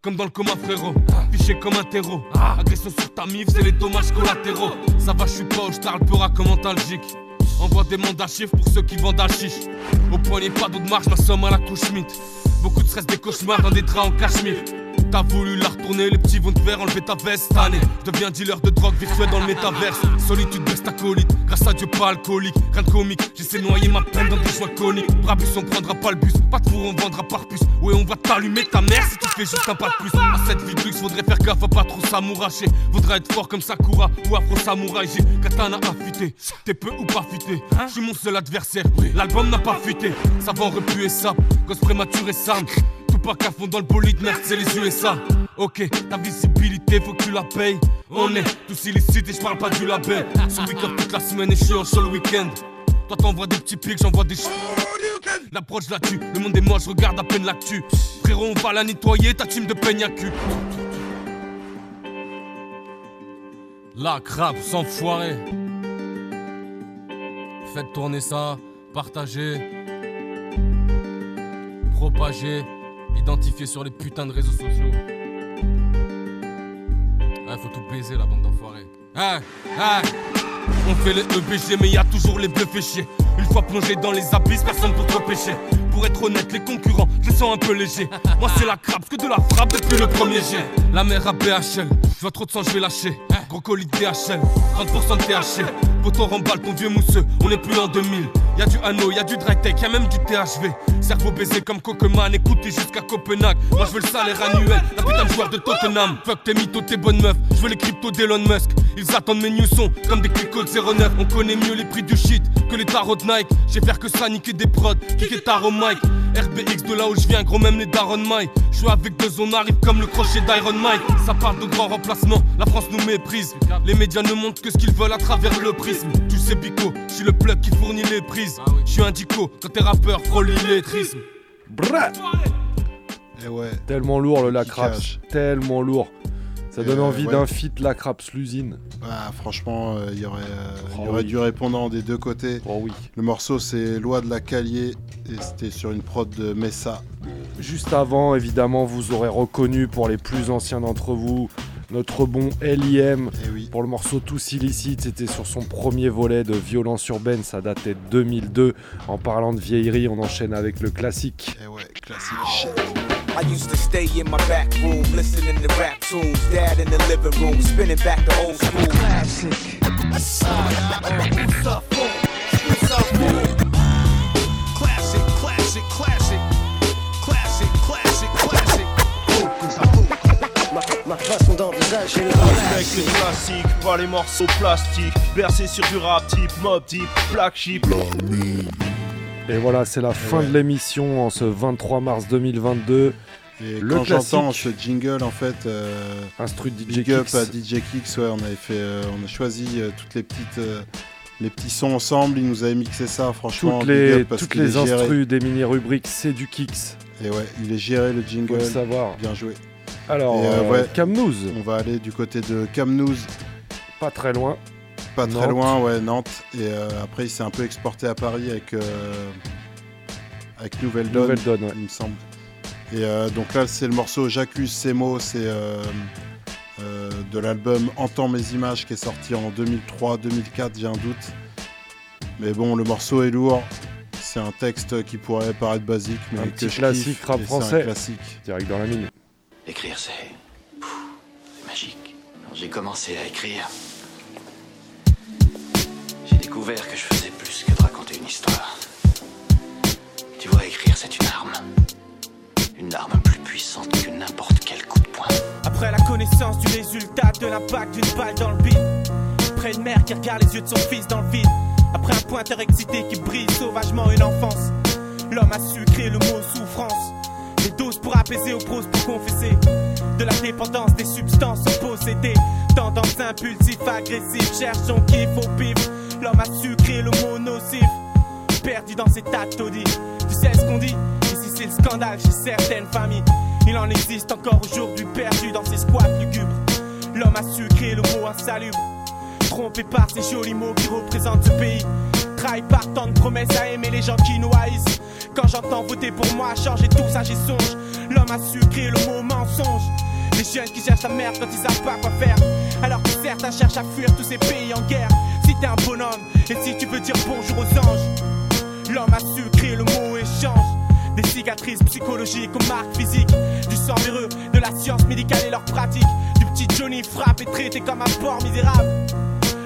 Comme dans le coma frérot, fiché comme un terreau Agression sur ta mif, c'est les dommages collatéraux Ça va, je suis pas au star, le peur comme antalgique Envoie des mandats chiffres pour ceux qui vendent à chiche Au poignet pas d'eau de marche, ma somme à la couche Schmitt Beaucoup de stress, des cauchemars dans des draps en cachemire T'as voulu la retourner, les petits vont te faire enlever ta veste année. Deviens dealer de drogue virtuelle dans le métaverse. Solitude baisse ta colite, grâce à Dieu pas alcoolique. Rien de comique, j'essaie de noyer ma peine dans des joies coniques. Brabus, on prendra pas le bus, pas de four, on vendra par puce. Ouais, on va t'allumer ta mère si tu fais juste un pas de plus. À cette vie de luxe, faudrait faire gaffe à pas trop s'amouracher. Faudrait être fort comme Sakura ou Afro Samouraï. J'ai katana affûté, t'es peu ou pas fuité. J'suis mon seul adversaire, l'album n'a pas fuité. Ça va en repuer ça, gosse prématuré Sam. Pas qu'à fond dans le bolide, merde, c'est les USA. Ok, ta visibilité, faut que tu la payes. On est tous illicites et je parle pas du label. Sur week-end toute la semaine et je suis en show le week-end. Toi t'envoies des petits pics, j'envoie des ch... L'approche la tue, le monde est regarde à peine l'actu. Frérot, on va la nettoyer, ta team de peigne à cul. La crabe sans foirer. Faites tourner ça, partagez, propagez, identifiez sur les putains de réseaux sociaux. Ouais, faut tout baiser la bande d'enfoirés. Hein, hein. On fait les EBG, mais y a toujours les bleus fait chier. Une fois plongé dans les abysses, personne peut te repêcher. Pour être honnête, les concurrents, je sens un peu légers. Moi, c'est la crabe, que de la frappe depuis le premier jet. La mer à BHL, je vois trop de sang, je vais lâcher. Gros colis de DHL, 30% de THC. Poteau remballe ton vieux mousseux, on est plus en 2000. Y'a du Hano, y'a du Drytech, y'a même du THV. Cerveau baisé comme Coqueman, écoutez jusqu'à Copenhague. Moi je veux le salaire annuel, la putain de joueur de Tottenham. Fuck tes mythos, tes bonnes meufs, je veux les cryptos d'Elon Musk. Ils attendent mes news sons comme des clics code 09. On connaît mieux les prix du shit que les tarots de Nike. J'ai faire que ça, niquer des prods, kicker tarot Mike. RBX de là où je viens, gros même les Daron Mike. Je avec deux, on arrive comme le crochet d'Iron Mike. Ça parle de grands la France nous méprise. Les médias ne montrent que ce qu'ils veulent à travers le prisme. Tu sais, Bico, je suis le plug qui fournit les prises. Je suis un dico, quand t'es rappeur, frôle l'illettrisme. Et ouais. Tellement lourd le Lacraps, tellement lourd. Ça donne euh, envie ouais. d'un feat Lacraps l'usine. Bah, franchement, euh, il y aurait, euh, il y Oh aurait oui. du répondant des deux côtés. Oh oui. Le morceau, c'est Loi de la Calier et c'était sur une prod de Messa. Juste avant, évidemment, vous aurez reconnu pour les plus anciens d'entre vous notre bon LIM Eh pour le morceau Tous Illicites. C'était sur son premier volet de Violence Urbaine, ça datait de 2002. En parlant de vieillerie, on enchaîne avec le classique. Et ouais, classique. I used to stay in my back room, listening to rap tunes. Dad in the living room, spinning back the old school. Classic. Classic, façon d'envisager le Avec les classiques, pas les morceaux plastiques. Bercé sur du rap type, mob type, black sheep. Et voilà, c'est la fin de l'émission en ce 23 mars 2022. Et le quand j'entends classique. ce jingle, en fait, euh, Instru de DJ big up Kicks. à DJ Kicks, ouais, on avait fait, euh, on a choisi euh, toutes les petites, euh, les petits sons ensemble. Il nous avait mixé ça, franchement. toutes big les, up parce toutes les instrus des mini-rubriques, c'est du Kicks. Et ouais, il est géré le Faut jingle. le savoir. Bien joué. Alors, euh, euh, ouais, on va aller du côté de Camnouz. pas très loin. Pas très loin, ouais, Nantes. Et euh, après, il s'est un peu exporté à Paris avec, avec Nouvelle Donne, Nouvelle Donne, ouais. il me semble. Et donc là, c'est le morceau J'accuse ces mots, c'est de l'album Entends mes images qui est sorti en 2003-2004, j'ai un doute. Mais bon, le morceau est lourd. C'est un texte qui pourrait paraître basique, mais Un que petit je classique kiffe, rap français. un classique. Direct dans la mine. Écrire, c'est. C'est magique. Quand j'ai commencé à écrire, j'ai découvert que je faisais plus que de raconter une histoire. Tu vois, écrire, c'est une arme. Une arme plus puissante que n'importe quel coup de poing. Après la connaissance du résultat de l'impact d'une balle dans le bide. Après une mère qui regarde les yeux de son fils dans le vide. Après un pointeur excité qui brise sauvagement une enfance. L'homme a su créer le mot souffrance. Pour apaiser aux proses pour confesser. De la dépendance des substances possédées. Tendance impulsif, agressif, cherche son kiff au pif. L'homme a su créer le mot nocif. perdu dans de taudis. Tu sais ce qu'on dit? Ici c'est le scandale chez certaines familles. Il en existe encore aujourd'hui perdu dans ces squats lugubres. L'homme a su créer le mot insalubre. Trompé par ces jolis mots qui représentent ce pays. Trahi par tant de promesses à aimer les gens qui nous haïssent. Quand j'entends voter pour moi, changer tout ça, j'y songe. L'homme a su créer le mot mensonge. Les jeunes qui cherchent la merde quand ils savent pas quoi faire. Alors que certains cherchent à fuir tous ces pays en guerre. Si t'es un bonhomme et si tu veux dire bonjour aux anges, l'homme a su créer le mot échange. Des cicatrices psychologiques aux marques physiques. Du sang véreux, de la science médicale et leurs pratiques. Du petit Johnny frappé et traité comme un porc misérable.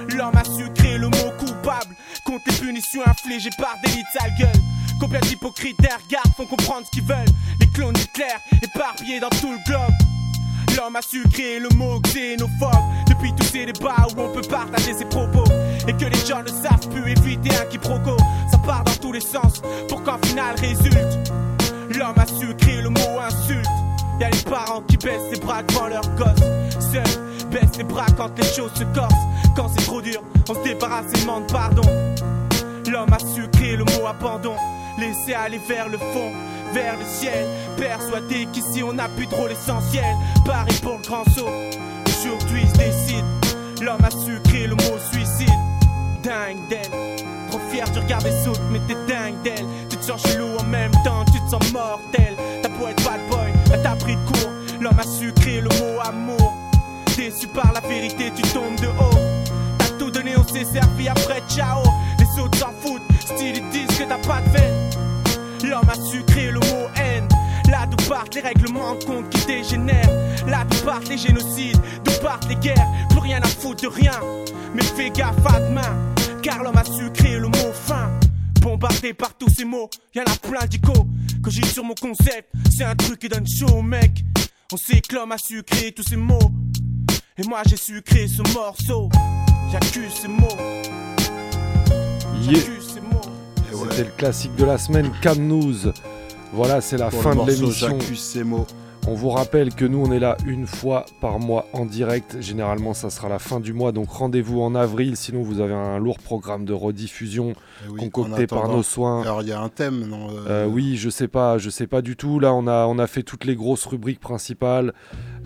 L'homme a su créer le mot coupable contre les punitions infligées par des de sale gueule. Complète hypocrite, des regards font comprendre ce qu'ils veulent. Les clones d'Hitler éparpillés dans tout le globe. L'homme a su créer le mot xénophobe. Depuis tous ces débats où on peut partager ses propos. Et que les gens ne savent plus éviter un quiproquo. Ça part dans tous les sens pour qu'en final résulte. L'homme a su créer le mot insulte. Y'a les parents qui baissent les bras devant leurs gosses. Seuls baissent les bras quand les choses se corsent. Quand c'est trop dur, on se débarrasse et demande pardon. L'homme a su créer le mot abandon Laisser aller vers le fond vers le ciel. Persuadé qu'ici on n'a plus trop l'essentiel. Paris pour le grand saut. Aujourd'hui se décide. L'homme a su créer le mot suicide. Dingue d'elle. Trop fier, tu regardes les autres, mais t'es dingue d'elle. Tu te sens chelou en même temps, tu te sens mortel. T'as beau être bad boy, elle t'a pris court. L'homme a su créer le mot amour. Déçu par la vérité, tu tombes de haut. T'as tout donné, on s'est servi après, ciao. Les autres s'en foutent, ils disent que t'as pas de veine. L'homme a su créer le mot haine. Là d'où partent les règlements de compte qui dégénèrent. Là d'où partent les génocides, d'où partent les guerres. Plus rien à foutre de rien. Mais fais gaffe à demain. Car l'homme a su créer le mot fin. Bombardé par tous ces mots, y'en a plein d'icônes. Que j'ai sur mon concept, c'est un truc qui donne chaud, mec. On sait que l'homme a su créer tous ces mots. Et moi j'ai su créer ce morceau. J'accuse ces mots. Yeah. J'accuse C'était le classique de la semaine, Cam News. Voilà, c'est la Pour fin de l'émission. On vous rappelle que nous, on est là une fois par mois en direct. Généralement, ça sera la fin du mois, donc rendez-vous en avril. Sinon, vous avez un lourd programme de rediffusion Eh oui, concocté par nos soins. Alors il y a un thème, non euh, Euh, oui, je sais pas, je sais pas du tout. Là, on a, on a fait toutes les grosses rubriques principales.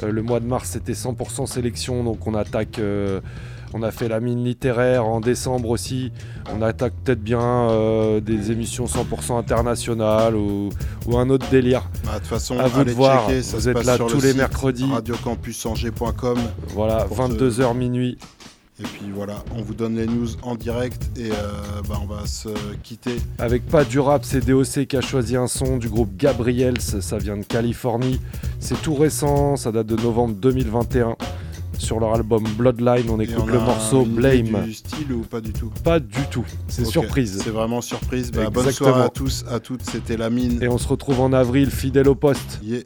Euh, le mois de mars, c'était 100% sélection, donc on attaque. euh, on a fait la mine littéraire en décembre aussi. On attaque peut-être bien euh, des émissions 100% internationales ou, ou un autre délire. Bah, De toute façon, à vous de voir. checker, ça Vous êtes là le tous les mercredis. radiocampusangers.com. Voilà, pour te- 22h minuit. Et puis voilà, on vous donne les news en direct et euh, bah, on va se quitter. Avec pas du rap, c'est DOC qui a choisi un son du groupe Gabriels, ça vient de Californie. C'est tout récent, ça date de novembre 2021. Sur leur album Bloodline, on écoute le morceau Blame. Du style ou pas du tout? Pas du tout, c'est Ok, surprise. C'est vraiment surprise. Bah, bonne soirée à tous, à toutes. C'était la mine. Et on se retrouve en avril, fidèle au poste. Yeah.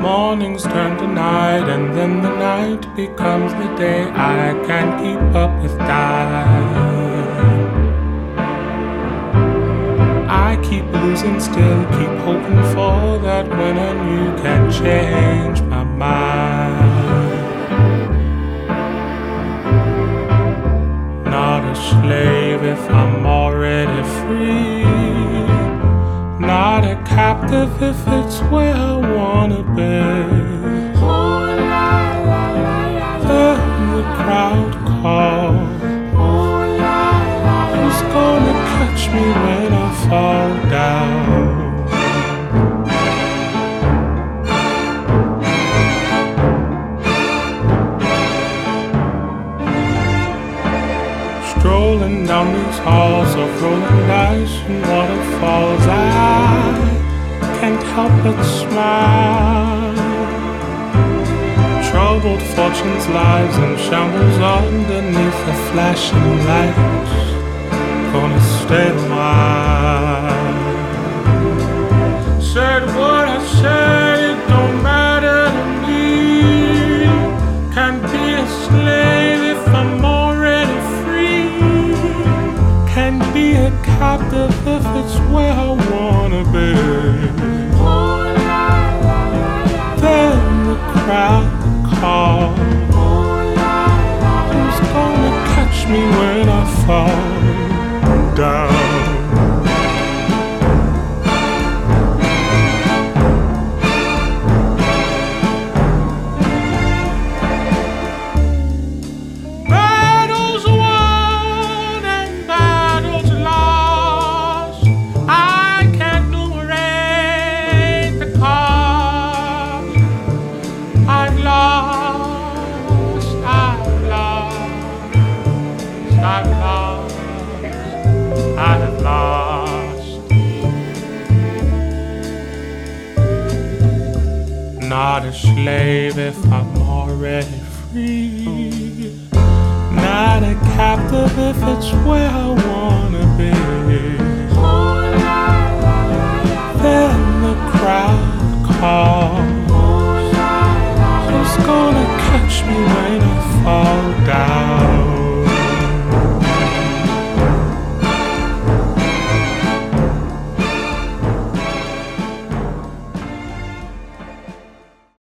Mornings turn to night, and then the night becomes the day. I can't keep up with time. I keep losing, still keep hoping for that when and you can change my mind. Not a slave if I'm already free. Not a captive if it's where I wanna be. Then the crowd calls. Gonna me when I fall down? Strolling down these halls of rolling dice and waterfalls, I can't help but smile. Troubled fortunes, lives, and shambles underneath the flashing lights. Gonna stay a while. Said what I said, it don't matter to me. Can't be a slave if I'm already free. Can't be a captive if it's where I wanna be. Then the crowd calls. Who's gonna catch me when I fall down. slave if I'm already free. Not a captive if it's where I wanna be. Then the crowd calls. Who's gonna catch me when I fall down?